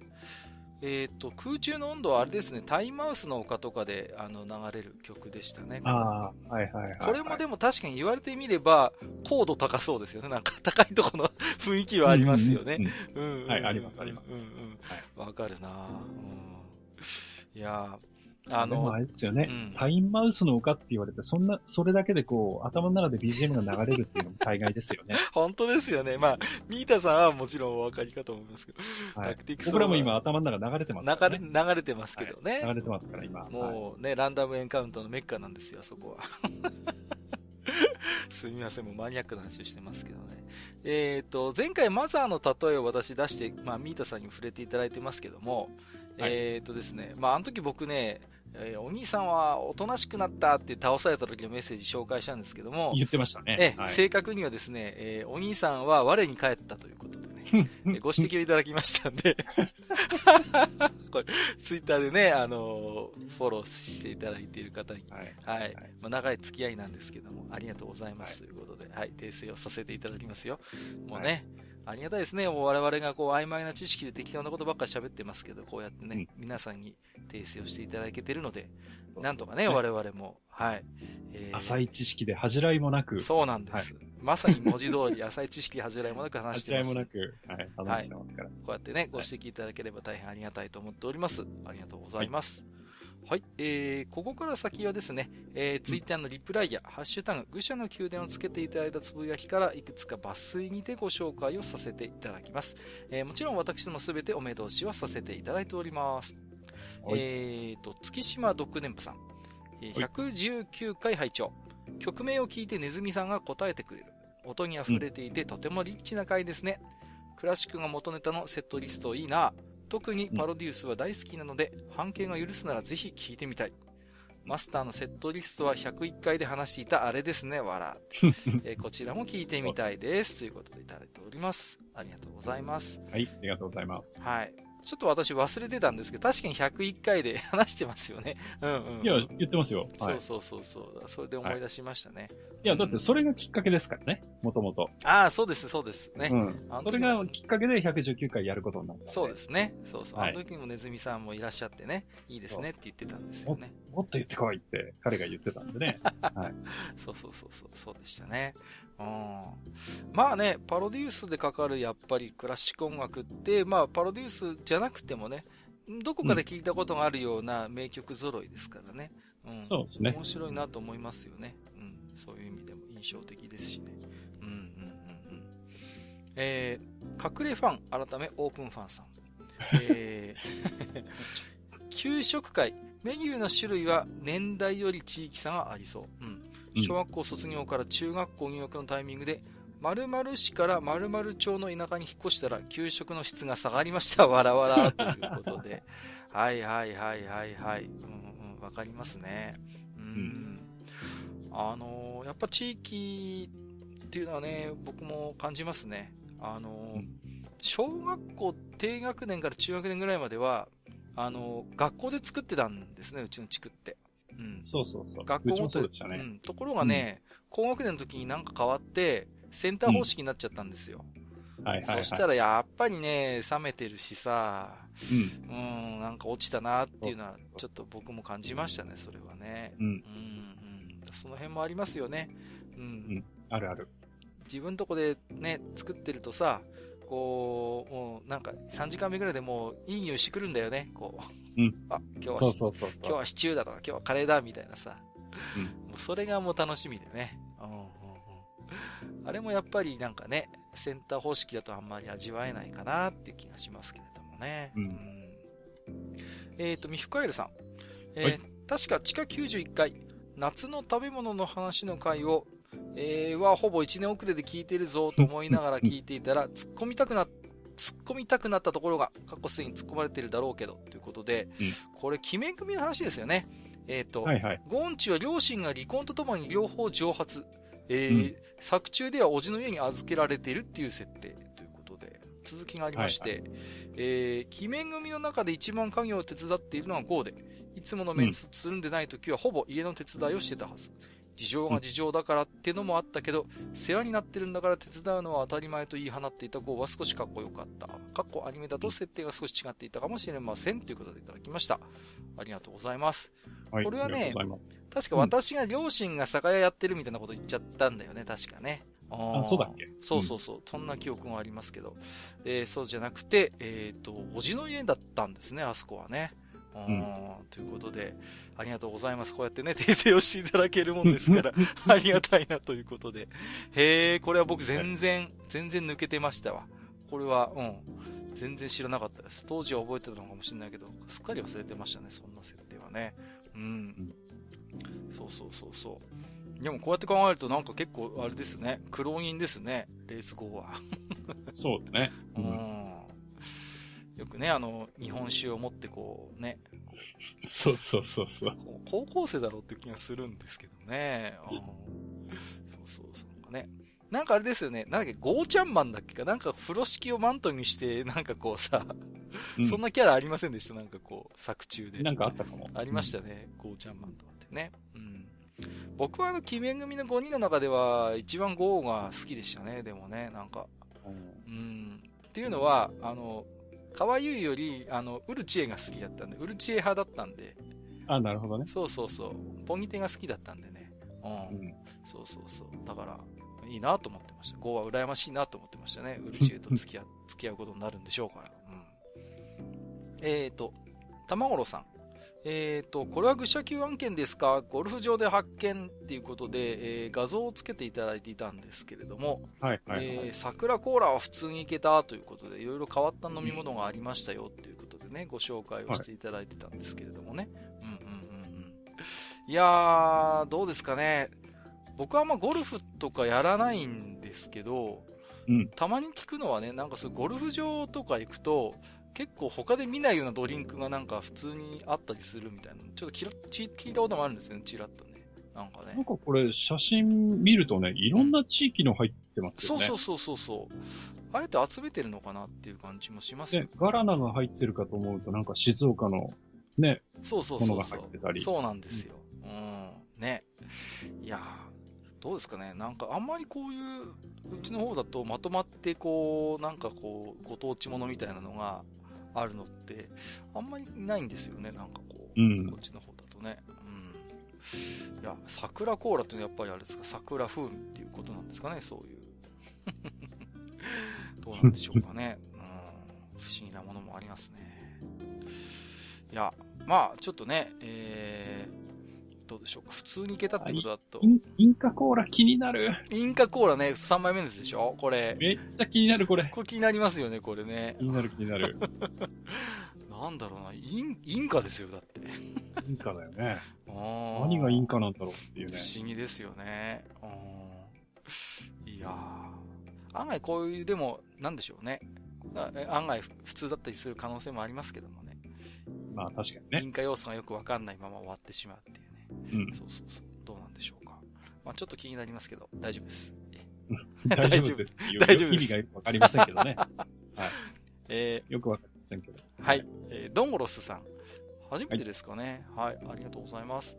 えっ、ー、と、空中の温度はあれですね、タイマウスの丘とかであの流れる曲でしたね。ああ、はいはいはい、これもでも確かに言われてみれば、高度高そうですよね。なんか高いところの 雰囲気はありますよね。うん、はい、あります、あります。うんうん。わ、はい、かるな、うん、いやあの、でもあれですよね、うん、タインマウスの丘って言われて、そんな、それだけでこう、頭の中で BGM が流れるっていうのも大概ですよね。本当ですよね。まあ、ミータさんはもちろんお分かりかと思いますけど、はい、タクティクス僕らも今頭の中流れてますね、流れ、流れてますけどね、はい、流れてますから今。もうね、ランダムエンカウントのメッカなんですよ、そこは。すみません、もうマニアックな話をしてますけどね。えっ、ー、と、前回マザーの例えを私出して、まあ、ミータさんにも触れていただいてますけども、はい、えっ、ー、とですね、まあ、あの時僕ね、えー、お兄さんはおとなしくなったって倒された時のメッセージ紹介したんですけども、言ってましたね。え、はい、正確にはですね、えー、お兄さんは我に帰ったということでね。ご指摘をいただきましたんでこれ、ツイッターでね、あのー、フォローしていただいている方に、はい。はい、まあ、長い付き合いなんですけども、ありがとうございます、ということで、はい、訂正をさせていただきますよ。もうね、ありがたいですね。もう我々がこう曖昧な知識で適当なことばっかり喋ってますけど、こうやってね、うん、皆さんに訂正をしていただけてるので、なんとかね、我々も、はい。えー、浅い知識で恥じらいもなく。そうなんです。はい、まさに文字通り、浅い知識で恥じらいもなく話してます。恥じらい。もなく、はい、話してますから、はい。こうやってね、ご指摘い。ただければ大変ありがたい。と思っております。ありがとうござい。ます。はいはい、えー、ここから先はですね、えー、ツイッターのリプライや、ハッシュタグ、愚者の宮殿をつけていただいたつぶやきから、いくつか抜粋にてご紹介をさせていただきます。えー、もちろん私どもすべてお目通しはさせていただいております。えーと、月島ドッグ電波さん、えー、119回拝聴曲名を聞いてネズミさんが答えてくれる。音に溢れていて、とてもリッチな回ですね。クラシックが元ネタのセットリストいいな。特にパロデュースは大好きなので、半径が許すならぜひ聞いてみたい。マスターのセットリストは101回で話していたあれですね、わら。えー、こちらも聞いてみたいです。ということでいただいております。ありがとうございます。はい、ありがとうございます。はい。ちょっと私忘れてたんですけど、確かに101回で 話してますよね。うんうん、うん、いや、言ってますよ。はい、そうそうそうそう。それで思い出しましたね。はい、いや、だってそれがきっかけですからね、もともと。ああ、そうです、そうですね。うん。それがきっかけで119回やることになった。そうですね。そうそう。あの時にもネズミさんもいらっしゃってね、いいですねって言ってたんですよね。もっと言ってこいって彼が言ってたんでね。はい。そうそうそうそう、そうでしたね。うん。まあね、パロデュースでかかるやっぱりクラシック音楽って、まあパロデュースじゃなくてもね、どこかで聞いたことがあるような名曲揃いですからね。うん。そうですね。面白いなと思いますよね。うん。そういう意味でも印象的ですしね。うんうんうんうん。えー、隠れファン、改めオープンファンさん。えー、給食会、メニューの種類は年代より地域差がありそう。うん。小学校卒業から中学校入学のタイミングで〇〇市から〇〇町の田舎に引っ越したら給食の質が下がりました。わらわらということで。はいはいはいはいはい。うんうん、わかりますね。うん。あのー、やっぱ地域っていうのはね、僕も感じますね。あのー、小学校低学年から中学年ぐらいまでは、あのー、学校で作ってたんですね、うちの地区って。うん。そうそうそう。学校もそうでしたね。うん。ところがね、うん、高学年の時になんか変わって、センター方式になっちゃったんですよ。はいはい、はい、そしたらやっぱりね、冷めてるしさ、うん、うんなんか落ちたなっていうのは、ちょっと僕も感じましたね、それはね。うん。うん、うん、その辺もありますよね。うん。うん、あるある。自分とこでね、作ってるとさ、こう、もうなんか3時間目ぐらいでもういい匂いしてくるんだよね、こう。うん。あ、今日は、そうそうそう今日はシチューだとか、今日はカレーだみたいなさ。うん。もうそれがもう楽しみでね。うん。あれもやっぱりなんかね、センター方式だとあんまり味わえないかなっていう気がしますけれどもね。うん、えっ、ー、と、ミフカエルさん。えーはい、確か地下91回、夏の食べ物の話の回を、えー、はほぼ1年遅れで聞いてるぞと思いながら聞いていたら、突っ込みたくな、突っ込みたくなったところが、過去すでに突っ込まれてるだろうけど、ということで、うん、これ、決め組の話ですよね。えっ、ー、と、はいはい、ゴンチは両親が離婚とともに両方蒸発。えー、うん、作中では叔父の家に預けられているっていう設定ということで、続きがありまして、はいはい、えー、鬼面組の中で一番家業を手伝っているのはゴーで、いつものメンツつるんでない時はほぼ家の手伝いをしてたはず。事情が事情だからってのもあったけど、世話になってるんだから手伝うのは当たり前と言い放っていた号は少しかっこよかった。かっこアニメだと設定が少し違っていたかもしれません。ということでいただきました。ありがとうございます。はい、これはね、確か私が両親が酒屋やってるみたいなこと言っちゃったんだよね、確かね。あそうだっけ？そうそうそう、うん、そんな記憶もありますけど。えー、そうじゃなくて、えっ、ー、と、おじの家だったんですね、あそこはね。うん、ということで、ありがとうございます。こうやってね、訂正をしていただけるもんですから、ありがたいなということで。へえ、これは僕全然、全然抜けてましたわ。これは、うん。全然知らなかったです。当時は覚えてたのかもしれないけど、すっかり忘れてましたね、そんな設定はね。うん。そうそうそうそう。でもこうやって考えるとなんか結構あれですね。苦労人ですね。レース後は。そうだね。うん。よくね、あの、日本酒を持ってこうね。そうそうそうそう。高校生だろうって気がするんですけどね。そうそうそう。なんかね。なんかあれですよね。なんだっけ、ゴーちゃんマンだっけかなんか風呂敷をマントにして、なんかこうさ、うん、そんなキャラありませんでした？なんかこう、作中で。なんかあったかも。ありましたね。うん、ゴーちゃんマンとかってね。うん。僕はあの、鬼面組の5人の中では、一番ゴーが好きでしたね。でもね、なんか。うん。っていうのは、あの、可愛いより、あの、ウルチエが好きだったんで、ウルチエ派だったんで。あ、なるほどね。そうそうそう。ポニテが好きだったんでね。うん。うん、そうそうそう。だから、いいなと思ってました。ゴーは羨ましいなと思ってましたね。ウルチエと付き合 付き合うことになるんでしょうから。うん。えーと、玉五郎さん。えーと、これは愚者級案件ですか？ゴルフ場で発見っていうことで、えー、画像をつけていただいていたんですけれども、はいはい、はい、えー、桜コーラは普通にいけたということで、いろいろ変わった飲み物がありましたよっていうことでね、ご紹介をしていただいてたんですけれどもね。はい、うんうんうんうん。いやー、どうですかね？僕はあんまゴルフとかやらないんですけど、うん、たまに聞くのはね、なんかそうゴルフ場とか行くと、結構他で見ないようなドリンクがなんか普通にあったりするみたいな、ちょっと聞いたこともあるんですよね、ちらっとね。なんかね。なんかこれ、写真見るとね、いろんな地域の入ってますよね。うん、そうそうそうそう。あえて集めてるのかなっていう感じもしますよね。ガラナが入ってるかと思うと、なんか静岡のね、そうそうそうそう。そうなんですよ。うん。ね。いやー、どうですかね、なんかあんまりこういう、うちの方だとまとまってこう、なんかこう、ご当地ものみたいなのがあるのって、あんまりないんですよね、なんかこう、うん、こっちの方だとね。うん。いや、桜コーラってやっぱりあれですか、桜風味っていうことなんですかね、そういう。どうなんでしょうかね？うん。不思議なものもありますね。いや、まあ、ちょっとね、えー、どうでしょうか？普通にいけたってことだと。インカコーラ気になる。インカコーラね、3枚目ですでしょ？これ。めっちゃ気になる、これ。これ気になりますよね、これね。気になる、気になる。なんだろうな、イン、インカですよ、だって。インカだよね。何がインカなんだろうっていうね。不思議ですよね。いやー。案外こういう、でも、なんでしょうね。案外普通だったりする可能性もありますけどもね。まあ確かにね。インカ要素がよくわかんないまま終わってしまうっていう。うん。そうそうそう。どうなんでしょうか。まあちょっと気になりますけど、大丈夫です。大丈夫です。大丈夫です。意味がよくわかりませんけどね。はい。えー、よくわかりませんけど。はい。えー、ドンゴロスさん。初めてですかね、はい。はい。ありがとうございます。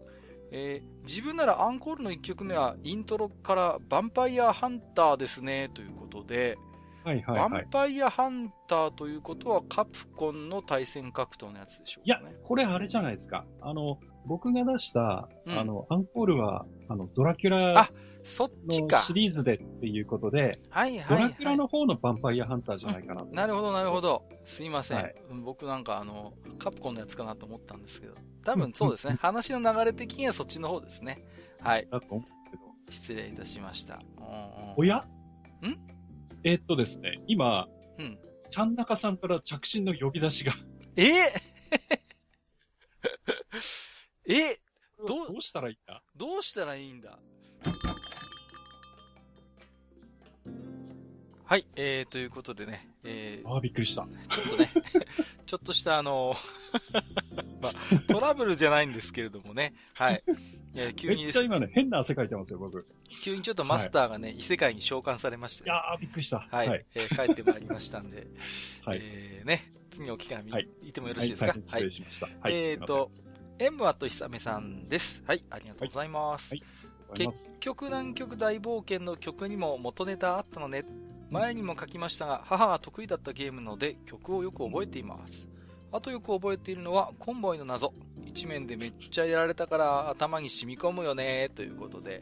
えー、自分ならアンコールの1曲目はイントロからヴァンパイアハンターですね、ということで、はいはい、はい、ヴァンパイアハンターということはカプコンの対戦格闘のやつでしょうか、ね、いや、これあれじゃないですか。あの、僕が出した、うん、あの、アンコールは、あの、ドラキュラあ、そっちか。シリーズでっていうことで、はいはい、ドラキュラの方のヴァンパイアハンターじゃないかな、うん、なるほどなるほど。すいません、はい、僕なんかあの、カプコンのやつかなと思ったんですけど、多分そうですね。話の流れ的にはそっちの方ですね。はい。だと思うんですけど。失礼いたしました。おや？ん？えー、っとですね、今、うん。ちゃん中さんから着信の呼び出しが。え？えどう、どうしたらいいんだ？どうしたらいいんだ？はい、えー、ということでね、えー、ああ、びっくりした。ちょっとね、ちょっとしたあの まあ、トラブルじゃないんですけれどもね、はい。えー、急にめっちゃ今ね、変な汗かいてますよ、僕。急にちょっとマスターがね、はい、異世界に召喚されまして、ね、いやー、びっくりした。はい。はい、えー、帰ってまいりましたんで、はい。えー、ね、次の機会見、はい、いてもよろしいですか、はい、失礼しました。はい。えっ、ー、と、エムワとひさめさんです。はい、ありがとうございます。はい、結局南極大冒険の曲にも元ネタあったのね。前にも書きましたが、母が得意だったゲームので曲をよく覚えています。あとよく覚えているのは、コンボイの謎。一面でめっちゃやられたから頭に染み込むよね、ということで。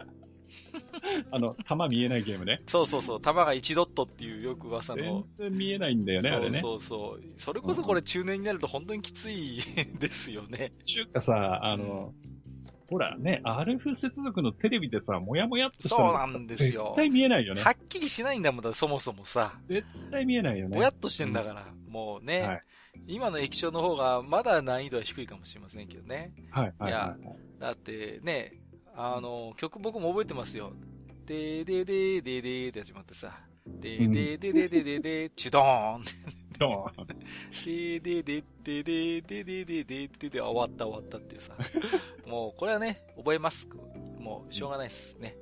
あの、弾見えないゲームね。そうそうそう、弾が1ドットっていうよく噂の。全然見えないんだよね、あれね。そうそうそう。それこそこれ中年になると本当にきついですよね。ちゅうかさ、あの、ほらね、アルフ接続のテレビでさ、もやもやっとしたそうなんですよ。絶対見えないよね。はっきりしないんだもんだ、そもそもさ。絶対見えないよね。もやっとしてんだから、うん、もうね、はい、今の液晶の方がまだ難易度は低いかもしれませんけどね。はい、はい。いや、だってね、あの、曲僕も覚えてますよ。でででででって始まってさ。ででででででで、チュドーンドーンででででででででででで、終わった終わったっていうさ。もう、これはね、覚えます。もう、しょうがないですね。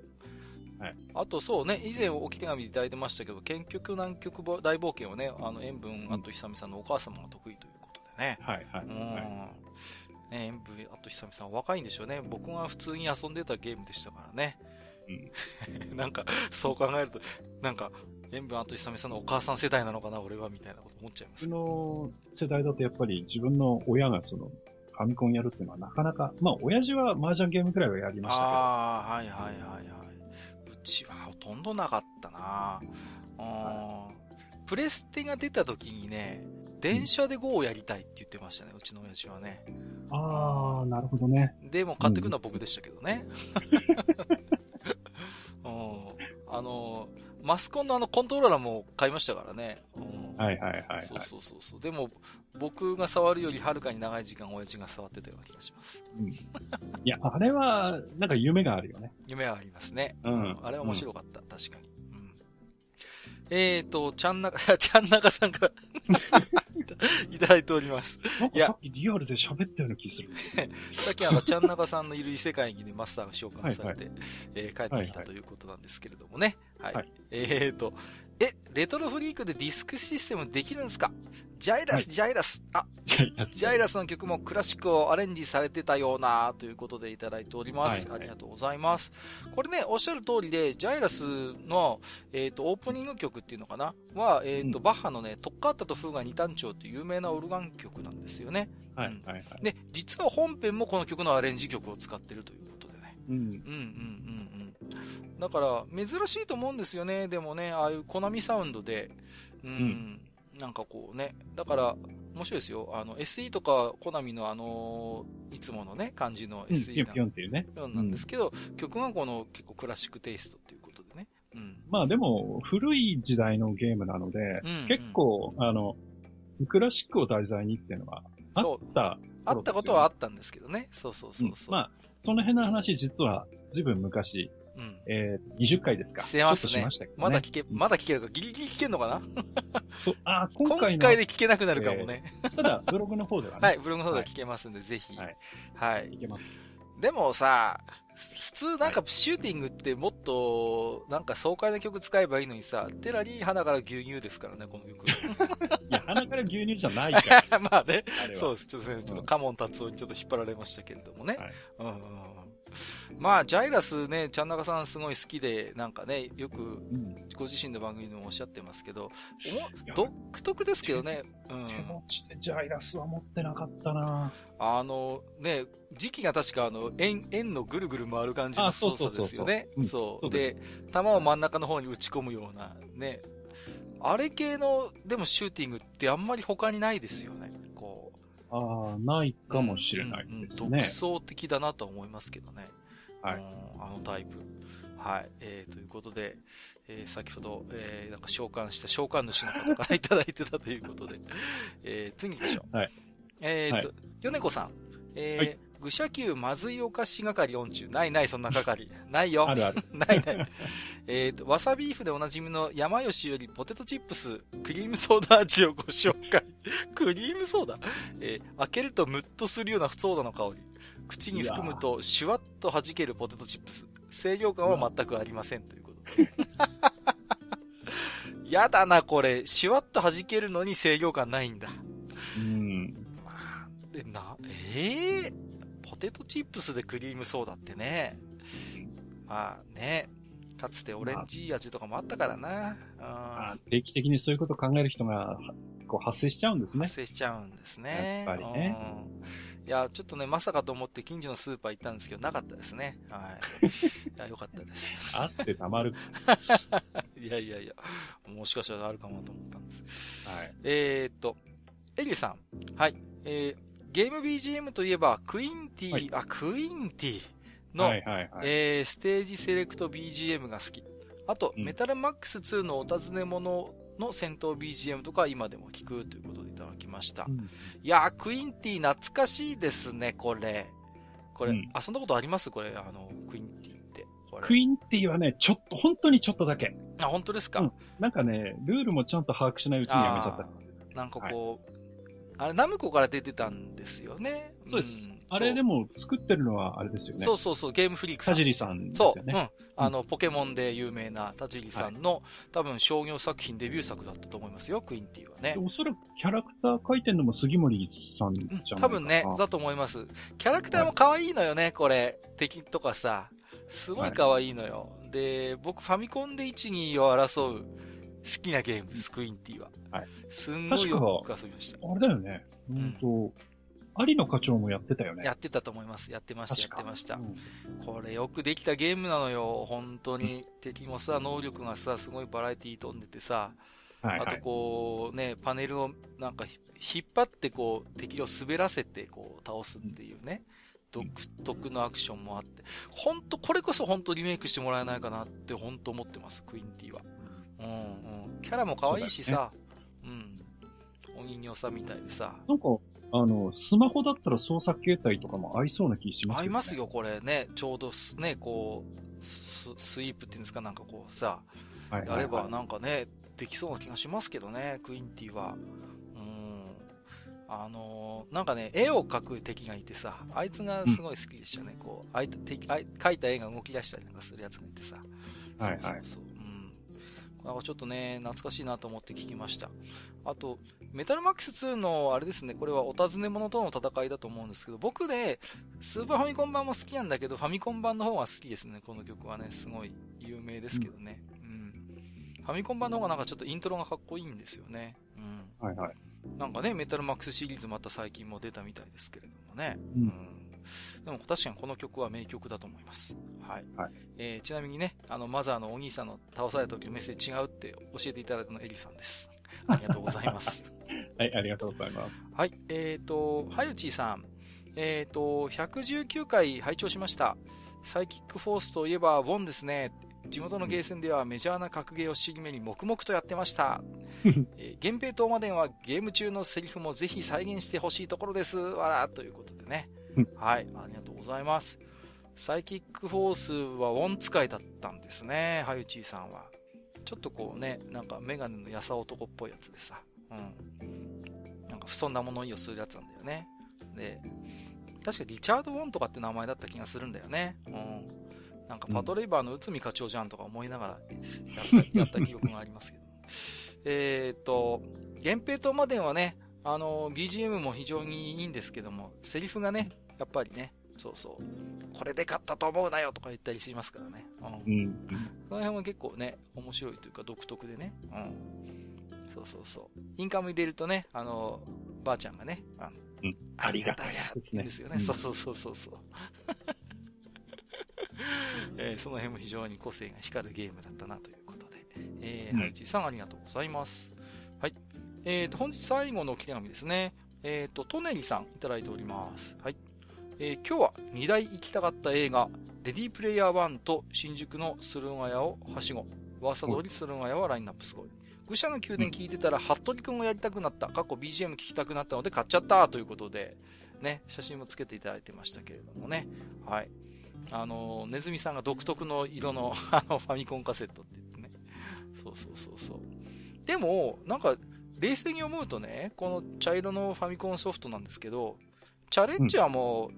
はい。あとそうね、以前置き手紙いただいてましたけど、県極南極大冒険をね、あの、塩分あと久々のお母様が得意ということでね。はいはい。うん。ね、塩分あと久々若いんでしょうね。僕が普通に遊んでたゲームでしたからね。うん。なんか、そう考えると、なんか、塩分あと久々のお母さん世代なのかな、俺は、みたいなこと思っちゃいます。の世代だとやっぱり自分の親がその、ファミコンやるっていうのはなかなか、まあ、親父は麻雀ゲームくらいはやりましたけど。ああ、はいはいはいはい。うちはほとんどなかったなはい、プレステが出た時にね、電車で GO をやりたいって言ってましたね、うちの親父はね。ああ、なるほどね。でも買ってくるのは僕でしたけどね。うん、あの、マスコンのあのコントローラーも買いましたからね。うん、はいはいはい、はい、そうそうそうそう。でも、僕が触るよりはるかに長い時間親父が触ってたような気がします。うん。いや、あれは、なんか夢があるよね。夢はありますね。うん。あれは面白かった、うん、確かに。うん。えーと、ちゃんなか、ちゃんなかさんからいただいております。いや、さっきリアルで喋ったような気する。さっきあの、ちゃんなかさんのいる異世界にね、マスターが召喚されて、はいはい、えー、帰ってきたということなんですけれどもね。はい。はい、えーと、え、レトロフリークでディスクシステムできるんですか？ジャイラス、はい、ジャイラス。あ、ジャイラスの曲もクラシックをアレンジされてたような、ということでいただいております。はいはい、ありがとうございます。これね、おっしゃる通りで、ジャイラスの、えっ、ー、と、オープニング曲っていうのかな？は、えっ、ー、と、うん、バッハのね、トッカータとフーガ二単調っていう有名なオルガン曲なんですよね。はい、はい、はい。で、実は本編もこの曲のアレンジ曲を使ってるということ。うん。うん、うん、うん、うん。だから、珍しいと思うんですよね。でもね、ああいうコナミサウンドで、うん、うんなんかこうね、だから、面白いですよ。あの、SE とか、コナミのあのいつものね、感じの SE な,、うん、っていうね。なんですけど、うん、曲がこの結構クラシックテイストっていうことでね。うん。まあでも、古い時代のゲームなので、うんうん、結構、あの、クラシックを題材にっていうのは、あった、ね、あったことはあったんですけどね。そうそうそうそう、うん、まあ、その辺の話、実は、ずいぶん昔、うん。えー、20回ですか。してますね。しましたけど、ね、まだ聞け、まだ聞けるか、ギリギリ聞けるのかな？そう、あ、今回今回で聞けなくなるかもね。えー、ただ、ブログの方ではね。はい、ブログの方では聞けますんで、はい、ぜひ。はい。はい。いけます。でもさ、普通なんかシューティングってもっと、なんか爽快な曲使えばいいのにさ、テラリー花から牛乳ですからね、この曲。いや、鼻から牛乳じゃないから。まあね。そうです。ちょっとね、ちょっとカモン達夫にちょっと引っ張られましたけれどもね。はい、うんうんまあ、ジャイラスね、ちゃんなかさんすごい好きで、なんかね、よく、ご自身の番組でもおっしゃってますけど、独特ですけどね、うん。手持ちでジャイラスは持ってなかったなあの、ね、時期が確かあの、円、円のぐるぐる回る感じの操作ですよね。そう。で、弾を真ん中の方に打ち込むような、ね。あれ系の、でもシューティングってあんまり他にないですよね。ああ、ないかもしれないですね。うんうん、独創的だなと思いますけどね。はい。あのタイプ。はい。えー、ということで、えー、先ほど、えー、なんか召喚した召喚主の方からいただいてたということで、えー、次行きましょう。はい。えー、と、はい、米子さん。えー、はい愚者級まずいお菓子係音中。ないない、そんな係。ないよ。あるある。ないない。えっと、わさビーフでおなじみの山吉よりポテトチップス、クリームソーダ味をご紹介。クリームソーダ？えー、開けるとムッとするようなソーダの香り。口に含むとシュワッと弾けるポテトチップス。清涼感は全くありませんということで。やだな、これ。シュワッと弾けるのに清涼感ないんだ。うん。まあ、で、な、ええー？テトチップスでクリームソーダってね、まあね、かつてオレンジ味とかもあったからな。まあ、定期的にそういうことを考える人がこう発生しちゃうんですね。発生しちゃうんですね。やっぱりね。いや、ちょっとね、まさかと思って近所のスーパー行ったんですけど、なかったですね。はい。いや、よかったです。あってたまる。いやいやいや、もしかしたらあるかもと思ったんです。はい。えー、っと、エリュさん。はい。えー、ゲーム BGM といえば、クインティ、はい、あ、クインティの、はいはいはい、えー、ステージセレクト BGM が好き。あと、うん、メタルマックス2のお尋ね者の戦闘 BGM とか今でも聞くということでいただきました。うん、いやー、クインティ懐かしいですね、これ。これ、うん、遊んだことあります？これ、あの、クインティって。クインティはね、ちょっと、本当にちょっとだけ。あ、本当ですか、うん、なんかね、ルールもちゃんと把握しないうちにやめちゃったなんかこう、はいあれ、ナムコから出てたんですよね。そうです。うん、あれでも作ってるのはあれですよね。そうそうそう、ゲームフリークさん。田尻さんですよね。そう。うん。あの、ポケモンで有名な田尻さんの、はい、多分商業作品デビュー作だったと思いますよ、クインティはね。おそらくキャラクター描いてるのも杉森さんじゃないかな、多分ね、だと思います。キャラクターも可愛いのよね、はい、これ。敵とかさ。すごい可愛いのよ。はい、で、僕ファミコンで1、2を争う好きなゲーム、スクインティは。はい。すんごいよく遊びました。あれだよね。うんと、有野課長もやってたよね。やってたと思います。やってました、やってました、うん。これよくできたゲームなのよ。本当に。うん、敵もさ、能力がさ、すごいバラエティー飛んでてさ、はいはい、あとこう、ね、パネルをなんか引っ張ってこう、敵を滑らせてこう、倒すっていうね。独特のアクションもあって、本当これこそ本当リメイクしてもらえないかなって本当思ってます、クインティは。うんうん。キャラも可愛いしさ、うね、うん。お人形さんみたいでさ。なんか、あの、スマホだったら操作形態とかも合いそうな気しますね。合いますよ、これね。ちょうどね、こう、ススイープっていうんですか、なんかこうさ、はいはいはい、やればなんかね、できそうな気がしますけどね、クインティは。あのー、なんかね、絵を描く敵がいてさ、あいつがすごい好きでしたね。うん、こう、あい敵あい描いた絵が動き出したりなんかするやつがいてさ。はいはい。そうそううん。なんかちょっとね、懐かしいなと思って聞きました。あと、メタルマックス2の、あれですね、これはお尋ね者との戦いだと思うんですけど、僕ね、スーパーファミコン版も好きなんだけど、ファミコン版の方が好きですね、この曲はね、すごい有名ですけどね。うん。うん、ファミコン版の方がなんかちょっとイントロがかっこいいんですよね。うん。はいはい。なんかね、メタルマックスシリーズまた最近も出たみたいですけれどもね。うん、でも確かにこの曲は名曲だと思います。はい。はい、えー、ちなみにね、あの、マザーのお兄さんの倒された時のメッセージ違うって教えていただいたのエリさんです。ありがとうございます。はい、ありがとうございます。はい、えっ、ー、と、はゆちーさん。えっ、ー、と、119回拝聴しました。サイキックフォースといえば、ウォンですね。地元のゲーセンではメジャーな格ゲーを尻目に黙々とやってました。えー、源平東馬伝はゲーム中のセリフもぜひ再現してほしいところです。わら、ということでね。はい、ありがとうございます。サイキックフォースはウォン使いだったんですね、ハユチーさんは。ちょっとこうね、なんかメガネのやさ男っぽいやつでさ。うん。なんか不遜な物言いをするやつなんだよね。で、確かリチャード・ウォンとかって名前だった気がするんだよね。うん。なんかパトレイバーの内海課長じゃんとか思いながらやった やった記憶がありますけど。えっと、源平とマデンはね、あの、BGM も非常にいいんですけども、セリフがね、やっぱりね、そうそう、これで勝ったと思うなよとか言ったりしますからね。うん。うん、その辺は結構ね、面白いというか独特でね。うん。そうそうそう。インカム入れるとね、あの、ばあちゃんがね、あの、うん、ありがたいやですね。ですよね。うん、そうそうそうそうそう。えー、その辺も非常に個性が光るゲームだったなということで、えー、はるちさんありがとうございます。はい。えーと、本日最後のお手紙ですね。えーと、トネリさんいただいております。はい。えー、今日は2台行きたかった映画、レディープレイヤー1と新宿の駿河屋をはしご。噂通り駿河屋はラインナップすごい。愚者の宮殿聞いてたら、服部くんをやりたくなった。過去 BGM 聞きたくなったので買っちゃったということで、ね、写真もつけていただいてましたけれどもね。はい。あの、ネズミさんが独特の色の あの、ファミコンカセットって言ってね。そうそうそうそう。でも、なんか、冷静に思うとね、この茶色のファミコンソフトなんですけど、チャレンジャーも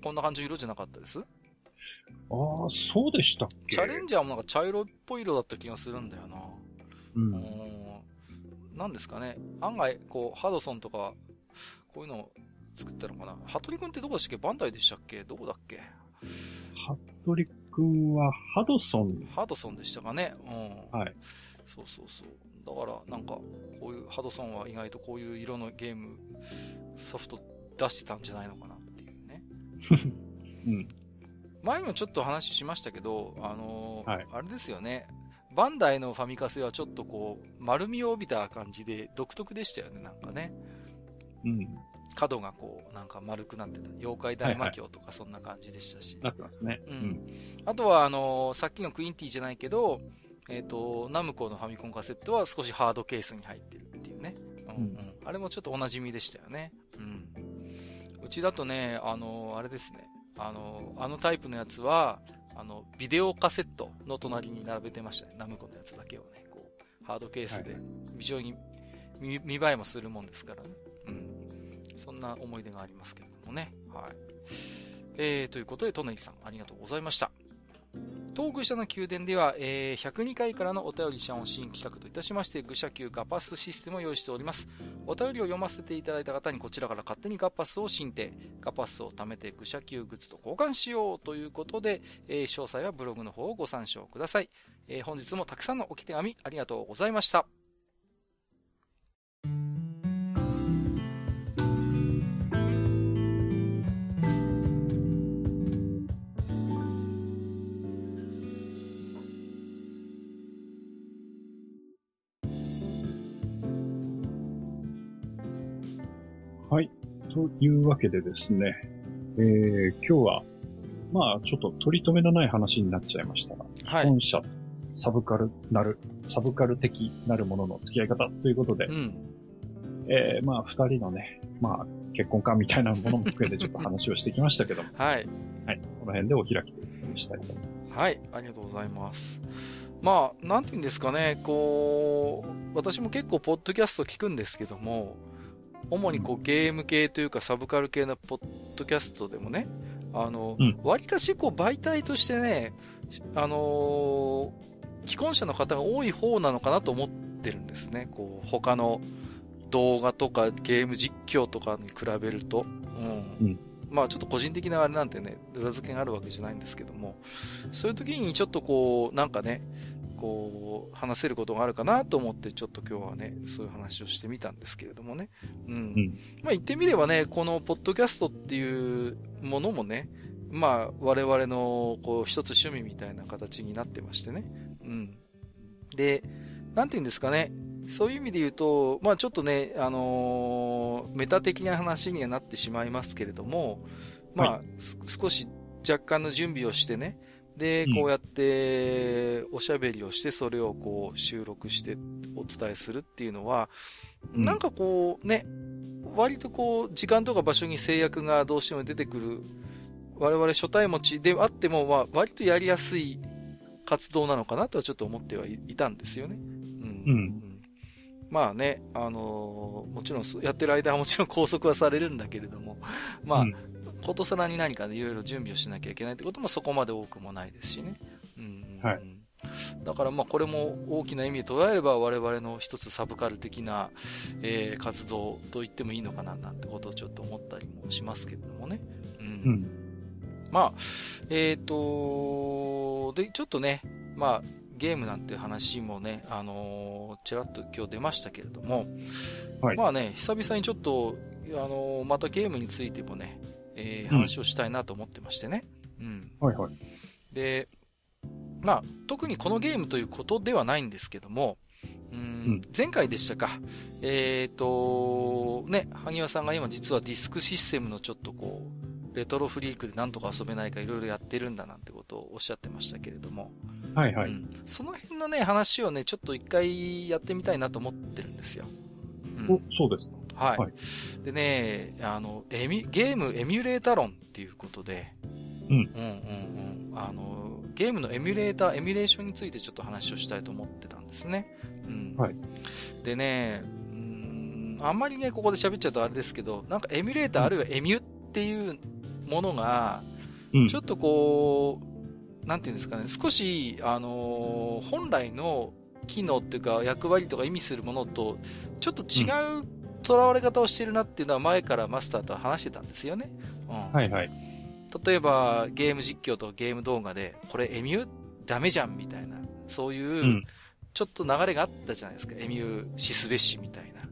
こんな感じの色じゃなかったです、うん、ああ、そうでしたっけ？チャレンジャーもなんか茶色っぽい色だった気がするんだよな。うん。なんですかね。案外、こう、ハドソンとか、こういうのを作ったのかな？ハトリ君ってどこでしたっけ？バンダイでしたっけどこだっけ？服部くんはハドソン。ハドソンでしたかね。うん。はい。そうそうそう。だから、なんか、こういう、ハドソンは意外とこういう色のゲーム、ソフト出してたんじゃないのかなっていうね。うん。前にもちょっと話しましたけど、あのーはい、あれですよね。バンダイのファミカセはちょっとこう、丸みを帯びた感じで独特でしたよね、なんかね。うん。角がこう、なんか丸くなってた。妖怪大魔教とかそんな感じでしたし。なってますね。うん。あとは、あのー、さっきのクインティじゃないけど、えっ、ー、と、ナムコのファミコンカセットは少しハードケースに入ってるっていうね。うん、うん、あれもちょっとお馴染みでしたよね。うん。うちだとね、あのー、あれですね。あのあのタイプのやつは、あの、ビデオカセットの隣に並べてましたね。ナムコのやつだけをね、こう、ハードケースで、非常に見,、見栄えもするもんですからね。うん。そんな思い出がありますけれどもね。はい。えー、ということで、トネリさん、ありがとうございました。東愚者の宮殿では、えー、102回からのお便り者を新企画といたしまして、愚者級ガパスシステムを用意しております。お便りを読ませていただいた方にこちらから勝手にガパスを申請、ガパスを貯めて愚者級グッズと交換しようということで、えー、詳細はブログの方をご参照ください。えー、本日もたくさんのおき手紙ありがとうございました。というわけでですね、えー、今日は、まあ、ちょっと取り留めのない話になっちゃいましたが、はい。本社、サブカルなる、サブカル的なるものの付き合い方ということで、うん、えー、まあ、二人のね、まあ、結婚観みたいなものも含めてちょっと話をしてきましたけども、はい。はい。この辺でお開きにしたいと思います。はい。ありがとうございます。まあ、なんて言うんですかね、こう、私も結構ポッドキャスト聞くんですけども、主にこうゲーム系というかサブカル系のポッドキャストでもね、あの、わ、り、かしこう媒体としてね、あのー、既婚者の方が多い方なのかなと思ってるんですね。こう、他の動画とかゲーム実況とかに比べると。うん。うん、まあちょっと個人的なあれなんてね、裏付けがあるわけじゃないんですけども、そういう時にちょっとこう、なんかね、こう、話せることがあるかなと思って、ちょっと今日はね、そういう話をしてみたんですけれどもね。うん。うん、まあ言ってみればね、このポッドキャストっていうものもね、まあ我々のこう一つ趣味みたいな形になってましてね。うん。で、なんて言うんですかね。そういう意味で言うと、まあちょっとね、あのー、メタ的な話にはなってしまいますけれども、まあ、はい、少し若干の準備をしてね、で、こうやって、おしゃべりをして、それをこう、収録してお伝えするっていうのは、なんかこう、ね、割とこう、時間とか場所に制約がどうしても出てくる、我々初対持ちであっても、まあ、割とやりやすい活動なのかなとはちょっと思ってはいたんですよね。うん。うん、まあね、あのー、もちろん、やってる間はもちろん拘束はされるんだけれども、まあ、うんことさらに何かでいろいろ準備をしなきゃいけないってこともそこまで多くもないですしね。うん、はい。だからまあこれも大きな意味で捉えれば我々の一つサブカル的な、えー、活動と言ってもいいのかななんてことをちょっと思ったりもしますけれどもね。うん。うん、まあ、えっ、ー、とで、ちょっとね、まあ、ゲームなんて話もね、あのー、ちらっと今日出ましたけれども、はい、まあね、久々にちょっと、あのー、またゲームについてもね、えー、話をしたいなと思ってましてね。うん。はいはい。で、まあ、特にこのゲームということではないんですけども、うん、前回でしたか。えっ、ー、と、ね、萩和さんが今実はディスクシステムのちょっとこう、レトロフリークでなんとか遊べないかいろいろやってるんだなんてことをおっしゃってましたけれども。はいはい。うん、その辺のね、話をね、ちょっと一回やってみたいなと思ってるんですよ。うん、お、そうですか。はい。はい、でね、あの、エミ、ゲームエミュレータ論っていうことで、うん。うんうんうん。あの、ゲームのエミュレーター、エミュレーションについてちょっと話をしたいと思ってたんですね。うん。はい。でね、うん、あんまりね、ここで喋っちゃうとあれですけど、なんかエミュレーター、あるいはエミュっていうものが、うん、ちょっとこう、なんていうんですかね、少し、あのー、本来の機能っていうか役割とか意味するものと、ちょっと違う囚われ方をしてるなっていうのは前からマスターと話してたんですよね。うん。はいはい。例えば、ゲーム実況とゲーム動画で、これエミューダメじゃんみたいな、そういう、ちょっと流れがあったじゃないですか。エミューしすべしみたいな。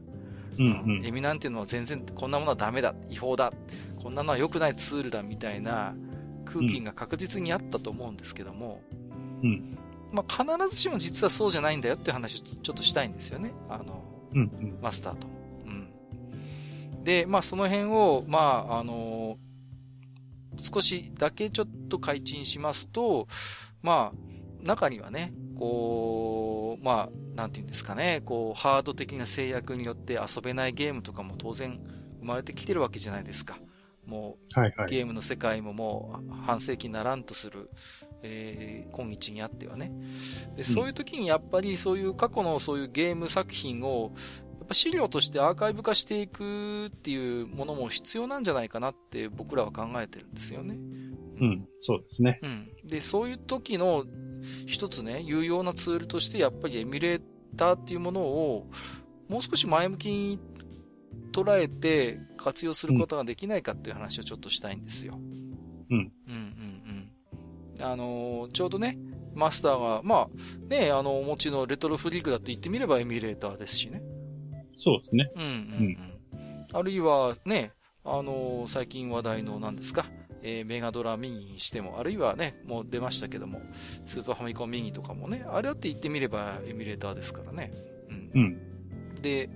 うん、うん、エミなんていうのは全然、こんなものはダメだ、違法だ、こんなのは良くないツールだみたいな空気が確実にあったと思うんですけども、うん。まあ、必ずしも実はそうじゃないんだよって話をちょっとしたいんですよね。あの、うん、うん、マスターと。で、まあその辺を、まああの少しだけちょっと改陳しますと、まあ中にはね、こう、まあなんて言うんですかね、こうハード的な制約によって遊べないゲームとかも当然生まれてきてるわけじゃないですか。もう、はいはい、ゲームの世界ももう半世紀ならんとする、えー、今日にあってはねで。そういう時にやっぱりそういう過去のそういうゲーム作品をぱぱ資料としてアーカイブ化していくっていうものも必要なんじゃないかなって僕らは考えてるんですよね。うん、そうですね。うん。で、そういう時の一つね、有用なツールとしてやっぱりエミュレーターっていうものをもう少し前向きに捉えて活用することができないかっていう話をちょっとしたいんですよ。うん。うんうんうん。あのー、ちょうどね、マスターが、まあ、ね、あの、お持ちのレトロフリークだって言ってみればエミュレーターですしね。そうですね。うんうんうん。あるいはね、あのー、最近話題の何ですか、えー、メガドラミニにしても、あるいはね、もう出ましたけども、スーパーファミコンミニとかもね、あれだって言ってみればエミュレーターですからね。うん。うん、で、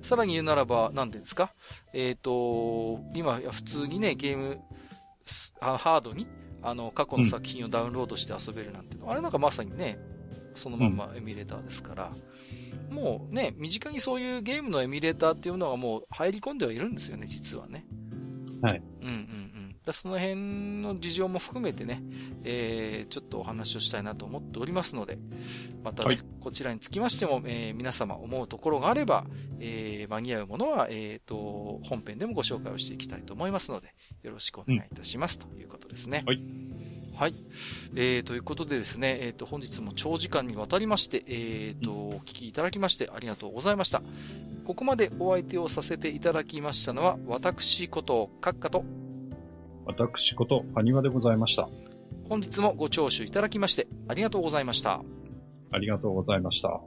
さらに言うならば、何ですか？えっ、ー、と、今、普通にね、ゲーム、ハードに、あの、過去の作品をダウンロードして遊べるなんていうん、あれなんかまさにね、そのまんまエミュレーターですから、うん、もうね、身近にそういうゲームのエミュレーターっていうのはもう入り込んではいるんですよね、実はね。はい。うんうんうん。その辺の事情も含めてね、えー、ちょっとお話をしたいなと思っておりますので、また、ねはい、こちらにつきましても、えー、皆様思うところがあれば、えー、間に合うものは、えっ、ー、と、本編でもご紹介をしていきたいと思いますので、よろしくお願いいたします、うん、ということですね。はい。はい。えー、ということでですね、えっ、ー、と、本日も長時間にわたりまして、えっ、ー、と、お聞きいただきましてありがとうございました。ここまでお相手をさせていただきましたのは、私こと、閣下と、私こと、埴輪でございました。本日もご聴取いただきまして、ありがとうございました。ありがとうございました。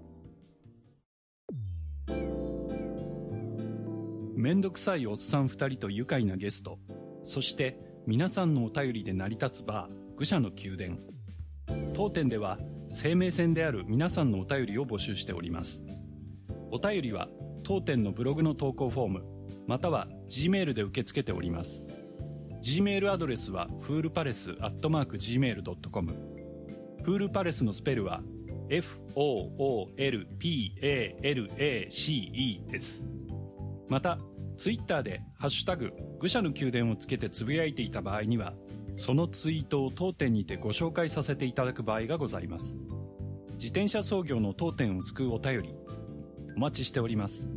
めんどくさいおっさん二人と愉快なゲスト、そして皆さんのお便りで成り立つバー、愚者の宮殿。当店では生命線である皆さんのお便りを募集しております。お便りは当店のブログの投稿フォーム、または Gmail で受け付けております。Gmail アドレスはフールパレスアットマーク Gmail.com フールパレスのスペルは F-O-O-L-P-A-L-A-C-E ですまたツイッターで「ハッシュタグ愚者の宮殿」をつけてつぶやいていた場合にはそのツイートを当店にてご紹介させていただく場合がございます。自転車操業の当店を救うお便りお待ちしております。